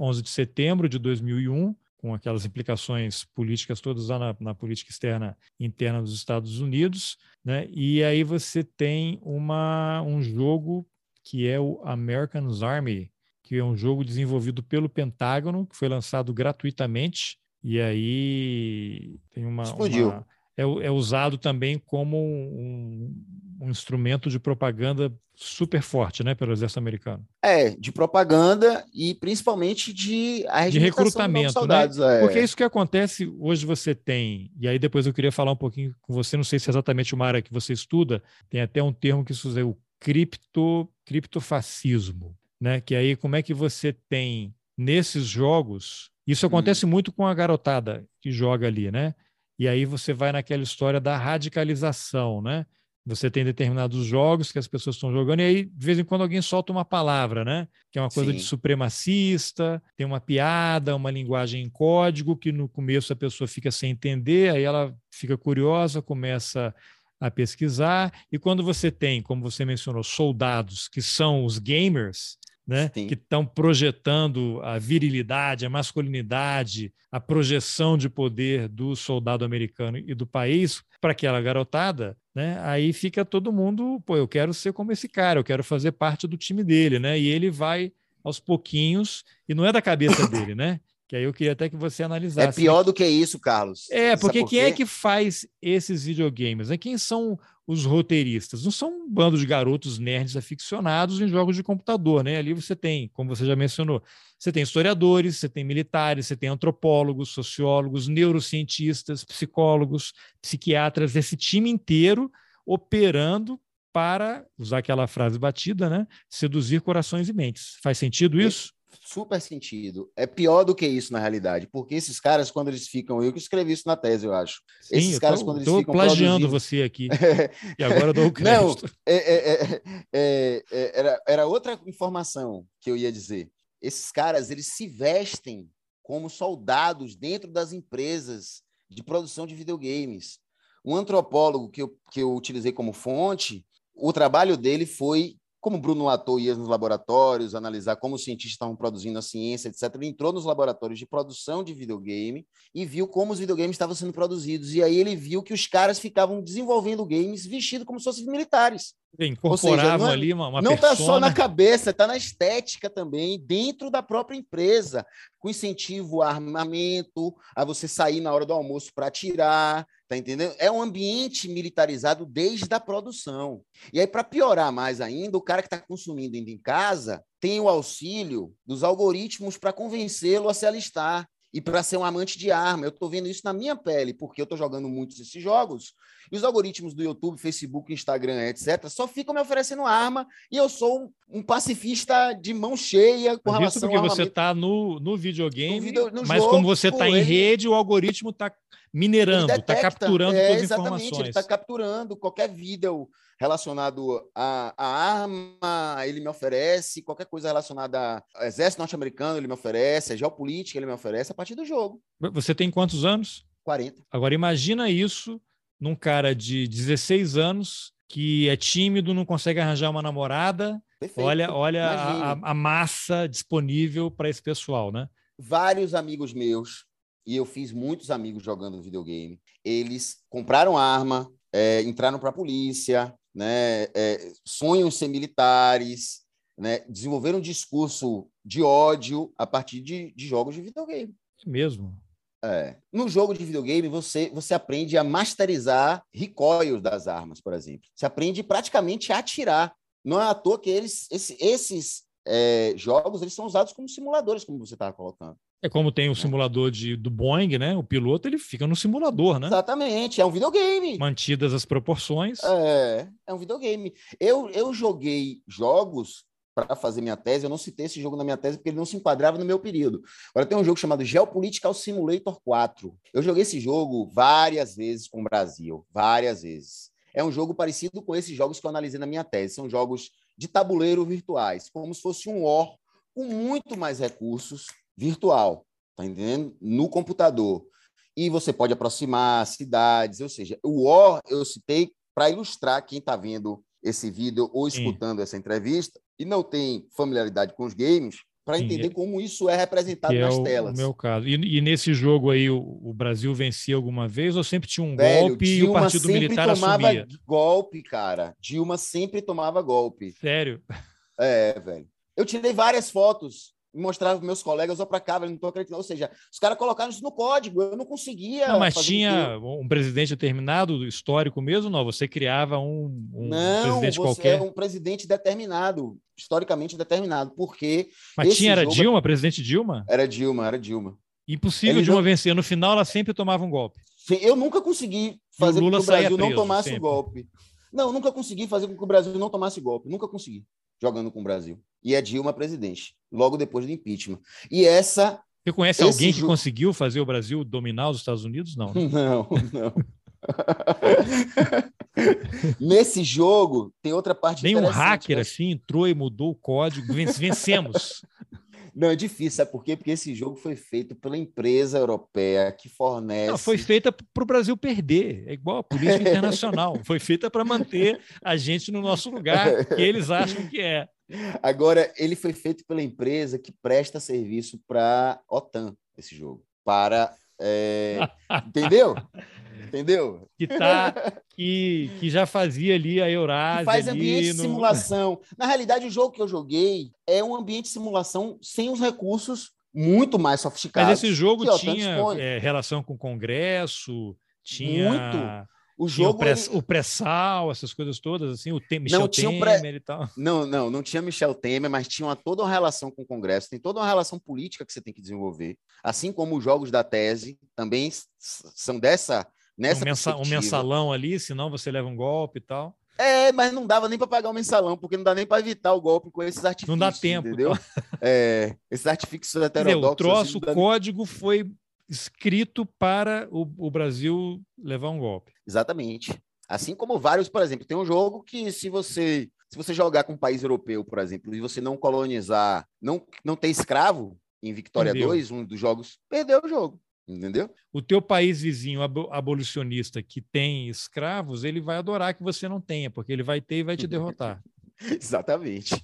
11 de setembro de 2001, com aquelas implicações políticas todas lá na, na política externa interna dos Estados Unidos, né? E aí você tem uma, um jogo que é o American's Army, que é um jogo desenvolvido pelo Pentágono, que foi lançado gratuitamente e aí tem uma. Explodiu. Uma, é, é, usado também como um, um, instrumento de propaganda super forte, né, pelo exército americano. É, de propaganda e principalmente de de recrutamento, né? soldados, né? É. Porque é isso que acontece hoje você tem, e aí depois eu queria falar um pouquinho com você, não sei se é exatamente uma área que você estuda, tem até um termo que se usa o cripto, criptofascismo, né? Que aí como é que você tem nesses jogos isso hum. acontece hum. muito com a garotada que joga ali, né? E aí você vai naquela história da radicalização, né? Você tem determinados jogos que as pessoas estão jogando, e aí, de vez em quando, alguém solta uma palavra, né? Que é uma coisa Sim. de supremacista, tem uma piada, uma linguagem em código, que no começo a pessoa fica sem entender, aí ela fica curiosa, começa a pesquisar, e quando você tem, como você mencionou, soldados que são os gamers, né? que estão projetando a virilidade, a masculinidade, a projeção de poder do soldado americano e do país para aquela garotada, né? aí fica todo mundo, pô, eu quero ser como esse cara, eu quero fazer parte do time dele, né? e ele vai aos pouquinhos, e não é da cabeça dele, né? Que aí eu queria até que você analisasse. É pior do que isso, Carlos. É, porque por quem é que faz esses videogames? Né? Quem são os roteiristas? Não são um bando de garotos nerds aficionados em jogos de computador, né? Ali você tem, como você já mencionou, você tem historiadores, você tem militares, você tem antropólogos, sociólogos, neurocientistas, psicólogos, psiquiatras, esse time inteiro operando para, usar aquela frase batida, né? Seduzir corações e mentes. Faz sentido isso? Super sentido. É pior do que isso na realidade, porque esses caras, quando eles ficam, eu que escrevi isso na tese, eu acho. Sim, esses eu caras, tô, quando eles ficam. plagiando você aqui. e agora eu dou o crédito. Não, é é, é, é, é, era, era outra informação que eu ia dizer. Esses caras, eles se vestem como soldados dentro das empresas de produção de videogames. Um antropólogo que eu, que eu utilizei como fonte, o trabalho dele foi como Bruno Latour ia nos laboratórios, analisar como os cientistas estavam produzindo a ciência, etc., ele entrou nos laboratórios de produção de videogame e viu como os videogames estavam sendo produzidos. E aí ele viu que os caras ficavam desenvolvendo games vestidos como se fossem militares. Incorporavam ali uma, uma Não está só na cabeça, está na estética também, dentro da própria empresa, com incentivo a armamento, a você sair na hora do almoço para atirar, tá entendendo? É um ambiente militarizado desde a produção. E aí, para piorar mais ainda, o cara que está consumindo indo em casa tem o auxílio dos algoritmos para convencê-lo a se alistar e para ser um amante de arma. Eu estou vendo isso na minha pele, porque eu estou jogando muitos desses jogos, e os algoritmos do YouTube, Facebook, Instagram, etc., só ficam me oferecendo arma, e eu sou um, pacifista de mão cheia com Mas relação isso porque você está no, no videogame, No video- no mas jogo, como você está em rede, o algoritmo está minerando, está capturando é, suas exatamente, Ele informações. está capturando qualquer vídeo relacionado à, à arma, ele me oferece, qualquer coisa relacionada ao exército norte-americano, ele me oferece, a geopolítica, ele me oferece a partir do jogo. Você tem quantos anos? 40. Agora imagina isso num cara de 16 anos que é tímido, não consegue arranjar uma namorada. Perfeito. Olha, olha a, a massa disponível para esse pessoal, né? vários amigos meus, e eu fiz muitos amigos jogando videogame, eles compraram arma, é, entraram para a polícia, né, é, sonham ser militares, né, desenvolveram um discurso de ódio a partir de, de jogos de videogame. Isso mesmo. É. No jogo de videogame, você, você aprende a masterizar recoil das armas, por exemplo. Você aprende praticamente a atirar. Não é à toa que eles, esse- esses é, jogos eles são usados como simuladores, como você estava colocando. É como tem o simulador de, do Boeing, né? O piloto ele fica no simulador, né? Exatamente, é um videogame. Mantidas as proporções. É, é um videogame. Eu, eu joguei jogos para fazer minha tese, eu não citei esse jogo na minha tese porque ele não se enquadrava no meu período. Agora tem um jogo chamado Geopolitical Simulator 4. Eu joguei esse jogo várias vezes com o Brasil, várias vezes. É um jogo parecido com esses jogos que eu analisei na minha tese. São jogos de tabuleiro virtuais, como se fosse um War com muito mais recursos virtual, tá entendendo? No computador. E você pode aproximar cidades, ou seja, o War eu citei para ilustrar quem está vendo esse vídeo ou Sim. escutando essa entrevista e não tem familiaridade com os games, para entender é- como isso é representado é nas o, telas. o meu caso. E, e nesse jogo aí, o, o Brasil vencia alguma vez ou sempre tinha um Velho, golpe e o Dilma Partido sempre Militar tomava assumia? golpe, cara. Dilma sempre tomava golpe. Sério? É, velho. Eu tirei várias fotos mostrava para meus colegas, ó pra cá, velho, não tô acreditando. Ou seja, os caras colocaram isso no código, eu não conseguia. Não, mas tinha com um presidente determinado, histórico mesmo? Não, você criava um, um Não, presidente você qualquer. é um presidente determinado, historicamente determinado, porque Mas tinha, era jogo- Dilma, presidente Dilma? era Dilma, era Dilma. Impossível Dilma não- vencer. No final, ela sempre tomava um golpe. Eu nunca consegui fazer com que o Brasil não preso tomasse sempre. golpe. Não, eu nunca consegui fazer com que o Brasil não tomasse golpe. Nunca consegui, jogando com o Brasil. E é Dilma presidente, logo depois do impeachment. E essa. Você conhece alguém que jogo- conseguiu fazer o Brasil dominar os Estados Unidos? Não. né? Não, não. Nesse jogo, tem outra parte Nem um hacker né? assim entrou e mudou o código. Ven- Vencemos. Não, é difícil, sabe por quê? Porque esse jogo foi feito pela empresa europeia que fornece. Não, foi feita para o Brasil perder. É igual a política internacional. Foi feita para manter a gente no nosso lugar, que eles acham que é. Agora, ele foi feito pela empresa que presta serviço para OTAN, esse jogo. Para. é, Entendeu? Entendeu? Que, tá, que, que já fazia ali a Eurásia. Que faz ali ambiente de no- simulação. Na realidade, o jogo que eu joguei é um ambiente de simulação sem os recursos muito mais sofisticados. Mas esse jogo que OTAN tinha é, relação com o Congresso, tinha, Muito. O tinha o jogo. pré- ele- pré-sal, essas coisas todas, assim, o Michel Não, tinha um pré- Temer e tal. Não, não, não tinha Michel Temer, mas tinha uma, toda uma relação com o Congresso, tem toda uma relação política que você tem que desenvolver. Assim como os jogos da tese também são dessa. Nessa um, mensa- um mensalão ali, senão você leva um golpe e tal. É, mas não dava nem para pagar o mensalão, porque não dá nem para evitar o golpe com esses artifícios. Não dá tempo, entendeu? É, esses artifícios heterodoxos. o troço, assim, o código foi escrito para o, o Brasil levar um golpe. Exatamente. Assim como vários, por exemplo, tem um jogo que se você se você jogar com um país europeu, por exemplo, e você não colonizar, não não ter escravo em Victoria Perdeu. 2, um dos jogos, perdeu o jogo, entendeu? O teu país vizinho abo- abolicionista que tem escravos, ele vai adorar que você não tenha, porque ele vai ter e vai te derrotar. Exatamente.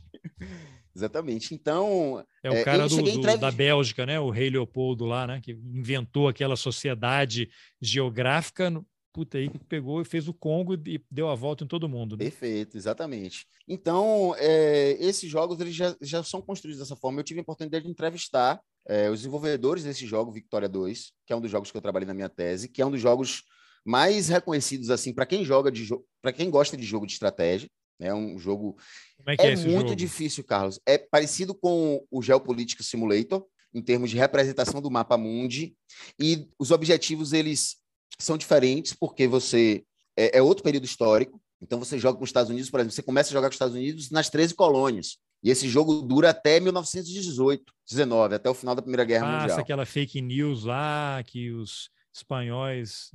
Exatamente. Então. É o cara do, do, da Bélgica, né? O rei Leopoldo lá, né? Que inventou aquela sociedade geográfica. Puta aí, pegou e fez o Congo e deu a volta em todo mundo. Né? Perfeito, exatamente. Então, é, esses jogos eles já, já são construídos dessa forma. Eu tive a oportunidade de entrevistar é, os desenvolvedores desse jogo, Victoria 2, que é um dos jogos que eu trabalhei na minha tese, que é um dos jogos mais reconhecidos assim para quem joga de para quem gosta de jogo de estratégia. É um jogo. Como é, que é, é muito jogo? difícil, Carlos. É parecido com o Geopolítica Simulator, em termos de representação do mapa mundi. E os objetivos, eles são diferentes, porque você. É, é outro período histórico. Então, você joga com os Estados Unidos, por exemplo, você começa a jogar com os Estados Unidos nas 13 colônias. E esse jogo dura até 1918, 19, até o final da Primeira Guerra Passa Mundial. aquela fake news lá que os espanhóis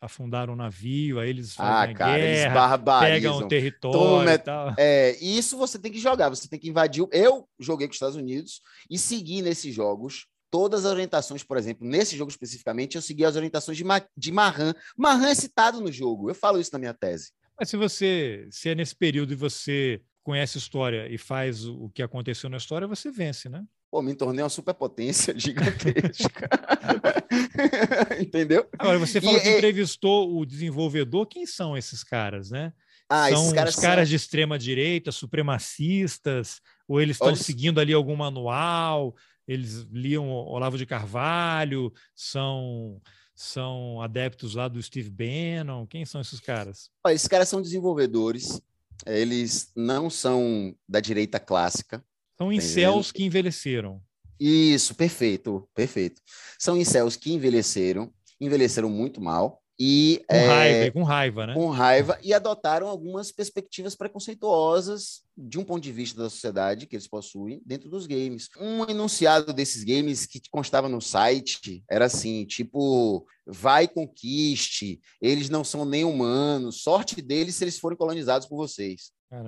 afundaram o navio, aí eles fazem ah, cara, guerra, eles pegam o território e tal. É, isso você tem que jogar, você tem que invadir. Eu joguei com os Estados Unidos e segui nesses jogos todas as orientações, por exemplo, nesse jogo especificamente, eu segui as orientações de, Ma de Marran. Marran é citado no jogo, eu falo isso na minha tese. Mas se você, se é nesse período e você conhece a história e faz o que aconteceu na história, você vence, né? pô, me tornei uma superpotência gigantesca. Entendeu? Agora, você falou e, que entrevistou o desenvolvedor. Quem são esses caras, né? Ah, são esses caras os caras são... de extrema direita, supremacistas, ou eles estão Olha... seguindo ali algum manual, eles liam Olavo de Carvalho, são são adeptos lá do Steve Bannon? Quem são esses caras? Olha, esses caras são desenvolvedores, eles não são da direita clássica, são incels que envelheceram. Isso, perfeito, perfeito. São incels que envelheceram, envelheceram muito mal. E, com é, raiva, com raiva, né? Com raiva, e adotaram algumas perspectivas preconceituosas de um ponto de vista da sociedade que eles possuem dentro dos games. Um enunciado desses games que constava no site era assim, tipo, vai conquiste, eles não são nem humanos, sorte deles se eles forem colonizados por vocês. Tá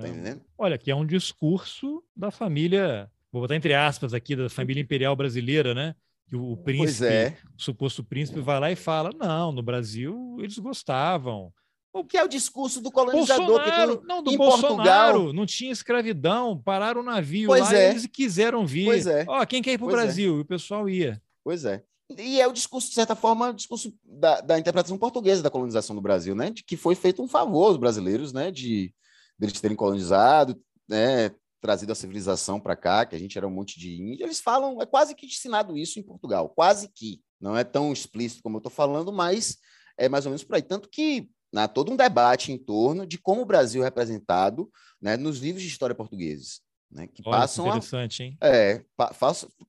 Olha, que é um discurso da família, vou botar entre aspas aqui, da família imperial brasileira, né? Que o príncipe, é. o suposto príncipe, vai lá e fala: não, no Brasil eles gostavam. O que é o discurso do colonizador? Bolsonaro, não, do Bolsonaro, Portugal... não tinha escravidão, pararam o navio pois lá é. e eles quiseram vir. Pois é. Ó, quem quer ir para o é. Brasil? É. E o pessoal ia. Pois é. E é o discurso, de certa forma, o discurso da, da interpretação portuguesa da colonização do Brasil, né? De que foi feito um favor aos brasileiros, né? De deles terem colonizado, né, trazido a civilização para cá, que a gente era um monte de índio. Eles falam, é quase que ensinado isso em Portugal, quase que. Não é tão explícito como eu estou falando, mas é mais ou menos por aí. Tanto que há todo um debate em torno de como o Brasil é representado né, nos livros de história portugueses. Né, que Olha, passam interessante, a, hein? É, pa,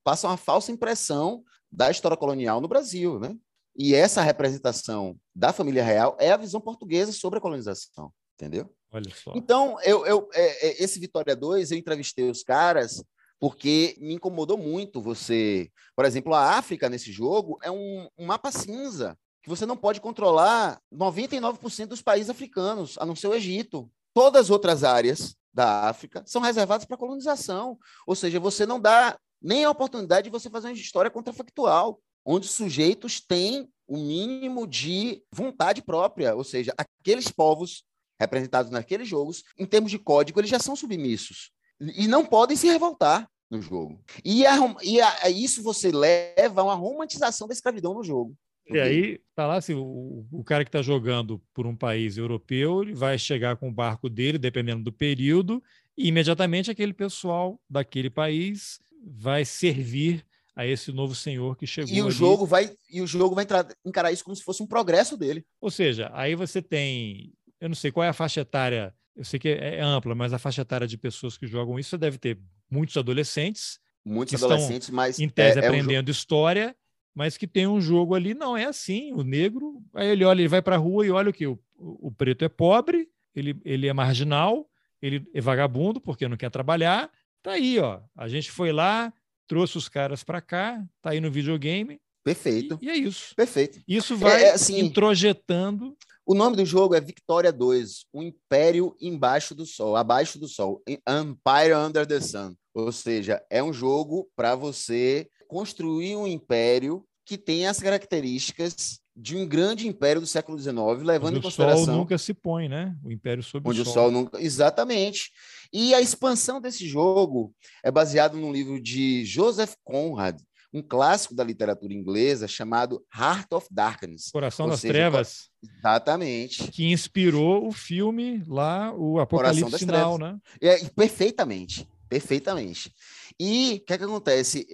passam a falsa impressão da história colonial no Brasil, né? E essa representação da família real é a visão portuguesa sobre a colonização, entendeu? Olha só. Então, eu, eu, é, é, esse Vitória 2, eu entrevistei os caras porque me incomodou muito você. Por exemplo, a África nesse jogo é um, um mapa cinza, que você não pode controlar 99% dos países africanos, a não ser o Egito. Todas as outras áreas da África são reservadas para colonização. Ou seja, você não dá nem a oportunidade de você fazer uma história contrafactual, onde os sujeitos têm o mínimo de vontade própria, ou seja, aqueles povos representados naqueles jogos, em termos de código, eles já são submissos e não podem se revoltar no jogo. E, a, e a, isso você leva a uma romantização da escravidão no jogo. E aí, tá lá, assim, o, o cara que está jogando por um país europeu, ele vai chegar com o barco dele, dependendo do período, e imediatamente aquele pessoal daquele país vai servir a esse novo senhor que chegou. E o ali. jogo vai e o jogo vai encarar isso como se fosse um progresso dele. Ou seja, aí você tem eu não sei qual é a faixa etária, eu sei que é, é ampla, mas a faixa etária de pessoas que jogam isso deve ter muitos adolescentes. Muitos adolescentes, mas. Em tese, é, aprendendo é um história, mas que tem um jogo ali, não é assim. O negro, aí ele olha, ele vai para a rua e olha o que? O, o, preto é pobre, ele, ele é marginal, ele é vagabundo porque não quer trabalhar. Tá aí, ó. A gente foi lá, trouxe os caras para cá, tá aí no videogame. Perfeito. E, e, é isso. Perfeito. Isso vai é, é assim, introjetando o nome do jogo é Victoria 2, o Império Embaixo do Sol, abaixo do Sol, Empire Under the Sun. Ou seja, é um jogo para você construir um império que tem as características de um grande império do século XIX, levando onde em consideração. O sol nunca se põe, né? O império sob onde o sol. o sol nunca. Exatamente. E a expansão desse jogo é baseado num livro de Joseph Conrad, um clássico da literatura inglesa chamado Heart of Darkness. Coração das seja, Trevas. Exatamente. Que inspirou o filme lá, o Apocalipse Final, né? É, perfeitamente. Perfeitamente. E o que, é que acontece?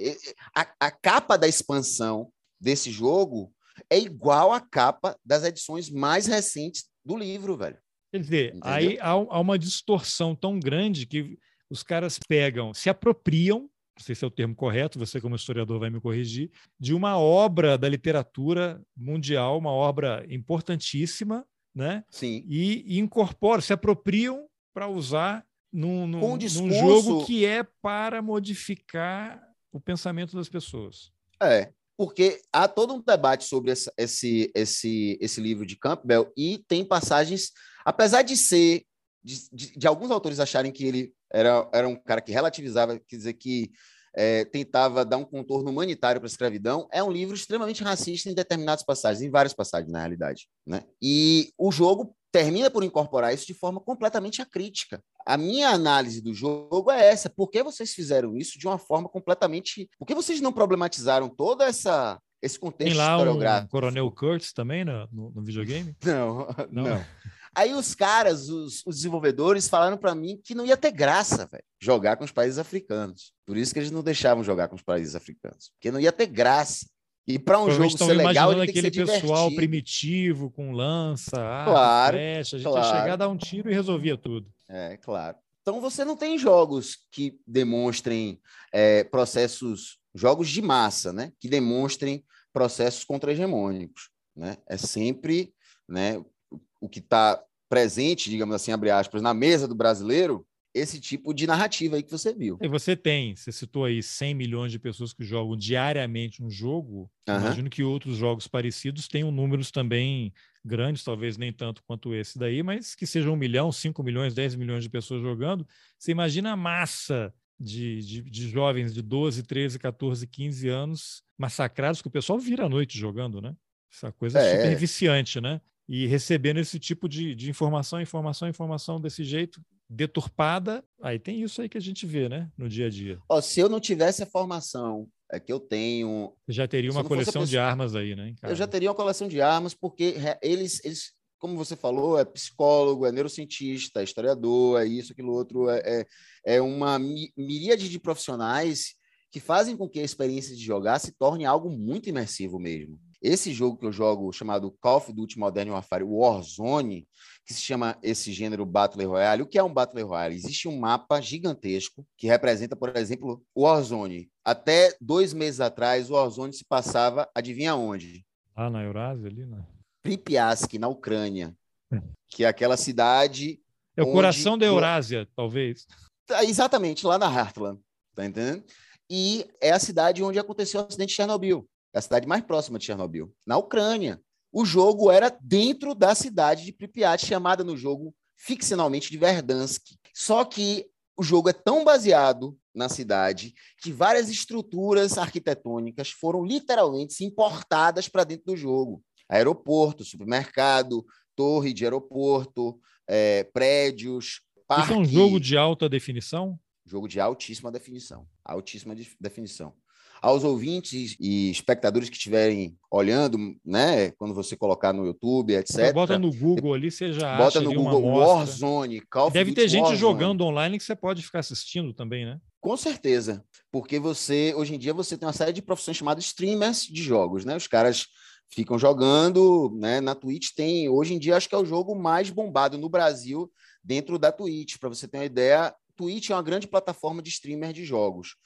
A, a capa da expansão desse jogo é igual à capa das edições mais recentes do livro, velho. Quer dizer, Entendeu? aí há, há uma distorção tão grande que os caras pegam, se apropriam não sei se é o termo correto, você como historiador vai me corrigir, de uma obra da literatura mundial, uma obra importantíssima, né? Sim. E, e incorporam, se apropriam para usar num, num, discurso... num jogo que é para modificar o pensamento das pessoas. É, porque há todo um debate sobre essa, esse, esse, esse livro de Campbell e tem passagens, apesar de ser, de, de, de alguns autores acharem que ele era, era um cara que relativizava, quer dizer, que é, tentava dar um contorno humanitário para a escravidão, é um livro extremamente racista em determinadas passagens, em várias passagens, na realidade. Né? E o jogo termina por incorporar isso de forma completamente acrítica. A minha análise do jogo é essa. Por que vocês fizeram isso de uma forma completamente. Por que vocês não problematizaram toda essa. Esse contexto Tem lá historiográfico. um Coronel Kurtz também no, no, no videogame? Não, não. não. Aí os caras, os, os desenvolvedores, falaram para mim que não ia ter graça, velho, jogar com os países africanos. Por isso que eles não deixavam jogar com os países africanos, porque não ia ter graça. E para um jogo ser legal, ele tem aquele que ser pessoal divertido. primitivo, com lança, arma, Claro, flecha. A gente claro. ia chegar, dar um tiro e resolvia tudo. É, claro. Então você não tem jogos que demonstrem é, processos, jogos de massa, né? Que demonstrem processos contra-hegemônicos, né? É sempre, né? O que está presente, digamos assim, abre aspas, na mesa do brasileiro, esse tipo de narrativa aí que você viu. E você tem, você citou aí 100 milhões de pessoas que jogam diariamente um jogo. Aham. Imagino que outros jogos parecidos tenham números também grandes, talvez nem tanto quanto esse daí, mas que sejam um milhão, 5 milhões, 10 milhões de pessoas jogando. Você imagina a massa de, de, de jovens de 12, 13, 14, 15 anos massacrados, que o pessoal vira à noite jogando, né? Essa coisa É. super viciante, né? E recebendo esse tipo de, de informação, informação, informação desse jeito, deturpada, aí tem isso aí que a gente vê, né? No dia a dia. Ó, se eu não tivesse a formação é que eu tenho, Você já teria uma coleção de pessoa- armas aí, né? em eu já teria uma coleção de armas, porque eles, eles, como você falou, é psicólogo, é neurocientista, é historiador, é isso, aquilo outro, é, é, é uma mi- miríade de profissionais que fazem com que a experiência de jogar se torne algo muito imersivo mesmo. Esse jogo que eu jogo, chamado Call of Duty Modern Warfare Warzone, que se chama esse gênero Battle Royale. O que é um Battle Royale? Existe um mapa gigantesco que representa, por exemplo, o Warzone. Até dois meses atrás, o Warzone se passava, adivinha onde? Lá na Eurásia, ali, né? Pripyatsk, na Ucrânia, que é aquela cidade. É o Onde- coração da Eurásia, talvez. tá exatamente lá na Heartland, tá entendendo? E é a cidade onde aconteceu o acidente de Chernobyl. É a cidade mais próxima de Chernobyl, na Ucrânia. O jogo era dentro da cidade de Pripyat, chamada no jogo ficcionalmente de Verdansk. Só que o jogo é tão baseado na cidade que várias estruturas arquitetônicas foram literalmente importadas para dentro do jogo. Aeroporto, supermercado, torre de aeroporto, eh, prédios, parque... Isso é um jogo de alta definição? Jogo de altíssima definição. Altíssima de- definição. Aos ouvintes e espectadores que estiverem olhando, né, quando você colocar no YouTube, etc. Bota no Google ali, você já bota acha no Google. Warzone, Call of Deve ter gente Warzone. jogando online que você pode ficar assistindo também, né? Com certeza, porque você hoje em dia você tem uma série de profissões chamadas streamers de jogos, né? Os caras ficam jogando, né? Na Twitch tem, hoje em dia acho que é o jogo mais bombado no Brasil dentro da Twitch. Para você ter uma ideia, Twitch é uma grande plataforma de streamer de jogos.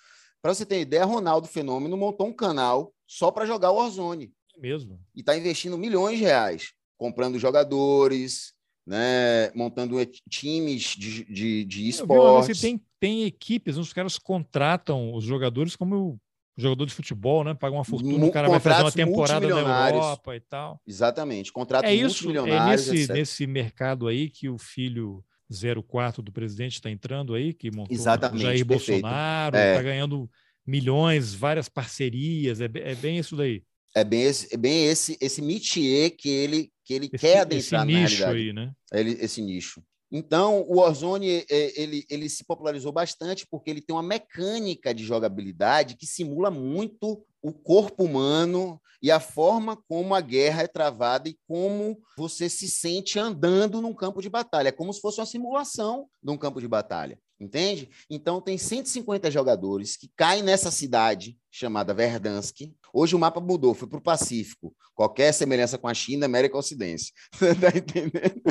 Para você ter ideia, Ronaldo Fenômeno montou um canal só para jogar Warzone É mesmo. e está investindo milhões de reais, comprando jogadores, né? Montando times de, de, de esportes. tem, tem equipes, os caras contratam os jogadores como jogador de futebol, né? Pagam uma fortuna, o cara vai fazer uma temporada na. Europa e tal. Exatamente, contratos É isso, é multimilionários, nesse, etc. nesse mercado aí que o filho 04 do presidente está entrando aí, que montou Exatamente, Jair perfeito. Bolsonaro, É. está ganhando milhões, várias parcerias, é, é bem isso daí. É bem esse, é bem esse, esse métier que ele, que ele esse, quer adentrar esse nicho Aí, né? Ele, esse nicho. Então, o Warzone é, ele, ele se popularizou bastante porque ele tem uma mecânica de jogabilidade que simula muito o corpo humano e a forma como a guerra é travada e como você se sente andando num campo de batalha. É como se fosse uma simulação de um campo de batalha, entende? Então, tem 150 jogadores que caem nessa cidade chamada Verdansk. Hoje o mapa mudou, foi para o Pacífico. Qualquer semelhança com a China, América Ocidense. tá entendendo?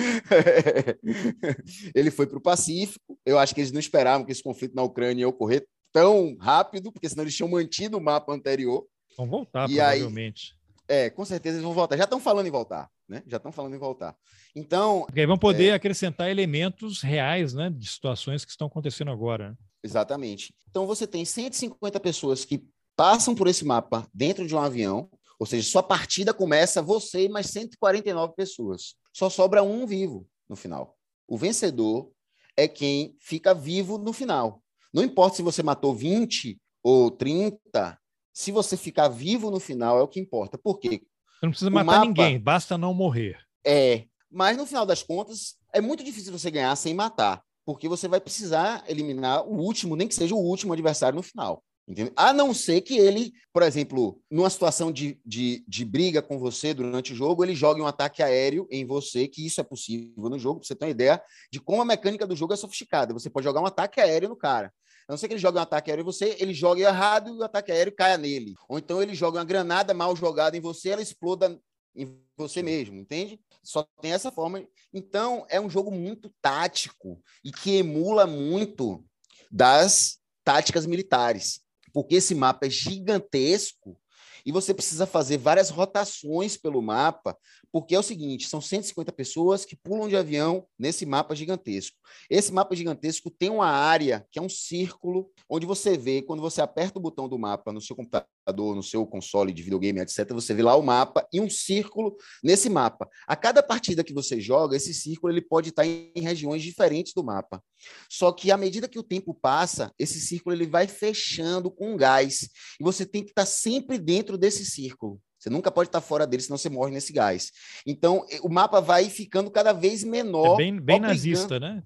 Ele foi para o Pacífico. Eu acho que eles não esperavam que esse conflito na Ucrânia ia ocorrer tão rápido, porque senão eles tinham mantido o mapa anterior. Vão voltar, e provavelmente. Aí, é, com certeza eles vão voltar. Já estão falando em voltar, né? Já estão falando em voltar. Então. Porque aí vão poder é... acrescentar elementos reais, né? De situações que estão acontecendo agora. Né? Exatamente. Então você tem 150 pessoas que passam por esse mapa dentro de um avião, ou seja, sua partida começa você e mais 149 pessoas. Só sobra um vivo no final. O vencedor é quem fica vivo no final. Não importa se você matou 20 ou 30, se você ficar vivo no final é o que importa. Por quê? Você não precisa o matar mapa... ninguém, basta não morrer. É, mas no final das contas, é muito difícil você ganhar sem matar, porque você vai precisar eliminar o último, nem que seja o último adversário no final. Entendeu? A não ser que ele, por exemplo, numa situação de, de, de briga com você durante o jogo, ele jogue um ataque aéreo em você, que isso é possível no jogo, pra você ter uma ideia de como a mecânica do jogo é sofisticada. Você pode jogar um ataque aéreo no cara. A não ser que ele jogue um ataque aéreo em você, ele joga errado e o ataque aéreo caia nele. Ou então ele joga uma granada mal jogada em você, ela exploda em você mesmo, entende? Só tem essa forma. Então, é um jogo muito tático e que emula muito das táticas militares, porque esse mapa é gigantesco e você precisa fazer várias rotações pelo mapa, porque é o seguinte: são 150 pessoas que pulam de avião nesse mapa gigantesco. Esse mapa gigantesco tem uma área que é um círculo, onde você vê, quando você aperta o botão do mapa no seu computador, no seu console de videogame, etc., você vê lá o mapa e um círculo nesse mapa. A cada partida que você joga, esse círculo ele pode estar em regiões diferentes do mapa. Só que à medida que o tempo passa, esse círculo ele vai fechando com gás. E você tem que estar sempre dentro desse círculo. Você nunca pode estar fora dele, senão você morre nesse gás. Então, o mapa vai ficando cada vez menor. É bem, bem nazista, né?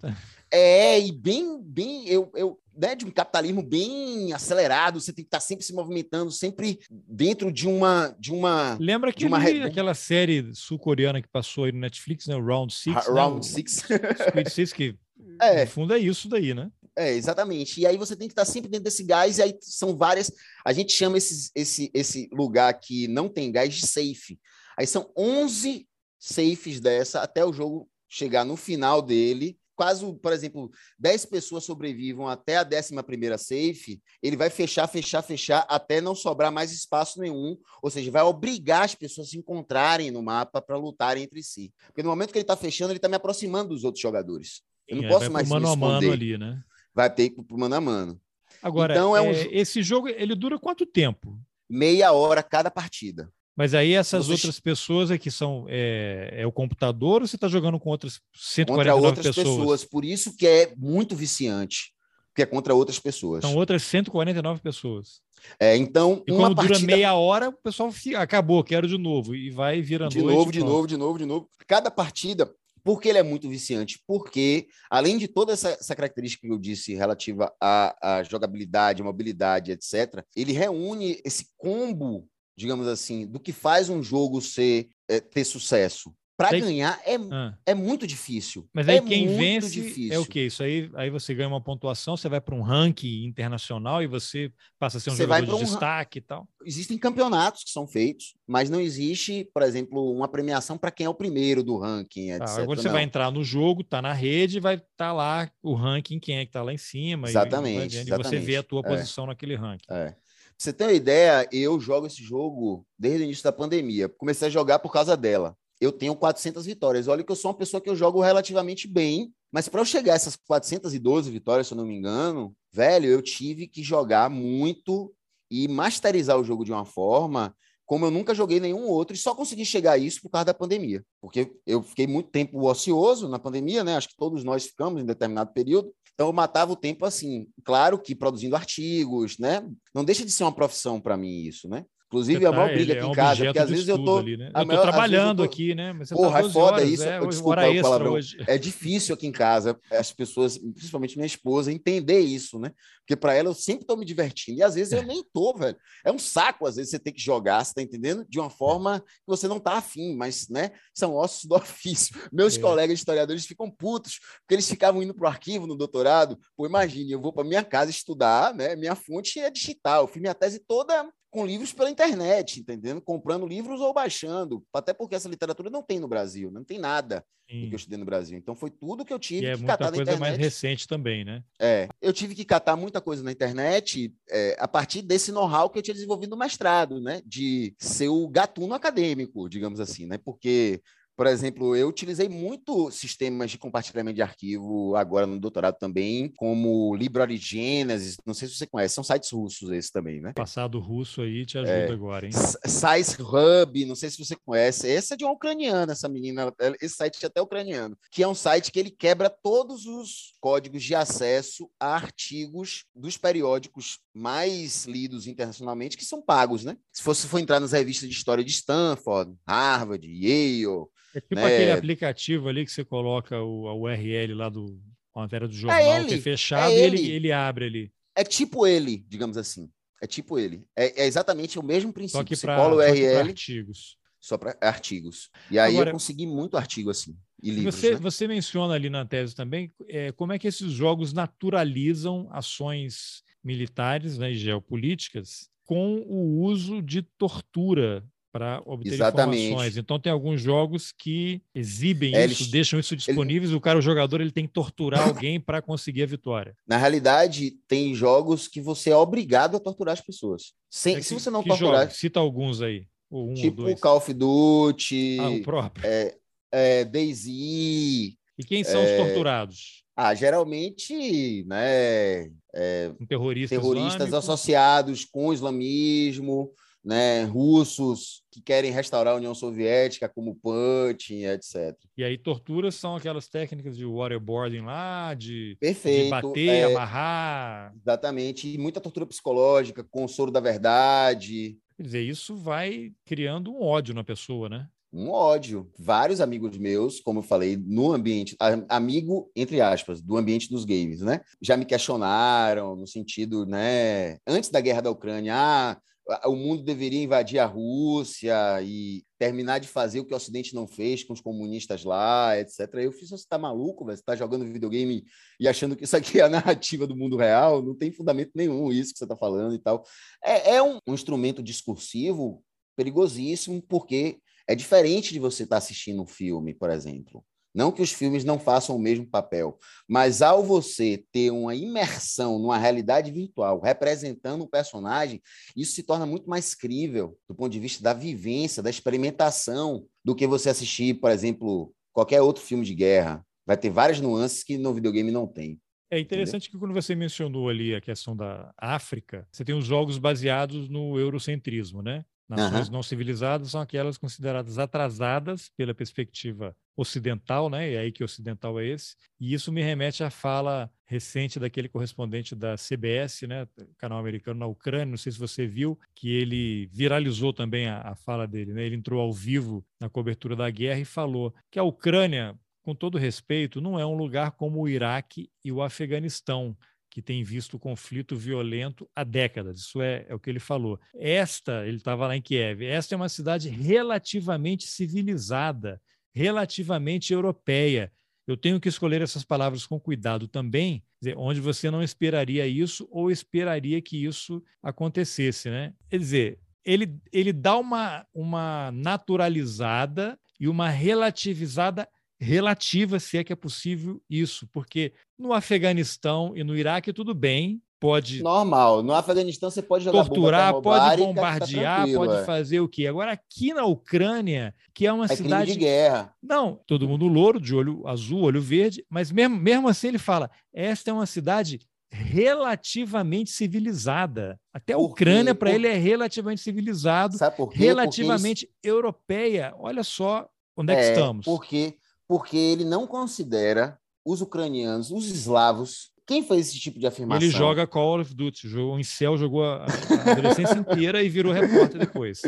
É, e bem, bem, eu, eu, né, de um capitalismo bem acelerado, você tem que estar sempre se movimentando, sempre dentro de uma. De uma Lembra que uma... aquela série sul-coreana que passou aí no Netflix, né? Round Six. Né? Round? Six. Squid Six, que é. no fundo é isso daí, né? É, exatamente. E aí você tem que estar sempre dentro desse gás, e aí são várias. A gente chama esse, esse, esse lugar que não tem gás de safe. Aí são 11 safes dessa até o jogo chegar no final dele. Caso, por exemplo, 10 pessoas sobrevivam até a 11 safe, ele vai fechar, fechar, fechar até não sobrar mais espaço nenhum. Ou seja, vai obrigar as pessoas a se encontrarem no mapa para lutarem entre si. Porque no momento que ele está fechando, ele está me aproximando dos outros jogadores. Eu não posso mais mano me esconder. a mano ali, né? Vai ter ir pro mano a mano. Agora, então, é um... é, esse jogo ele dura quanto tempo? Meia hora cada partida. Mas aí essas outras pessoas aqui são é, é, o computador ou você está jogando com outras 149 contra outras pessoas? pessoas? Por isso que é muito viciante, porque é contra outras pessoas. São outras 149 pessoas. É, então, e quando partida... dura meia hora, o pessoal fica, acabou, quero de novo e vai virando de novo, de novo, de novo, de novo. Cada partida por que ele é muito viciante? Porque, além de toda essa, essa característica que eu disse relativa à, à jogabilidade, mobilidade, etc., ele reúne esse combo, digamos assim, do que faz um jogo ser é, ter sucesso para ganhar é, ah. é muito difícil. Mas aí é quem vence difícil. é o que? Isso aí, aí você ganha uma pontuação, você vai para um ranking internacional e você passa a ser um você jogador de um destaque e tal. Existem campeonatos que são feitos, mas não existe, por exemplo, uma premiação para quem é o primeiro do ranking, etc. Ah, agora você não. vai entrar no jogo, tá na rede, vai estar tá lá o ranking, quem é que está lá em cima. Exatamente. E, exatamente. você vê a tua é. posição naquele ranking. É. Você ter uma ideia, eu jogo esse jogo desde o início da pandemia. Comecei a jogar por causa dela eu tenho 400 vitórias. Olha que eu sou uma pessoa que eu jogo relativamente bem, mas para eu chegar a essas 412 vitórias, se eu não me engano, velho, eu tive que jogar muito e masterizar o jogo de uma forma como eu nunca joguei nenhum outro, e só consegui chegar a isso por causa da pandemia. Porque eu fiquei muito tempo ocioso na pandemia, né? Acho que todos nós ficamos em determinado período. Então eu matava o tempo assim, claro que produzindo artigos, né? Não deixa de ser uma profissão para mim isso, né? Inclusive, a maior briga aqui é um em casa, porque às vezes eu tô. Ali, né? Eu tô trabalhando eu tô... aqui, né? Mas Porra, tá é foda horas, isso. É, desculpa hora extra hoje. É difícil aqui em casa, as pessoas, principalmente minha esposa, entender isso, né? Porque para ela eu sempre tô me divertindo. E às vezes eu nem tô, velho. É um saco, às vezes, você tem que jogar, você tá entendendo? De uma forma que você não tá afim, mas, né? São ossos do ofício. Meus é. colegas historiadores ficam putos, porque eles ficavam indo pro arquivo no doutorado. Pô, imagine, eu vou para minha casa estudar, né? Minha fonte é digital. Eu fiz minha tese toda com livros pela internet, entendendo? Comprando livros ou baixando. Até porque essa literatura não tem no Brasil, não tem nada Sim. que eu estudei no Brasil. Então foi tudo que eu tive e é que catar na internet. É muita coisa mais recente também, né? É, eu tive que catar muita coisa na internet é, a partir desse know-how que eu tinha desenvolvido no mestrado, né? De ser o gatuno acadêmico, digamos assim, né? Porque por exemplo, eu utilizei muito sistemas de compartilhamento de arquivo agora no doutorado também, como Library Genesis, não sei se você conhece, são sites russos esses também, né? Passado russo aí te ajuda é, agora, hein? Size Hub, não sei se você conhece, essa é de uma ucraniana, essa menina, esse site é até ucraniano, que é um site que ele quebra todos os códigos de acesso a artigos dos periódicos mais lidos internacionalmente, que são pagos, né? Se você for entrar nas revistas de história de Stanford, Harvard, Yale, é tipo né? aquele aplicativo ali que você coloca o, a URL lá do matéria do é jornal, é ele, que é fechado, é e ele, ele abre ali. É tipo ele, digamos assim. É tipo ele. É, é exatamente o mesmo princípio. Só que para URL. artigos. Só para artigos. E aí Agora, eu consegui muito artigo assim. E livros, você, né? você menciona ali na tese também é, como é que esses jogos naturalizam ações militares né, e geopolíticas com o uso de tortura para obter Exatamente. informações. Então tem alguns jogos que exibem é, isso, eles, deixam isso disponíveis. Ele... O cara, o jogador, ele tem que torturar alguém para conseguir a vitória. Na realidade, tem jogos que você é obrigado a torturar as pessoas. Sem, é que, se você não torturar, jogo? cita alguns aí. Um tipo o Call of Duty, ah, o próprio. É, é, Daisy. E quem são os é, torturados? Ah, geralmente, né, é, terroristas, terroristas associados com o islamismo, né, russos que querem restaurar a União Soviética, como Putin, etc. E aí torturas são aquelas técnicas de waterboarding lá, de, Perfeito, de bater, é, amarrar. Exatamente, e muita tortura psicológica, com soro da verdade. Quer dizer, isso vai criando um ódio na pessoa, né? um ódio. Vários amigos meus, como eu falei, no ambiente, amigo, entre aspas, do ambiente dos games, né? Já me questionaram no sentido, né? Antes da guerra da Ucrânia, ah, o mundo deveria invadir a Rússia e terminar de fazer o que o Ocidente não fez com os comunistas lá, etc. Eu fiz, você está maluco? Você está jogando videogame e achando que isso aqui é a narrativa do mundo real? Não tem fundamento nenhum isso que você está falando e tal. É, é um, um, instrumento discursivo perigosíssimo, porque é diferente de você estar tá assistindo um filme, por exemplo. Não que os filmes não façam o mesmo papel, mas ao você ter uma imersão numa realidade virtual, representando um personagem, isso se torna muito mais crível do ponto de vista da vivência, da experimentação, do que você assistir, por exemplo, qualquer outro filme de guerra. Vai ter várias nuances que no videogame não tem. É interessante Entendeu? que quando você mencionou ali a questão da África, você tem os jogos baseados no eurocentrismo, né? Nações uhum. não civilizadas são aquelas consideradas atrasadas pela perspectiva ocidental, né? E aí que ocidental é esse. E isso me remete à fala recente daquele correspondente da CBS, né? Canal americano na Ucrânia. Não sei se você viu que ele viralizou também a, a fala dele, né? Ele entrou ao vivo na cobertura da guerra e falou que a Ucrânia, com todo respeito, não é um lugar como o Iraque e o Afeganistão que tem visto conflito violento há décadas. Isso é, é o que ele falou. Esta, ele estava lá em Kiev, esta é uma cidade relativamente civilizada, relativamente europeia. Eu tenho que escolher essas palavras com cuidado também, onde você não esperaria isso ou esperaria que isso acontecesse. Né? Quer dizer, ele, ele dá uma, uma naturalizada e uma relativizada relativa, se é que é possível isso, porque no Afeganistão e no Iraque tudo bem, pode normal. No Afeganistão você pode jogar torturar, pode bombardear, tá pode é. fazer o quê? Agora aqui na Ucrânia, que é uma é cidade de guerra. Não, todo mundo louro, de olho azul, olho verde, mas mesmo, mesmo assim ele fala: "Esta é uma cidade relativamente civilizada. Até a Ucrânia para ele é relativamente civilizado, Sabe por quê? relativamente eles... europeia. Olha só onde é, é que estamos. Porque porque ele não considera os ucranianos, os eslavos, quem fez esse tipo de afirmação? Ele joga Call of Duty. Jogou, o Incel jogou a, a adolescência inteira e virou repórter depois.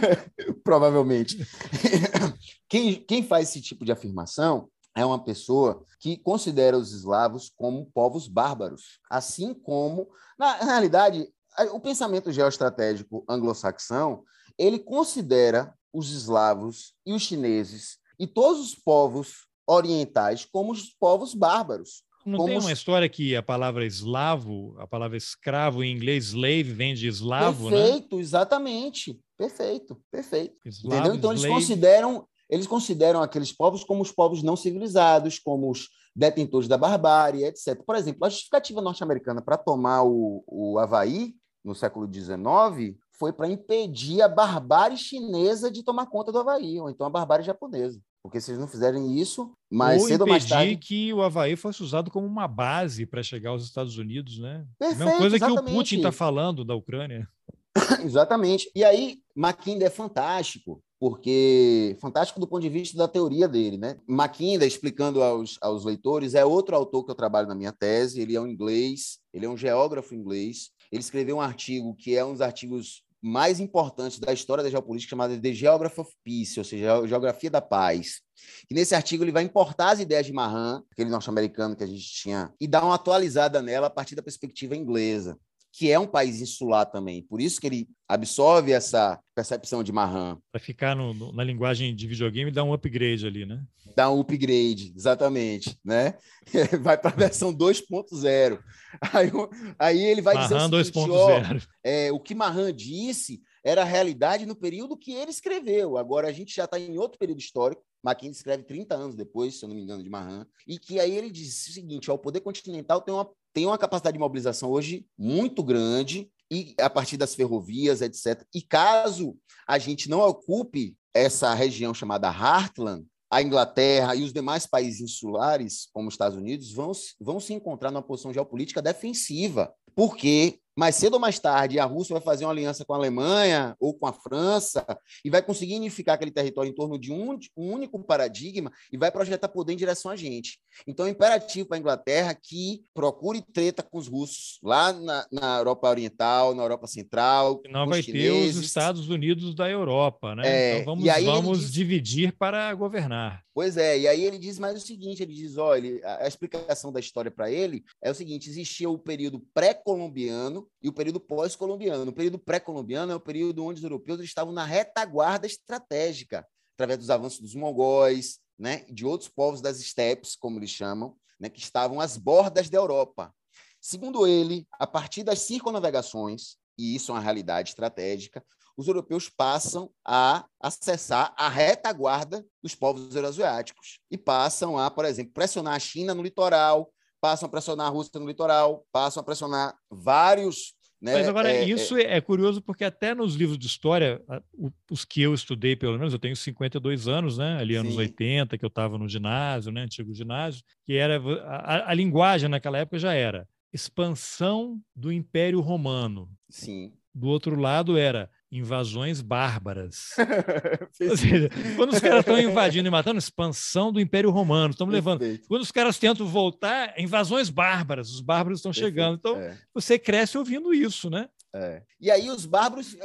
Provavelmente. quem, quem faz esse tipo de afirmação é uma pessoa que considera os eslavos como povos bárbaros, assim como, na, na realidade, o pensamento geoestratégico anglo-saxão, ele considera os eslavos e os chineses e todos os povos orientais como os povos bárbaros. Não tem uma história que a palavra eslavo, a palavra escravo em inglês, slave, vem de eslavo, perfeito, né? Perfeito, exatamente. Perfeito, perfeito. Eslavo, Entendeu? Então slave. eles consideram, eles consideram aqueles povos como os povos não civilizados, como os detentores da barbárie, etc. Por exemplo, a justificativa norte-americana para tomar o, o Havaí no século XIX foi para impedir a barbárie chinesa de tomar conta do Havaí, ou então a barbárie japonesa. Porque se eles não fizerem isso, mais ou cedo ou mais tarde. que o Havaí fosse usado como uma base para chegar aos Estados Unidos, né? Perfeito, a mesma coisa exatamente. que o Putin está falando da Ucrânia. exatamente. E aí, Mackinder é fantástico, porque fantástico do ponto de vista da teoria dele, né? Mackinder, explicando aos, aos leitores, é outro autor que eu trabalho na minha tese, ele é um inglês, ele é um geógrafo inglês, ele escreveu um artigo que é um dos artigos mais importantes da história da geopolítica, chamado The Geography of Peace, ou seja, Geografia da Paz. E nesse artigo ele vai importar as ideias de Mahan, aquele norte-americano que a gente tinha, e dar uma atualizada nela a partir da perspectiva inglesa, que é um país insular também. Por isso que ele absorve essa percepção de Mahan. Para ficar no, no, na linguagem de videogame, dá um upgrade ali, né? Dá um upgrade, exatamente, né? Vai para a versão 2.0. Aí, aí ele vai Mahan dizer o 2.0. É, o que Mahan disse era a realidade no período que ele escreveu. Agora a gente já está em outro período histórico. Mackenzie escreve 30 anos depois, se eu não me engano, de Mahan, e que aí ele diz o seguinte: ó, o poder continental tem uma, tem uma capacidade de mobilização hoje muito grande, e a partir das ferrovias, etc. E caso a gente não ocupe essa região chamada Heartland, a Inglaterra e os demais países insulares, como os Estados Unidos, vão, vão se encontrar numa posição geopolítica defensiva, porque mais cedo ou mais tarde a Rússia vai fazer uma aliança com a Alemanha ou com a França e vai conseguir unificar aquele território em torno de um, um único paradigma e vai projetar poder em direção a gente. Então é imperativo para a Inglaterra que procure treta com os russos lá na, na Europa Oriental, na Europa Central. Não vai chineses. ter os Estados Unidos da Europa, né? É, então vamos, vamos diz... dividir para governar. Pois é, e aí ele diz mais o seguinte: ele diz, olha, a explicação da história para ele é o seguinte: existia o período pré-colombiano e o período pós-colombiano. O período pré-colombiano é o período onde os europeus estavam na retaguarda estratégica, através dos avanços dos mongóis, né, de outros povos das estepes, como eles chamam, né, que estavam às bordas da Europa. Segundo ele, a partir das circunnavegações, e isso é uma realidade estratégica, os europeus passam a acessar a retaguarda dos povos euroasiáticos e passam a, por exemplo, pressionar a China no litoral, passam a pressionar a Rússia no litoral, passam a pressionar vários. Né, Mas agora, é, isso é... é... curioso porque até nos livros de história, os que eu estudei, pelo menos, eu tenho 52 anos, né? Ali anos Sim. 80, que eu estava no ginásio, né? Antigo ginásio, que era a, a linguagem naquela época já era expansão do Império Romano. Sim. Do outro lado era invasões bárbaras. Ou seja, quando os caras estão invadindo e matando, expansão do Império Romano, estamos levando. Quando os caras tentam voltar, invasões bárbaras, os bárbaros estão chegando. Então, é. você cresce ouvindo isso, né? É. E aí os bárbaros,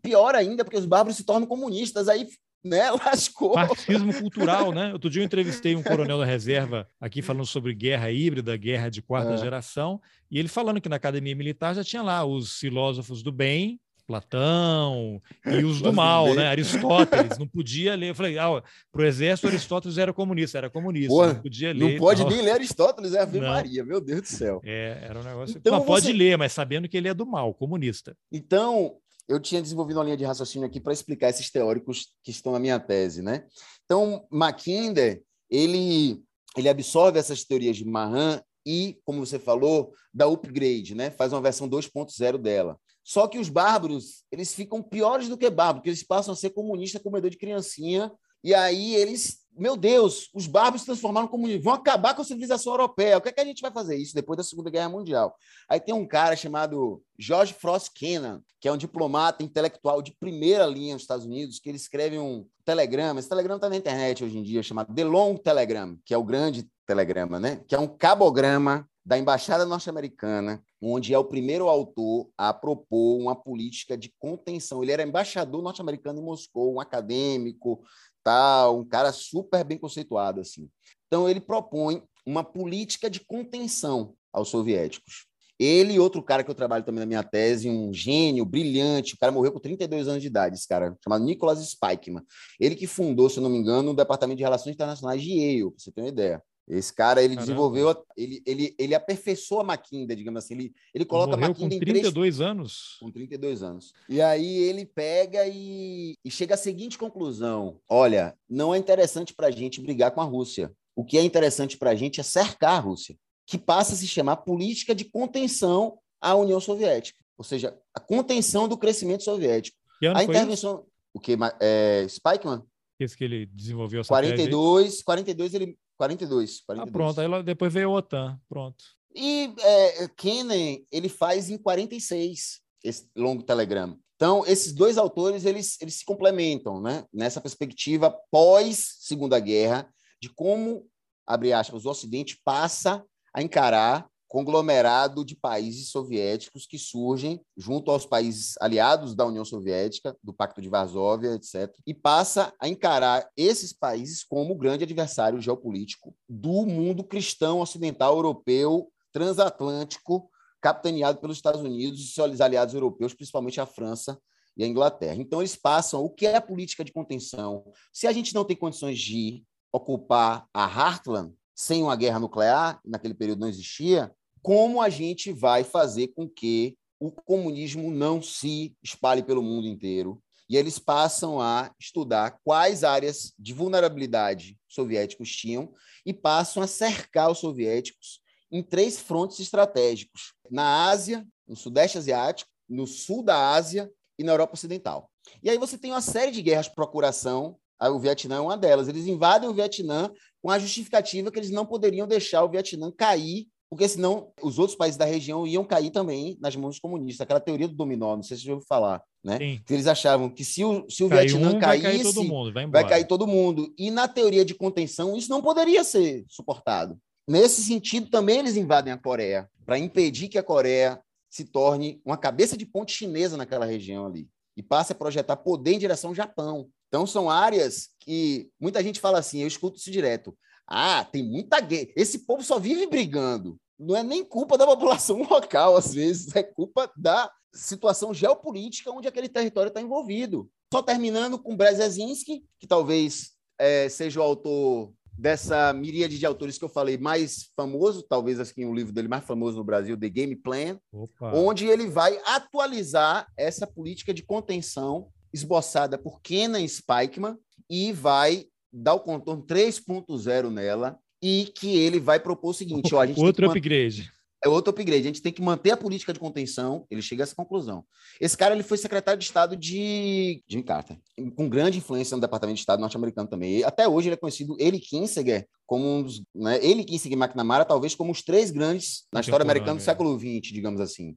pior ainda, porque os bárbaros se tornam comunistas, aí né? Lascou. Marxismo cultural, né? Outro dia eu entrevistei um coronel da reserva aqui falando sobre guerra híbrida, guerra de quarta é. geração, e ele falando que na academia militar já tinha lá os filósofos do bem Platão e os do mal, né? Aristóteles, não podia ler. Eu falei, ah, para o exército, Aristóteles era comunista, era comunista, Porra, não podia ler. Não pode nem ler Aristóteles, é Ave não. Maria, meu Deus do céu. É, era um negócio. Então, não, pode ler, mas sabendo que ele é do mal, comunista. Então, eu tinha desenvolvido uma linha de raciocínio aqui para explicar esses teóricos que estão na minha tese, né? Então, Mackinder, ele, ele absorve essas teorias de Mahan e, como você falou, dá upgrade, né? Faz uma versão 2.0 dela. Só que os bárbaros, eles ficam piores do que bárbaros, porque eles passam a ser comunistas, comedor de criancinha, e aí eles, meu Deus, os bárbaros se transformaram como vão acabar com a civilização europeia. O que é que a gente vai fazer isso depois da Segunda Guerra Mundial? Aí tem um cara chamado George Frost Kennan, que é um diplomata intelectual de primeira linha nos Estados Unidos, que ele escreve um telegrama. Esse telegrama está na internet hoje em dia, chamado The Long Telegram, que é o grande telegrama, né? Que é um cabograma da Embaixada Norte-Americana, onde é o primeiro autor a propor uma política de contenção. Ele era embaixador norte-americano em Moscou, um acadêmico, tal, um cara super bem conceituado assim. Então ele propõe uma política de contenção aos soviéticos. Ele e outro cara que eu trabalho também na minha tese, um gênio brilhante, o cara morreu com 32 anos de idade, esse cara, chamado Nicholas Spikeman. Ele que fundou, se eu não me engano, o Departamento de Relações Internacionais de Yale, para você ter uma ideia. Esse cara, ele Caramba. desenvolveu, ele, ele, ele aperfeiçoou a Maquinda, digamos assim. Ele, ele coloca Morreu a Maquinda com 32 três... anos? Com 32 anos. E aí ele pega e, e chega à seguinte conclusão: olha, não é interessante para a gente brigar com a Rússia. O que é interessante para a gente é cercar a Rússia, que passa a se chamar política de contenção à União Soviética, ou seja, a contenção do crescimento soviético. a intervenção. Isso? O que? É, Spikeman? Esse que ele desenvolveu essa 42, 42 ele 42, 42. Ah, pronto, aí depois veio a OTAN, pronto. E é, Kennan, ele faz em 46 esse longo telegrama. Então, esses dois autores, eles, eles se complementam, né? Nessa perspectiva pós Segunda Guerra, de como, abre aspas, o Ocidente passa a encarar conglomerado de países soviéticos que surgem junto aos países aliados da União Soviética, do Pacto de Varsóvia, etc., e passa a encarar esses países como o grande adversário geopolítico do mundo cristão ocidental europeu transatlântico, capitaneado pelos Estados Unidos e seus aliados europeus, principalmente a França e a Inglaterra. Então, eles passam o que é a política de contenção. Se a gente não tem condições de ocupar a Heartland sem uma guerra nuclear, naquele período não existia, como a gente vai fazer com que o comunismo não se espalhe pelo mundo inteiro. E eles passam a estudar quais áreas de vulnerabilidade soviéticos tinham e passam a cercar os soviéticos em três frontes estratégicos: na Ásia, no Sudeste Asiático, no Sul da Ásia e na Europa Ocidental. E aí você tem uma série de guerras de procuração. O Vietnã é uma delas. Eles invadem o Vietnã com a justificativa que eles não poderiam deixar o Vietnã cair porque senão os outros países da região iam cair também nas mãos dos comunistas. Aquela teoria do dominó, não sei se você já ouviu falar, né? Que eles achavam que se o, se o Vietnã um, caísse, vai cair todo mundo, vai, vai cair todo mundo. E na teoria de contenção, isso não poderia ser suportado. Nesse sentido, também eles invadem a Coreia, para impedir que a Coreia se torne uma cabeça de ponte chinesa naquela região ali e passe a projetar poder em direção ao Japão. Então, são áreas que muita gente fala assim, eu escuto isso direto. Ah, tem muita guerra. Esse povo só vive brigando. Não é nem culpa da população local, às vezes, é culpa da situação geopolítica onde aquele território está envolvido. Só terminando com Brzezinski, que talvez é, seja o autor dessa miríade de autores que eu falei mais famoso, talvez assim o livro dele mais famoso no Brasil, The Game Plan, Opa. onde ele vai atualizar essa política de contenção esboçada por Kenan Spikeman e vai dar o contorno 3.0 nela e que ele vai propor o seguinte: ó, a gente outro upgrade. É outro upgrade. A gente tem que manter a política de contenção. Ele chega a essa conclusão. Esse cara ele foi secretário de Estado de Jimmy Carter, com grande influência no Departamento de Estado norte-americano também. Até hoje ele é conhecido, ele Kinsinger, como um dos. Né, ele Kinsinger e McNamara, talvez como os três grandes na história americana do é. século XX, digamos assim.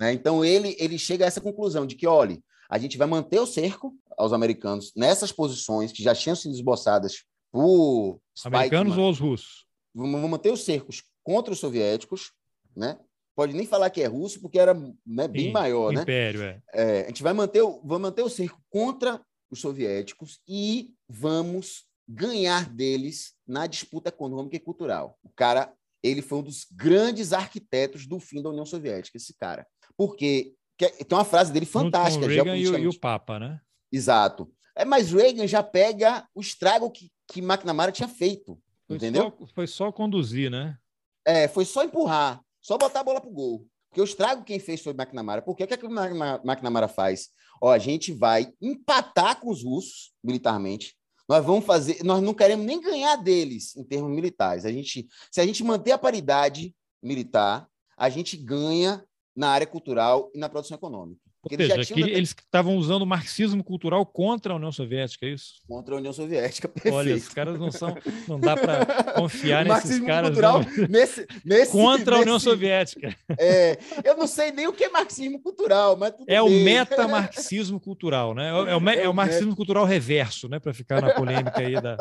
Né? Então ele, ele chega a essa conclusão de que, olha, a gente vai manter o cerco aos americanos nessas posições que já tinham sido esboçadas por americanos ou os russos? Vamos manter os cercos contra os soviéticos, né? Pode nem falar que é russo, porque era né, bem Sim, maior, né? Império, é. é. A gente vai manter, o, vai manter o cerco contra os soviéticos e vamos ganhar deles na disputa econômica e cultural. O cara, ele foi um dos grandes arquitetos do fim da União Soviética, esse cara. Porque tem uma frase dele fantástica. Com o Reagan e o, e o Papa, né? Exato. É, mas Reagan já pega o estrago que, que McNamara tinha feito. Foi entendeu? Só, foi só conduzir, né? É, foi só empurrar, só botar a bola pro gol. Porque o estrago quem fez foi o McNamara. Por que, que, é que o McNamara faz? Ó, a gente vai empatar com os russos militarmente. Nós vamos fazer, nós não queremos nem ganhar deles em termos militares. A gente, se a gente manter a paridade militar, a gente ganha na área cultural e na produção econômica. Porque Ou seja, eles, eles estavam usando o marxismo cultural contra a União Soviética, é isso? Contra a União Soviética, perfeito. Olha, esses caras não são. Não dá para confiar nesses caras. Cultural, não. Nesse, nesse, contra a União Soviética. É, eu não sei nem o que é marxismo cultural, mas É bem. o metamarxismo cultural, né? É o, é o, é o marxismo cultural reverso, né? Para ficar na polêmica aí da,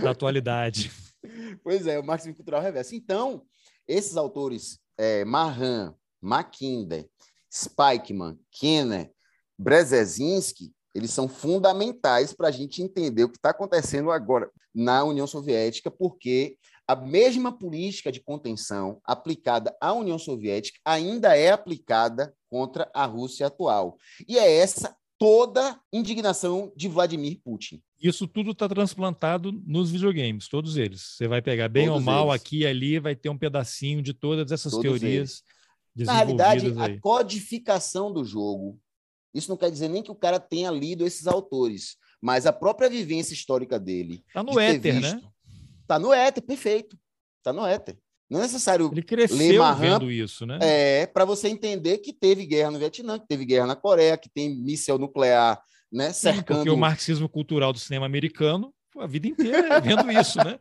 da atualidade. Pois é, o marxismo cultural reverso. Então, esses autores, é, Mahan, Mackinder, Spikeman, Kenner, Brzezinski, eles são fundamentais para a gente entender o que está acontecendo agora na União Soviética, porque a mesma política de contenção aplicada à União Soviética ainda é aplicada contra a Rússia atual. E é essa toda indignação de Vladimir Putin. Isso tudo está transplantado nos videogames, todos eles. Você vai pegar bem todos ou mal eles. aqui e ali, vai ter um pedacinho de todas essas todos teorias. Na realidade, aí. a codificação do jogo, isso não quer dizer nem que o cara tenha lido esses autores, mas a própria vivência histórica dele. Está no éter, visto, né? Está no éter, perfeito. Está no éter. Não é necessário Ele cresceu ler Mahan, vendo isso, né? É, para você entender que teve guerra no Vietnã, que teve guerra na Coreia, que tem míssel nuclear, né, cercando... Porque o marxismo cultural do cinema americano a vida inteira vendo isso, né?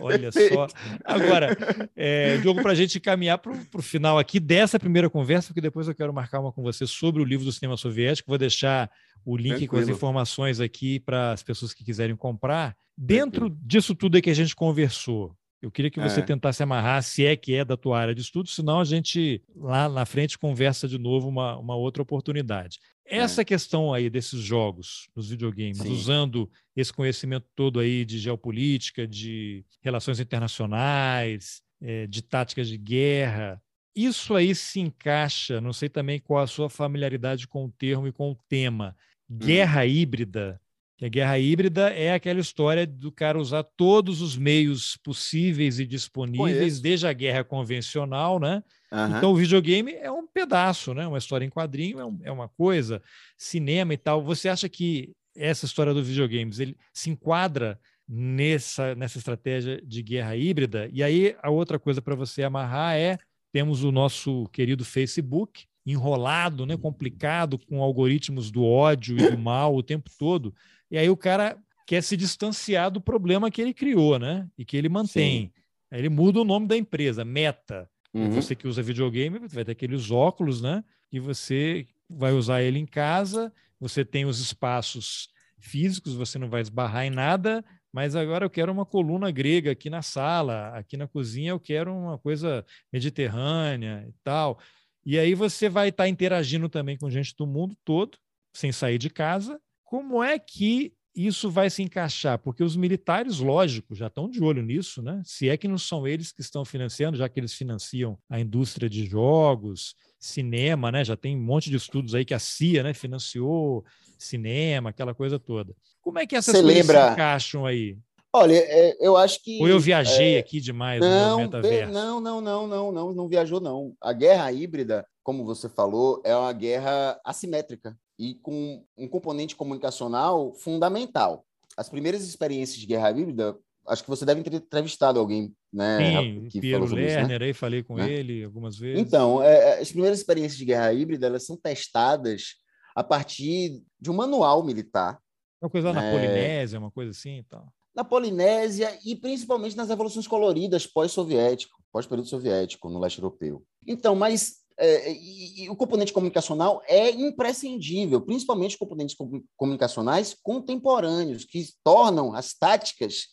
Olha só. Agora, é, Diogo, para a gente caminhar para o final aqui dessa primeira conversa, porque depois eu quero marcar uma com você sobre o livro do cinema soviético. Vou deixar o link Tranquilo. com as informações aqui para as pessoas que quiserem comprar. Dentro Tranquilo. disso tudo aí que a gente conversou, eu queria que você é. tentasse amarrar, se é que é da tua área de estudo, senão a gente lá na frente conversa de novo uma, uma outra oportunidade. Essa é. questão aí desses jogos, dos videogames, Sim. usando esse conhecimento todo aí de geopolítica, de relações internacionais, é, de táticas de guerra, isso aí se encaixa, não sei também qual a sua familiaridade com o termo e com o tema, hum. guerra hum. híbrida que a guerra híbrida é aquela história do cara usar todos os meios possíveis e disponíveis, desde a guerra convencional, né? Uhum. Então o videogame é um pedaço, né? Uma história em quadrinho é, um, é, uma coisa, cinema e tal. Você acha que essa história dos videogames ele se enquadra nessa, nessa estratégia de guerra híbrida? E aí a outra coisa para você amarrar é temos o nosso querido Facebook enrolado, né, complicado com algoritmos do ódio e do mal o tempo todo. E aí o cara quer se distanciar do problema que ele criou, né? E que ele mantém. Sim. Aí ele muda o nome da empresa, Meta. Uhum. Você que usa videogame, vai ter aqueles óculos, né? E você vai usar ele em casa, você tem os espaços físicos, você não vai esbarrar em nada, mas agora eu quero uma coluna grega aqui na sala, aqui na cozinha eu quero uma coisa mediterrânea e tal. E aí você vai estar interagindo também com gente do mundo todo, sem sair de casa, como é que isso vai se encaixar? Porque os militares, lógico, já estão de olho nisso, né? Se é que não são eles que estão financiando, já que eles financiam a indústria de jogos, cinema, né? Já tem um monte de estudos aí que a CIA, né, financiou cinema, aquela coisa toda. Como é que essas Você coisas lembra... se encaixam aí? Olha, é, eu acho que. Ou eu viajei é... aqui demais não, no metaverso? Não, não, não, não, não, não viajou, não. A guerra híbrida, como você falou, é uma guerra assimétrica e com um componente comunicacional fundamental. As primeiras experiências de guerra híbrida, acho que você deve ter entrevistado alguém, né? Sim, que Piero falou Lerner, isso, né? aí falei com né? ele algumas vezes. Então, é, é, as primeiras experiências de guerra híbrida, elas são testadas a partir de um manual militar. Uma coisa lá na é... Polinésia, uma coisa assim e tal. Na Polinésia e principalmente nas revoluções coloridas pós-soviético, pós-período soviético, no leste europeu. Então, mas é, e, e, o componente comunicacional é imprescindível, principalmente componentes comunicacionais contemporâneos, que tornam as táticas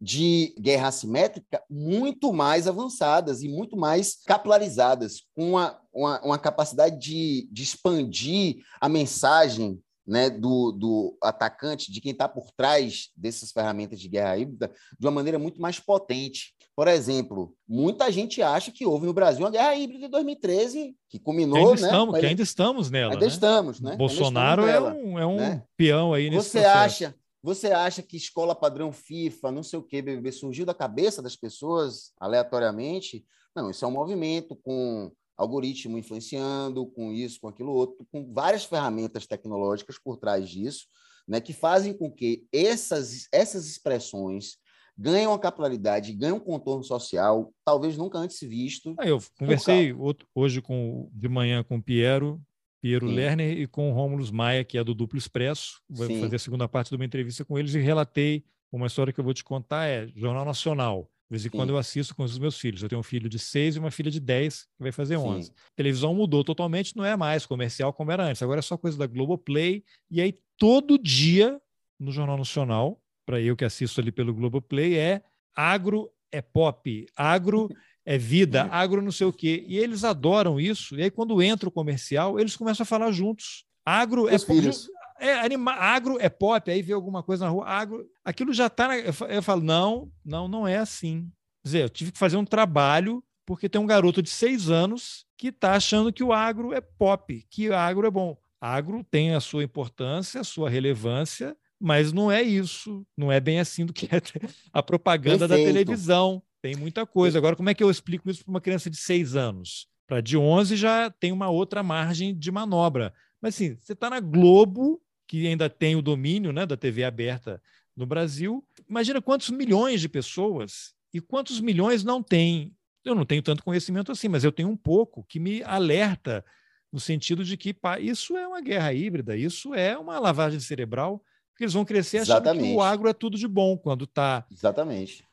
de guerra assimétrica muito mais avançadas e muito mais capilarizadas, com uma, uma, uma capacidade de, de expandir a mensagem né, do, do atacante, de quem está por trás dessas ferramentas de guerra híbrida, de uma maneira muito mais potente. Por exemplo, muita gente acha que houve no Brasil uma guerra híbrida em 2013, que culminou. Que ainda, né, estamos, que ainda estamos nela. Ainda né? estamos, né? Bolsonaro estamos é um, é um né? peão aí nesse Você processo. acha você acha que escola padrão FIFA, não sei o que, BBB, surgiu da cabeça das pessoas aleatoriamente? Não, isso é um movimento com algoritmo influenciando, com isso, com aquilo outro, com várias ferramentas tecnológicas por trás disso, né, que fazem com que essas, essas expressões ganhem uma capilaridade, ganhem um contorno social, talvez nunca antes visto. Ah, eu conversei outro, hoje com, de manhã com o Piero, Piero Sim. Lerner e com o Rômulo Maia, que é do Duplo Expresso. Vou Sim. fazer a segunda parte de uma entrevista com eles e relatei uma história que eu vou te contar, é Jornal Nacional. De vez em Sim. quando eu assisto com os meus filhos. Eu tenho um filho de seis e uma filha de dez, que vai fazer onze. A televisão mudou totalmente, não é mais comercial como era antes. Agora é só coisa da Globoplay. E aí, todo dia, no Jornal Nacional, para eu que assisto ali pelo Globoplay, é agro é pop, agro é vida, agro não sei o quê. E eles adoram isso. E aí, quando entra o comercial, eles começam a falar juntos. Agro é, filhos. é anima, agro é pop, aí vê alguma coisa na rua, agro, aquilo já está. Eu falo, não, não, não é assim. Quer dizer, eu tive que fazer um trabalho porque tem um garoto de seis anos que está achando que o agro é pop, que o agro é bom. Agro tem a sua importância, a sua relevância, mas não é isso, não é bem assim do que é a propaganda Perfeito. da televisão. Tem muita coisa. Agora, como é que eu explico isso para uma criança de seis anos? Para de 11 já tem uma outra margem de manobra. Mas assim, você está na Globo, que ainda tem o domínio né, da TV aberta no Brasil. Imagina quantos milhões de pessoas e quantos milhões não tem eu não tenho tanto conhecimento assim, mas eu tenho um pouco que me alerta no sentido de que pá, isso é uma guerra híbrida, isso é uma lavagem cerebral, porque eles vão crescer achando Exatamente. que o agro é tudo de bom, quando está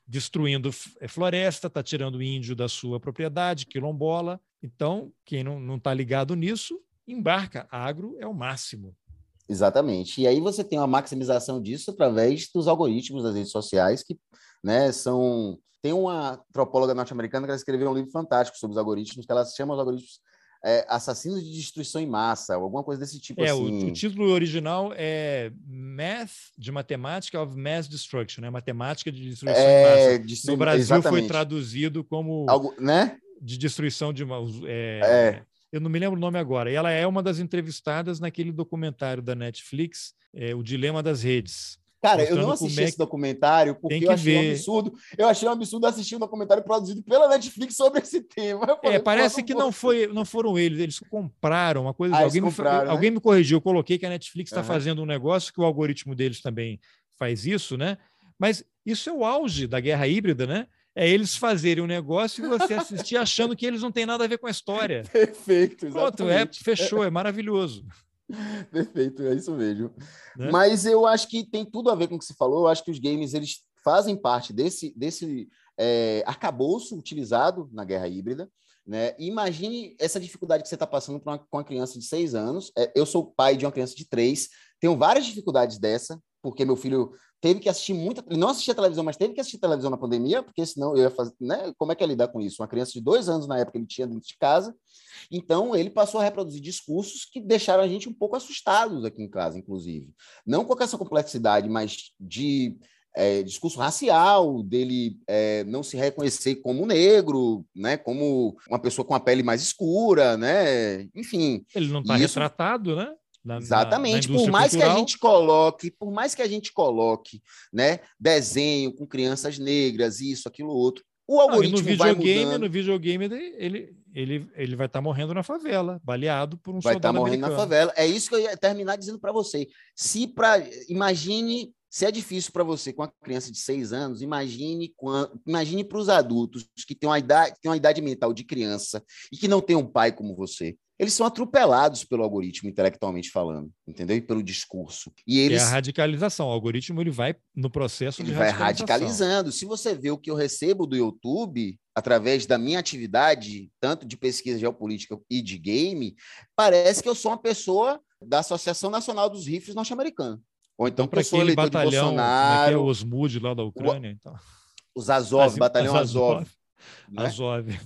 destruindo é, floresta, está tirando o índio da sua propriedade, quilombola. Então, quem não está ligado nisso, embarca. Agro é o máximo. Exatamente. E aí você tem uma maximização disso através dos algoritmos das redes sociais, que né, são tem uma antropóloga norte-americana que ela escreveu um livro fantástico sobre os algoritmos, que ela chama os algoritmos é, assassinos de destruição em massa, alguma coisa desse tipo é, assim. O, o, título original é Math de Matemática of Mass Destruction, né? Matemática de destruição é, em massa. no Brasil exatamente. foi traduzido como Algo, né? de destruição de é, é. Eu não me lembro o nome agora. E ela é uma das entrevistadas naquele documentário da Netflix, é, O Dilema das Redes. Cara, eu não assisti é esse documentário porque eu achei ver. um absurdo. Eu achei um absurdo assistir um documentário produzido pela Netflix sobre esse tema. Falei, é, parece que não, foi, não foram eles, eles compraram uma coisa. Ah, alguém, me, né? alguém me corrigiu, eu coloquei que a Netflix está uhum. fazendo um negócio que o algoritmo deles também faz isso, né? Mas isso é o auge da guerra híbrida, né? É eles fazerem um negócio e você assistir achando que eles não têm nada a ver com a história. Perfeito, exatamente. Pronto, é, fechou, é maravilhoso. Perfeito, é isso mesmo. Né? Mas eu acho que tem tudo a ver com o que você falou. Eu acho que os games eles fazem parte desse, desse é, arcabouço utilizado na guerra híbrida. Né? Imagine essa dificuldade que você está passando uma, com uma criança de seis anos. É, eu sou pai de uma criança de três, tenho várias dificuldades dessa, porque meu filho teve que assistir muita. Ele não assistia televisão, mas teve que assistir televisão na pandemia, porque senão eu ia fazer. Né? Como é que ia lidar com isso? Uma criança de dois anos na época ele tinha dentro de casa. Então ele passou a reproduzir discursos que deixaram a gente um pouco assustados aqui em casa, inclusive. Não com essa complexidade, mas de é, discurso racial, dele é, não se reconhecer como negro, né, como uma pessoa com a pele mais escura, né, enfim. Ele não está isso... retratado, né? Na, Exatamente. Na, na por mais cultural. que a gente coloque, por mais que a gente coloque, né, desenho com crianças negras, isso, aquilo, outro, o algoritmo no videogame, no videogame ele, ele, ele vai estar tá morrendo na favela, baleado por um vai tá soldado Vai estar morrendo americano. na favela. É isso que eu ia terminar dizendo para você. Se para imagine se é difícil para você com uma criança de seis anos, imagine imagine para os adultos que têm uma idade, têm uma idade mental de criança e que não tem um pai como você eles são atropelados pelo algoritmo intelectualmente falando, entendeu? E pelo discurso. E eles é a radicalização. O algoritmo ele vai no processo ele de vai radicalizando. Se você vê o que eu recebo do YouTube através da minha atividade, tanto de pesquisa geopolítica e de game, parece que eu sou uma pessoa da Associação Nacional dos Rifles norte-americana. Ou então, então para aquele batalhão, Bolsonaro, que é o Osmud lá da Ucrânia, o, então. Os Azov, As, batalhão Azov. Azov. Né? Azov.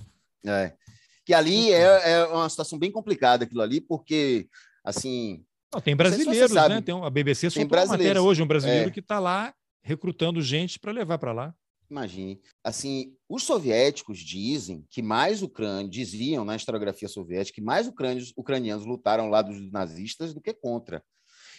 É que ali é, é uma situação bem complicada aquilo ali, porque, assim... Não, tem brasileiros, se né? Tem a BBC soltou uma matéria hoje, um brasileiro é. que está lá recrutando gente para levar para lá. Imagine. Assim, os soviéticos dizem que mais ucrânios, diziam na historiografia soviética, que mais ucrânios, ucranianos lutaram ao lado dos nazistas do que contra.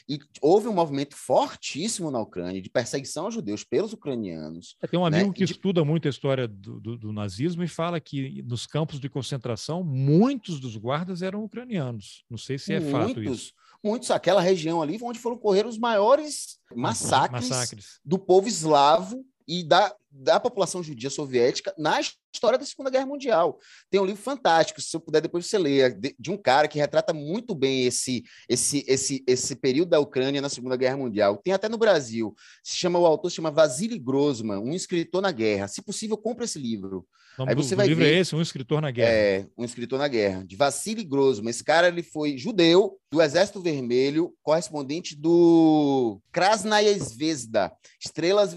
E houve um movimento fortíssimo na Ucrânia de perseguição aos judeus pelos ucranianos. É, tem um amigo né? que de... estuda muito a história do, do, do, nazismo e fala que nos campos de concentração, muitos dos guardas eram ucranianos. Não sei se é muitos, fato isso. Muitos, aquela região ali onde foram correr os maiores massacres, massacres. do povo eslavo e da, da população judia soviética na história da Segunda Guerra Mundial. Tem um livro fantástico, se eu puder depois você ler, de, um cara que retrata muito bem esse, esse, esse, esse período da Ucrânia na Segunda Guerra Mundial. Tem até no Brasil. Se chama o autor se chama Vasily Grossman, um escritor na guerra. Se possível, compre esse livro. Aí você do, vai livro é ver, é esse, um escritor na guerra. É, um escritor na guerra, de Vasily Grossman. Esse cara ele foi judeu do Exército Vermelho, correspondente do Krasnaya Zvezda, Estrelas,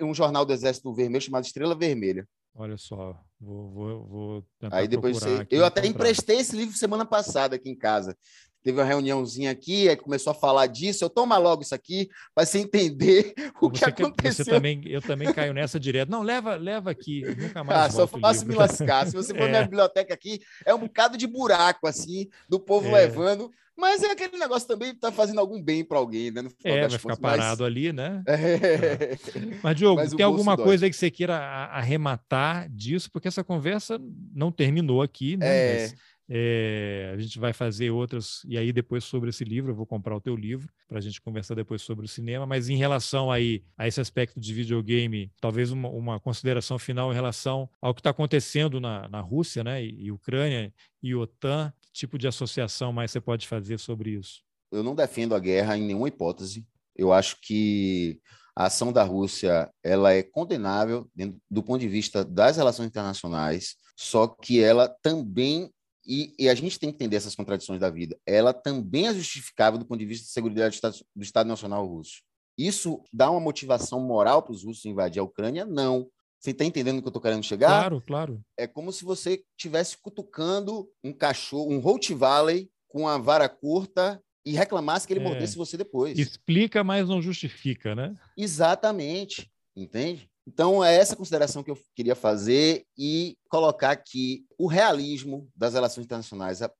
um jornal do Exército Vermelho chamado Estrela Vermelha. Olha só, Vou, vou, vou Aí depois você... Eu até emprestei esse livro semana passada aqui em casa teve uma reuniãozinha aqui, aí começou a falar disso. Eu toma logo isso aqui para você entender o você, que aconteceu. Você também, eu também caio nessa direto. Não, leva, leva aqui. Nunca mais. Ah, só faço me lascar. Se você for é. na minha biblioteca aqui, é um bocado de buraco assim do povo é. levando. Mas é aquele negócio também tá fazendo algum bem para alguém, né? é, vai ficar parado mas... ali, né? É. Mas, Diogo, mas tem alguma dói. coisa aí que você queira arrematar disso? Porque essa conversa não terminou aqui, né? É. Mas é, a gente vai fazer outras, e aí depois sobre esse livro, eu vou comprar o teu livro para a gente conversar depois sobre o cinema, mas em relação aí a esse aspecto de videogame, talvez uma, uma consideração final em relação ao que está acontecendo na, na Rússia, né, e, e Ucrânia e OTAN, que tipo de associação mais você pode fazer sobre isso? Eu não defendo a guerra em nenhuma hipótese. Eu acho que a ação da Rússia ela é condenável do ponto de vista das relações internacionais, só que ela também e, e, a gente tem que entender essas contradições da vida. Ela também é justificável do ponto de vista de segurança do Estado, do Estado Nacional Russo. Isso dá uma motivação moral para os russos invadir a Ucrânia? Não. Você está entendendo o que eu estou querendo chegar? Claro, claro. É como se você estivesse cutucando um cachorro, um Rottweiler com a vara curta e reclamasse que ele é. mordesse você depois. Explica, mas não justifica, né? Exatamente. Entende? Então, é essa consideração que eu queria fazer e colocar que o realismo das relações internacionais, a,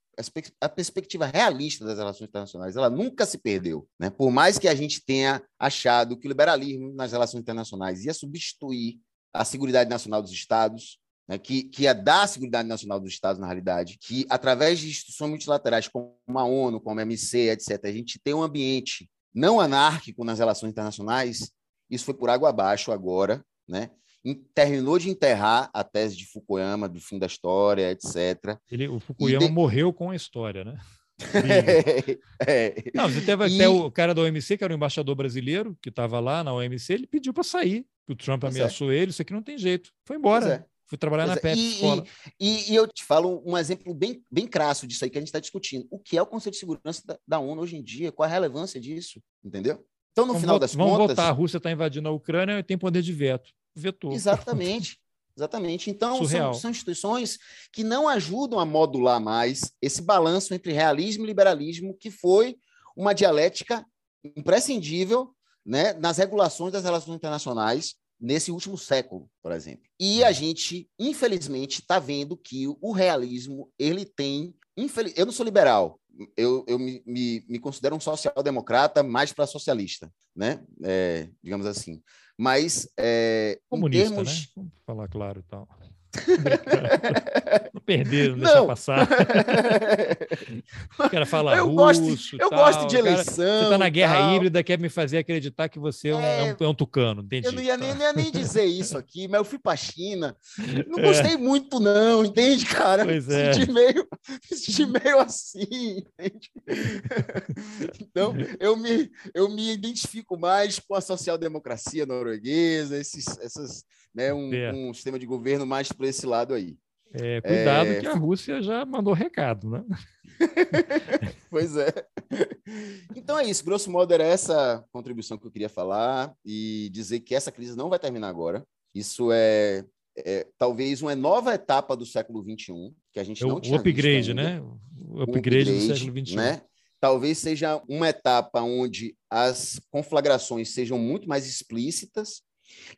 a perspectiva realista das relações internacionais, ela nunca se perdeu. Né? Por mais que a gente tenha achado que o liberalismo nas relações internacionais ia substituir a Seguridade Nacional dos Estados, né? que, que ia dar a Seguridade Nacional dos Estados, na realidade, que através de instituições multilaterais como a ONU, como a MC, etc., a gente tem um ambiente não anárquico nas relações internacionais, isso foi por água abaixo agora, né? terminou de enterrar a tese de Fukuyama, do fim da história, etc. Ele, o Fukuyama de... morreu com a história, né? é. Não, você teve e... até o cara da OMC, que era o embaixador brasileiro, que estava lá na OMC, ele pediu para sair. O Trump pois é. ameaçou é. ele, isso aqui não tem jeito. Foi embora. É. Fui trabalhar pois na é. Pepsi e, e, e, eu te falo um exemplo bem, bem crasso disso aí que a gente está discutindo. O que é o Conselho de Segurança da, da ONU hoje em dia? Qual a relevância disso? Entendeu? Então, no vamos final das vamos contas. Vamos votar, a Rússia está invadindo a Ucrânia e tem poder de veto. Vetou. Exatamente. Exatamente. Então, são, são, instituições que não ajudam a modular mais esse balanço entre realismo e liberalismo, que foi uma dialética imprescindível né, nas regulações das relações internacionais nesse último século, por exemplo. E a gente, infelizmente, está vendo que o realismo ele tem. Infeliz... Eu não sou liberal, eu, eu me, me, me considero um social-democrata mais para socialista, né? É, digamos assim. Mas é, comunista, termos... né? Vamos falar claro e tal. Não perderam, não deixar passar. o cara fala eu russo. Gosto, eu tal. gosto de eleição. Cara, você está na guerra tal. híbrida, quer me fazer acreditar que você é, é, um, é um, tucano. Entendi. Eu não ia, nem, não ia, nem, dizer isso aqui, mas eu fui para a China. Não é. gostei muito, não, entende, cara? Pois é. De meio, de meio assim, entende? então, eu me, eu me identifico mais com a social-democracia norueguesa, esses, essas, né, um, é. um sistema de governo mais para esse lado aí. É, cuidado é... que a Rússia já mandou recado, né? pois é. Então é isso, grosso modo era essa contribuição que eu queria falar e dizer que essa crise não vai terminar agora. Isso é, é talvez uma nova etapa do século XXI, que a gente é não o, tinha O upgrade, né? O upgrade, o upgrade do século XXI. Né? Talvez seja uma etapa onde as conflagrações sejam muito mais explícitas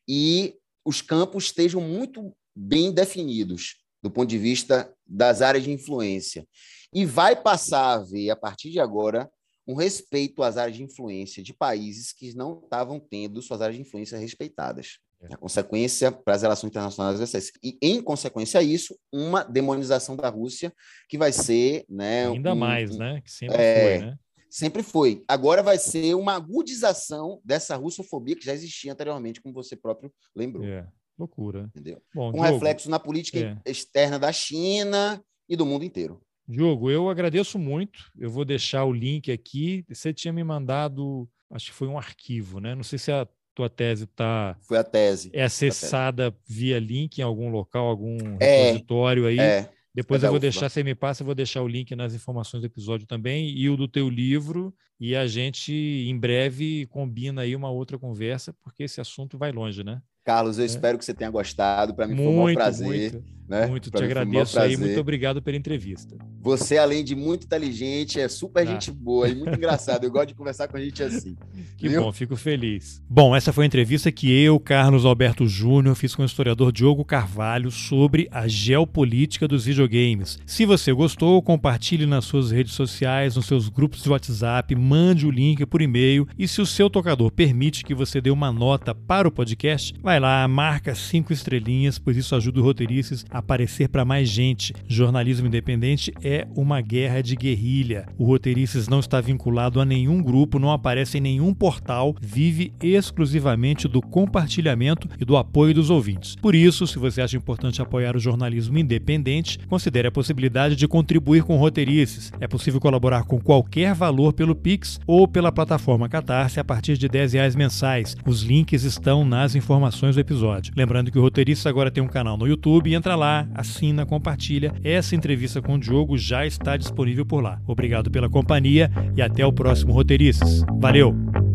e os campos estejam muito bem definidos do ponto de vista das áreas de influência. E vai passar a haver, a partir de agora, um respeito às áreas de influência de países que não estavam tendo suas áreas de influência respeitadas. É. A consequência para as relações internacionais vai ser E, em consequência a isso, uma demonização da Rússia, que vai ser. Né, Ainda um, mais, né? Que sempre é, foi, né? Sempre foi. Agora vai ser uma agudização dessa russofobia que já existia anteriormente, como você próprio lembrou. É. Loucura. Entendeu? Bom, Com Diogo, reflexo na política é. externa da China e do mundo inteiro. Diogo, eu agradeço muito. Eu vou deixar o link aqui. Você tinha me mandado, acho que foi um arquivo, né? Não sei se a tua tese está. Foi a tese. É acessada tese. via link em algum local, algum é, repositório aí. É. Depois eu vou deixar, você me passa, eu vou deixar o link nas informações do episódio também e o do teu livro. E a gente, em breve, combina aí uma outra conversa, porque esse assunto vai longe, né? Carlos, eu é. espero que você tenha gostado. Para mim foi um prazer. Muito. Né? Muito pra te agradeço aí, muito obrigado pela entrevista. Você, além de muito inteligente, é super ah. gente boa e muito engraçado. Eu gosto de conversar com a gente assim. Que viu? bom, fico feliz. Bom, essa foi a entrevista que eu, Carlos Alberto Júnior, fiz com o historiador Diogo Carvalho sobre a geopolítica dos videogames. Se você gostou, compartilhe nas suas redes sociais, nos seus grupos de WhatsApp, mande o link por e-mail e se o seu tocador permite que você dê uma nota para o podcast, vai lá, marca cinco estrelinhas, pois isso ajuda o Roteiristas aparecer para mais gente. Jornalismo independente é uma guerra de guerrilha. O Roteiristas não está vinculado a nenhum grupo, não aparece em nenhum portal, vive exclusivamente do compartilhamento e do apoio dos ouvintes. Por isso, se você acha importante apoiar o jornalismo independente, considere a possibilidade de contribuir com Roteirices. É possível colaborar com qualquer valor pelo Pix ou pela plataforma Catarse a partir de 10 reais mensais. Os links estão nas informações do episódio. Lembrando que o Roteirista agora tem um canal no YouTube, entra lá, assina, compartilha. Essa entrevista com o Diogo já está disponível por lá. Obrigado pela companhia e até o próximo Roteiristas. Valeu!